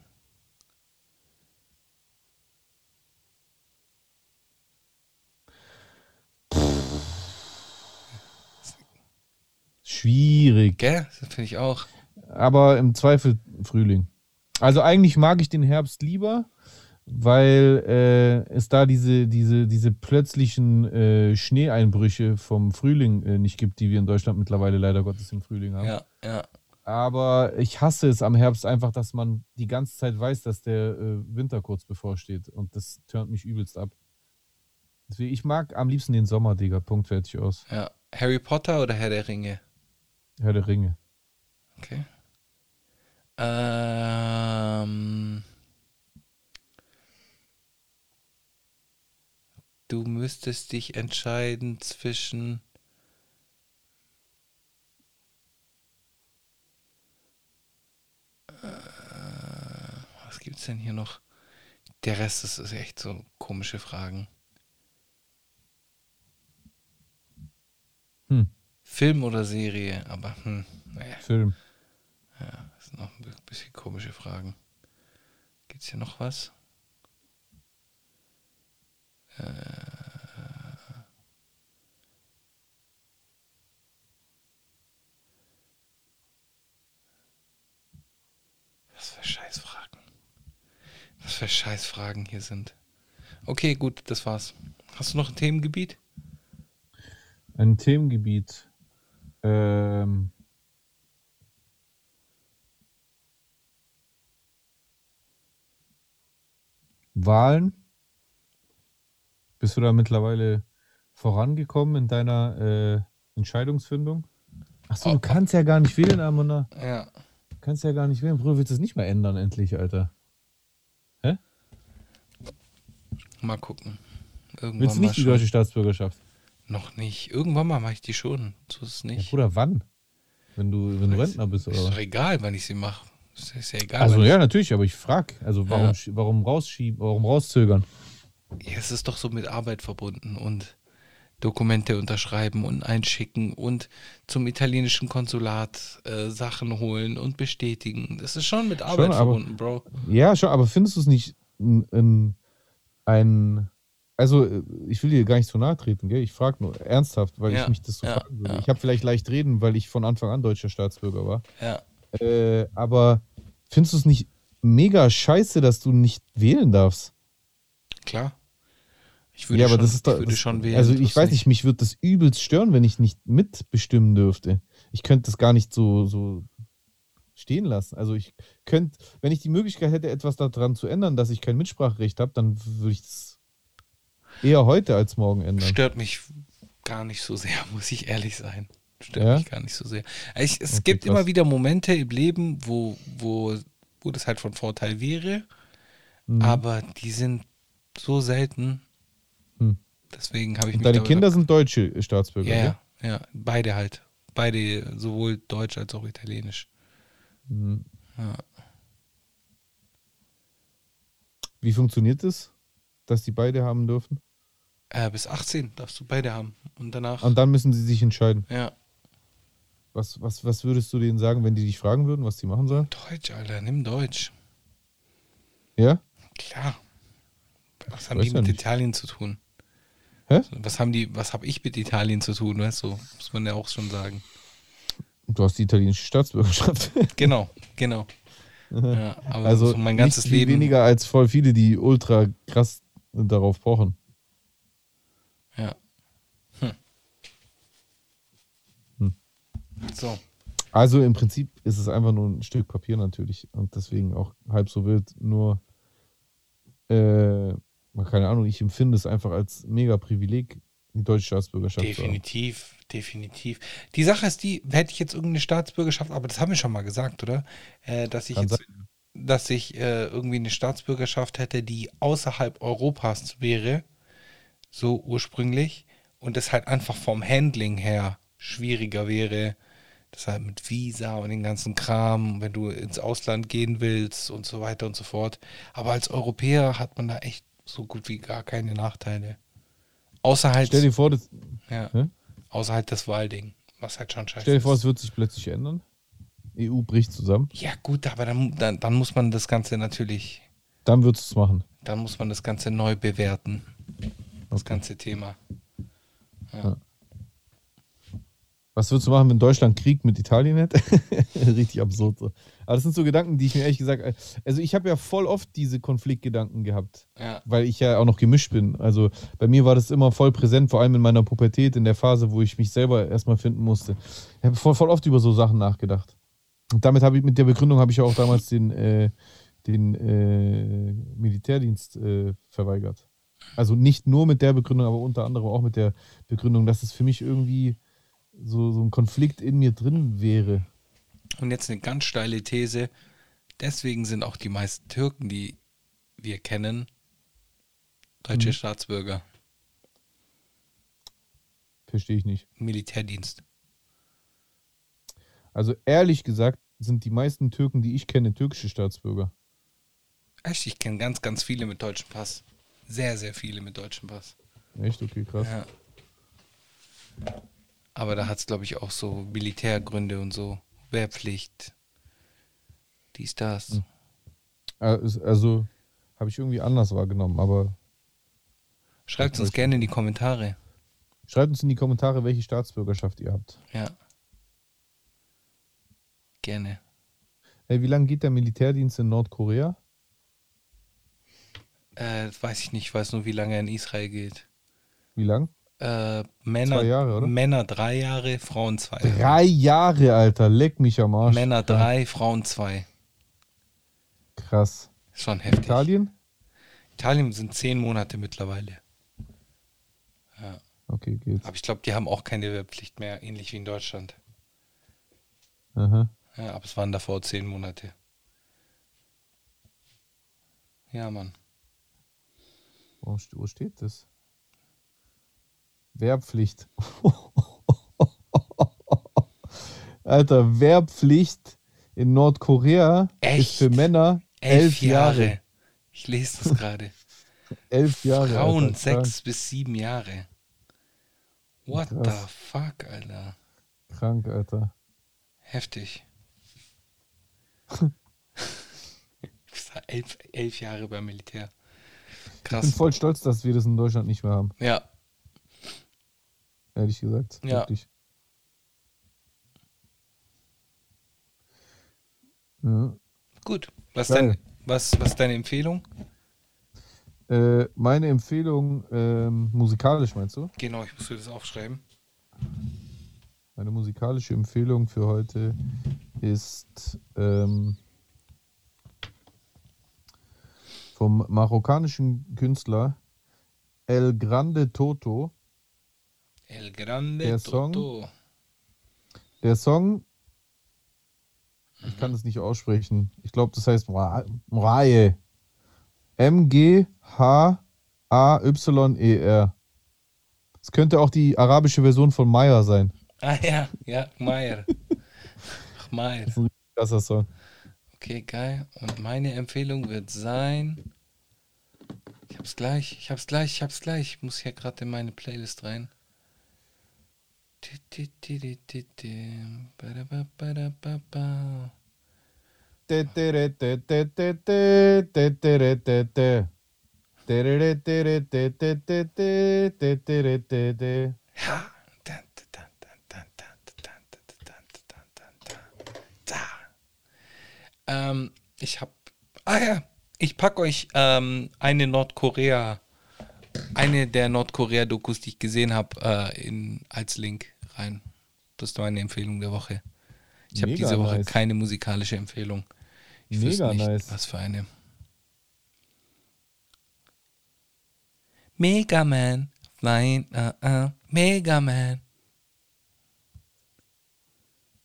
Schwierig. Gell? Das finde ich auch. Aber im Zweifel Frühling. Also eigentlich mag ich den Herbst lieber, weil äh, es da diese, diese, diese plötzlichen äh, Schneeeinbrüche vom Frühling äh, nicht gibt, die wir in Deutschland mittlerweile leider Gottes im Frühling haben. Ja, ja. Aber ich hasse es am Herbst einfach, dass man die ganze Zeit weiß, dass der äh, Winter kurz bevorsteht. Und das turnt mich übelst ab. Deswegen, ich mag am liebsten den Sommer, Digga. Punkt, fertig aus. ja. Harry Potter oder Herr der Ringe? Herr der Ringe. Okay. Ähm, du müsstest dich entscheiden zwischen. Äh, was gibt's denn hier noch? Der Rest ist, ist echt so komische Fragen. Hm. Film oder Serie, aber hm, naja. Film. Ja, das sind noch ein bisschen komische Fragen. Gibt es hier noch was? Äh, was für Scheißfragen. Was für Scheißfragen hier sind. Okay, gut, das war's. Hast du noch ein Themengebiet? Ein Themengebiet. Ähm, Wahlen. Bist du da mittlerweile vorangekommen in deiner äh, Entscheidungsfindung? Achso, du kannst ja gar nicht wählen, Amona. Ja. Du kannst ja gar nicht wählen. Bruder, willst du das nicht mehr ändern, endlich, Alter? Hä? Mal gucken. Irgendwann Willst du nicht die schon. deutsche Staatsbürgerschaft? Noch nicht. Irgendwann mal mache ich die schon. So ist es Ja, nicht. Bruder, wann? Wenn du, wenn du Rentner bist, oder ist doch egal, wann ich sie mache. Ist, ist ja egal. Also ja, natürlich, aber ich frag, also warum, Ja. warum rausschieben, warum rauszögern? ja, es ist doch so mit Arbeit verbunden und Dokumente unterschreiben und einschicken und zum italienischen Konsulat äh, Sachen holen und bestätigen. Das ist schon mit Arbeit aber- verbunden, Bro. Ja, schon, aber findest du es nicht ein, ein also äh, ich will dir gar nicht so nahe treten, gell? Ich frage nur ernsthaft, weil Ja, ich mich das so ja, fragen würde. ja. Ich habe vielleicht leicht reden, weil ich von Anfang an deutscher Staatsbürger war. Ja. Äh, aber findest du es nicht mega scheiße, dass du nicht wählen darfst? Klar. Ich würde, ja, aber schon, das ist doch. ich würde das, schon wählen. Also so ich weiß nicht, mich würde das übelst stören, wenn ich nicht mitbestimmen dürfte. Ich könnte das gar nicht so, so stehen lassen. Also ich könnte, wenn ich die Möglichkeit hätte, etwas daran zu ändern, dass ich kein Mitspracherecht habe, dann würde ich das eher heute als morgen ändern. Stört mich gar nicht so sehr, muss ich ehrlich sein. Stört Ja? mich gar nicht so sehr. Ich, es Okay, gibt krass. immer wieder Momente im Leben, wo, wo, wo das halt von Vorteil wäre, Mhm. aber die sind so selten. Hm. Deswegen habe ich Und deine Kinder sind deutsche Staatsbürger, Ja, ja? ja, ja, beide halt. Beide, sowohl deutsch als auch italienisch. Mhm. Ja. Wie funktioniert das, dass die beide haben dürfen? Äh, bis 18 darfst du beide haben. Und danach, Und dann müssen sie sich entscheiden. ja, Was, was, was würdest du denen sagen, wenn die dich fragen würden, was die machen sollen? Deutsch, Alter, nimm Deutsch. Ja? Klar. Was haben die mit nicht. Italien zu tun? Hä? Was haben die, was habe ich mit Italien zu tun, weißt du? Muss man ja auch schon sagen. Du hast die italienische Staatsbürgerschaft. Genau, genau. Ja, aber also so mein ganzes Leben. weniger als voll viele, die ultra krass darauf pochen. Ja. Hm. Hm. So. Also im Prinzip ist es einfach nur ein Stück Papier natürlich und deswegen auch halb so wild. Nur, äh, keine Ahnung, ich empfinde es einfach als mega Privileg, die deutsche Staatsbürgerschaft zu haben. Definitiv, definitiv. Die Sache ist die, hätte ich jetzt irgendeine Staatsbürgerschaft, aber das haben wir schon mal gesagt, oder? Äh, dass ich Kann jetzt, dass ich äh, irgendwie eine Staatsbürgerschaft hätte, die außerhalb Europas wäre, so ursprünglich, und das halt einfach vom Handling her schwieriger wäre. Das halt mit Visa und den ganzen Kram, wenn du ins Ausland gehen willst und so weiter und so fort. Aber als Europäer hat man da echt so gut wie gar keine Nachteile. Außer halt, Stell dir vor, das, ja, Hä? außer halt das Walding, was halt schon scheiße stell dir vor, es wird sich plötzlich ändern. EU bricht zusammen. Ja, gut, aber dann, dann, dann muss man das Ganze natürlich, Dann würdest du es machen. dann muss man das Ganze neu bewerten. Das ganze Thema. Was würdest du machen, wenn Deutschland Krieg mit Italien hätte? Richtig absurd. So. Aber das sind so Gedanken, die ich mir ehrlich gesagt. Also, ich habe ja voll oft diese Konfliktgedanken gehabt, Ja, weil ich ja auch noch gemischt bin. Also, bei mir war das immer voll präsent, vor allem in meiner Pubertät, in der Phase, wo ich mich selber erstmal finden musste. Ich habe voll, voll oft über so Sachen nachgedacht. Und damit habe ich, mit der Begründung habe ich ja auch damals den, äh, den äh, Militärdienst äh, verweigert. Also nicht nur mit der Begründung, aber unter anderem auch mit der Begründung, dass es für mich irgendwie so, so ein Konflikt in mir drin wäre. und jetzt eine ganz steile These. Deswegen sind auch die meisten Türken, die wir kennen, deutsche Staatsbürger. Verstehe ich nicht. Militärdienst. Also ehrlich gesagt sind die meisten Türken, die ich kenne, türkische Staatsbürger. Echt, ich kenne ganz, ganz viele mit deutschem Pass. Sehr, sehr viele mit deutschem Pass. Echt? Okay, krass. Ja. Aber da hat es, glaube ich, auch so Militärgründe und so. Wehrpflicht. Dies, das. Also, also habe ich irgendwie anders wahrgenommen, aber Schreibt uns gerne in die Kommentare. schreibt uns in die Kommentare, welche Staatsbürgerschaft ihr habt. Ja. Gerne. Hey, wie lange geht der Militärdienst in Nordkorea? Äh, weiß ich nicht, ich weiß nur, wie lange er in Israel geht. Wie lang? Äh, Männer, Jahre, oder? Männer drei Jahre, Frauen zwei. Drei Jahre, Alter. Leck mich am Arsch. Männer drei, Frauen zwei. Krass. Schon heftig. Italien? Italien sind zehn Monate mittlerweile. Okay, geht. Aber ich glaube, die haben auch keine Wehrpflicht mehr, ähnlich wie in Deutschland. Aha. Ja, aber es waren davor zehn Monate. Ja, Mann. Wo steht das? Wehrpflicht. Alter, Wehrpflicht in Nordkorea Echt? ist für Männer elf, Jahre. Ich lese das gerade. Elf Jahre. Frauen Alter, krank, sechs bis sieben Jahre. What Krass. the fuck, Alter. Krank, Alter. Heftig. Elf, elf Jahre beim Militär. Ich bin Krass. voll stolz, dass wir das in Deutschland nicht mehr haben. Ja, Ehrlich gesagt. Ja. Wirklich. Ja. gut. Was, dein, was, was ist deine Empfehlung? Äh, meine Empfehlung, ähm, musikalisch meinst du? Genau, ich muss dir das aufschreiben. Meine musikalische Empfehlung für heute ist ähm, vom marokkanischen Künstler El Grande Toto. El Grande Der Song? Toto. Der Song, ich kann es nicht aussprechen. Ich glaube, das heißt Mra- Mraye. M-G-H-A-Y-E-R. Es könnte auch die arabische Version von Maya sein. Ah ja, ja, Meier. Ach, Meier. Das ist ein krasser Song. Okay, geil. Und meine Empfehlung wird sein. Ich hab's gleich, ich hab's gleich, ich hab's gleich. Ich muss hier gerade in meine Playlist rein. Da. Ähm, ich hab. Ah ja, ich pack euch ähm, eine Nordkorea, eine der Nordkorea-Dokus, die ich gesehen habe, äh, in als Link rein. Das ist meine Empfehlung der Woche. Ich habe diese Woche nice. keine musikalische Empfehlung. Ich Mega nicht, nice. was für eine. Mega Man, Flying, uh, uh, Mega Man.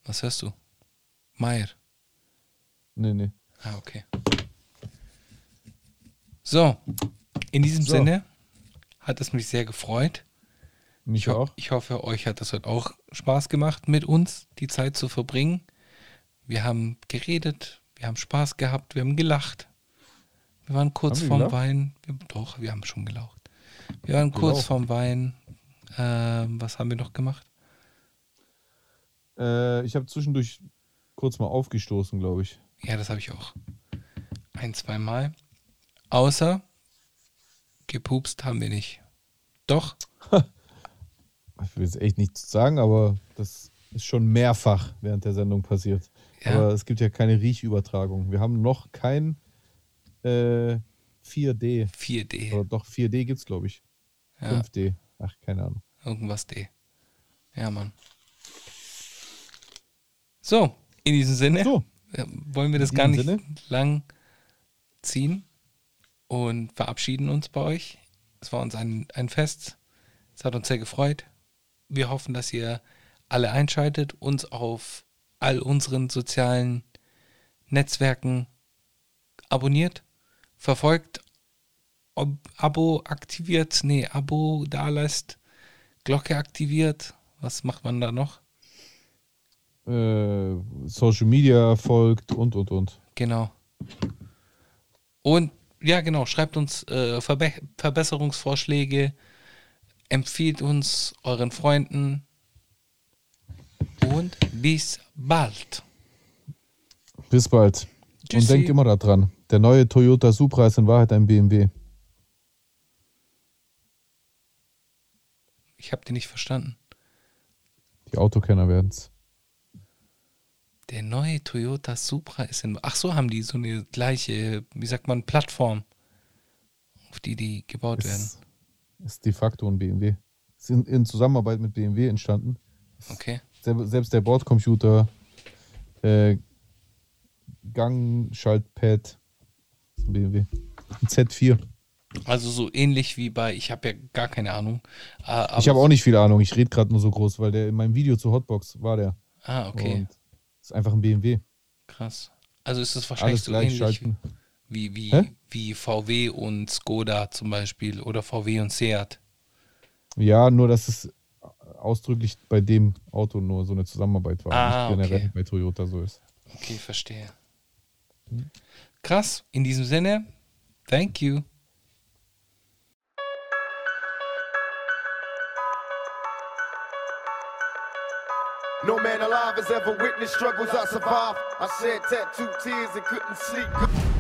Was hörst du? Meier. Nee, nee. Ah, okay. So, in diesem So. Sinne hat es mich sehr gefreut. Mich Ich, auch. ich hoffe, euch hat das heute auch Spaß gemacht, mit uns die Zeit zu verbringen. Wir haben geredet, wir haben Spaß gehabt, wir haben gelacht. Wir waren kurz Haben vorm? Wein. Wir, doch, wir haben schon gelaucht. Wir waren kurz Gelaucht. vorm Wein. Ähm, was haben wir noch gemacht? Äh, ich habe zwischendurch kurz mal aufgestoßen, glaube ich. Ja, das habe ich auch. Ein, zwei Mal. Außer gepupst haben wir nicht. Doch, Ich will jetzt echt nichts sagen, aber das ist schon mehrfach während der Sendung passiert. Ja. Aber es gibt ja keine Riechübertragung. Wir haben noch kein äh, 4D. 4D. Oder doch, 4D gibt es, glaube ich. Ja. 5D. Ach, keine Ahnung. Irgendwas D. Ja, Mann. So, in diesem Sinne So. wollen wir das gar nicht Sinne. lang ziehen und verabschieden uns bei euch. Es war uns ein, ein Fest. Es hat uns sehr gefreut. Wir hoffen, dass ihr alle einschaltet, uns auf all unseren sozialen Netzwerken abonniert, verfolgt, ob Abo aktiviert, nee, Abo da lässt, Glocke aktiviert. Was macht man da noch? Äh, Social Media folgt und, und, und. Genau. Und ja, genau, schreibt uns äh, Verbe Verbesserungsvorschläge, empfiehlt uns euren Freunden und bis bald. Bis bald. Tschüssi. Und denkt immer daran, der neue Toyota Supra ist in Wahrheit ein BMW. Ich habe den nicht verstanden. Die Autokenner werden es. Der neue Toyota Supra ist in. Ach so, haben die so eine gleiche, wie sagt man, Plattform, auf die die gebaut werden. Ist, de facto ein BMW. Ist in, in Zusammenarbeit mit BMW entstanden. Okay. Sel- Selbst der Bordcomputer, äh, Gangschaltpad, ist ein BMW. Ein Z4. Also so ähnlich wie bei, ich habe ja gar keine Ahnung. äh, ich habe auch nicht viel Ahnung. Ich rede gerade nur so groß, weil der in meinem Video zu Hotbox war der. Ah, okay. Und ist einfach ein BMW. Krass. Also ist es wahrscheinlich Alles so gleich ähnlich schalten. Wie, wie, Hä? wie VW und Skoda zum Beispiel oder VW und Seat. Ja, nur dass es ausdrücklich bei dem Auto nur so eine Zusammenarbeit war. Ah, nicht generell okay. bei Toyota so ist. Okay, verstehe. Krass. In diesem Sinne, thank you. No man alive has ever witnessed struggles I survived. I shed tattooed tears and couldn't sleep.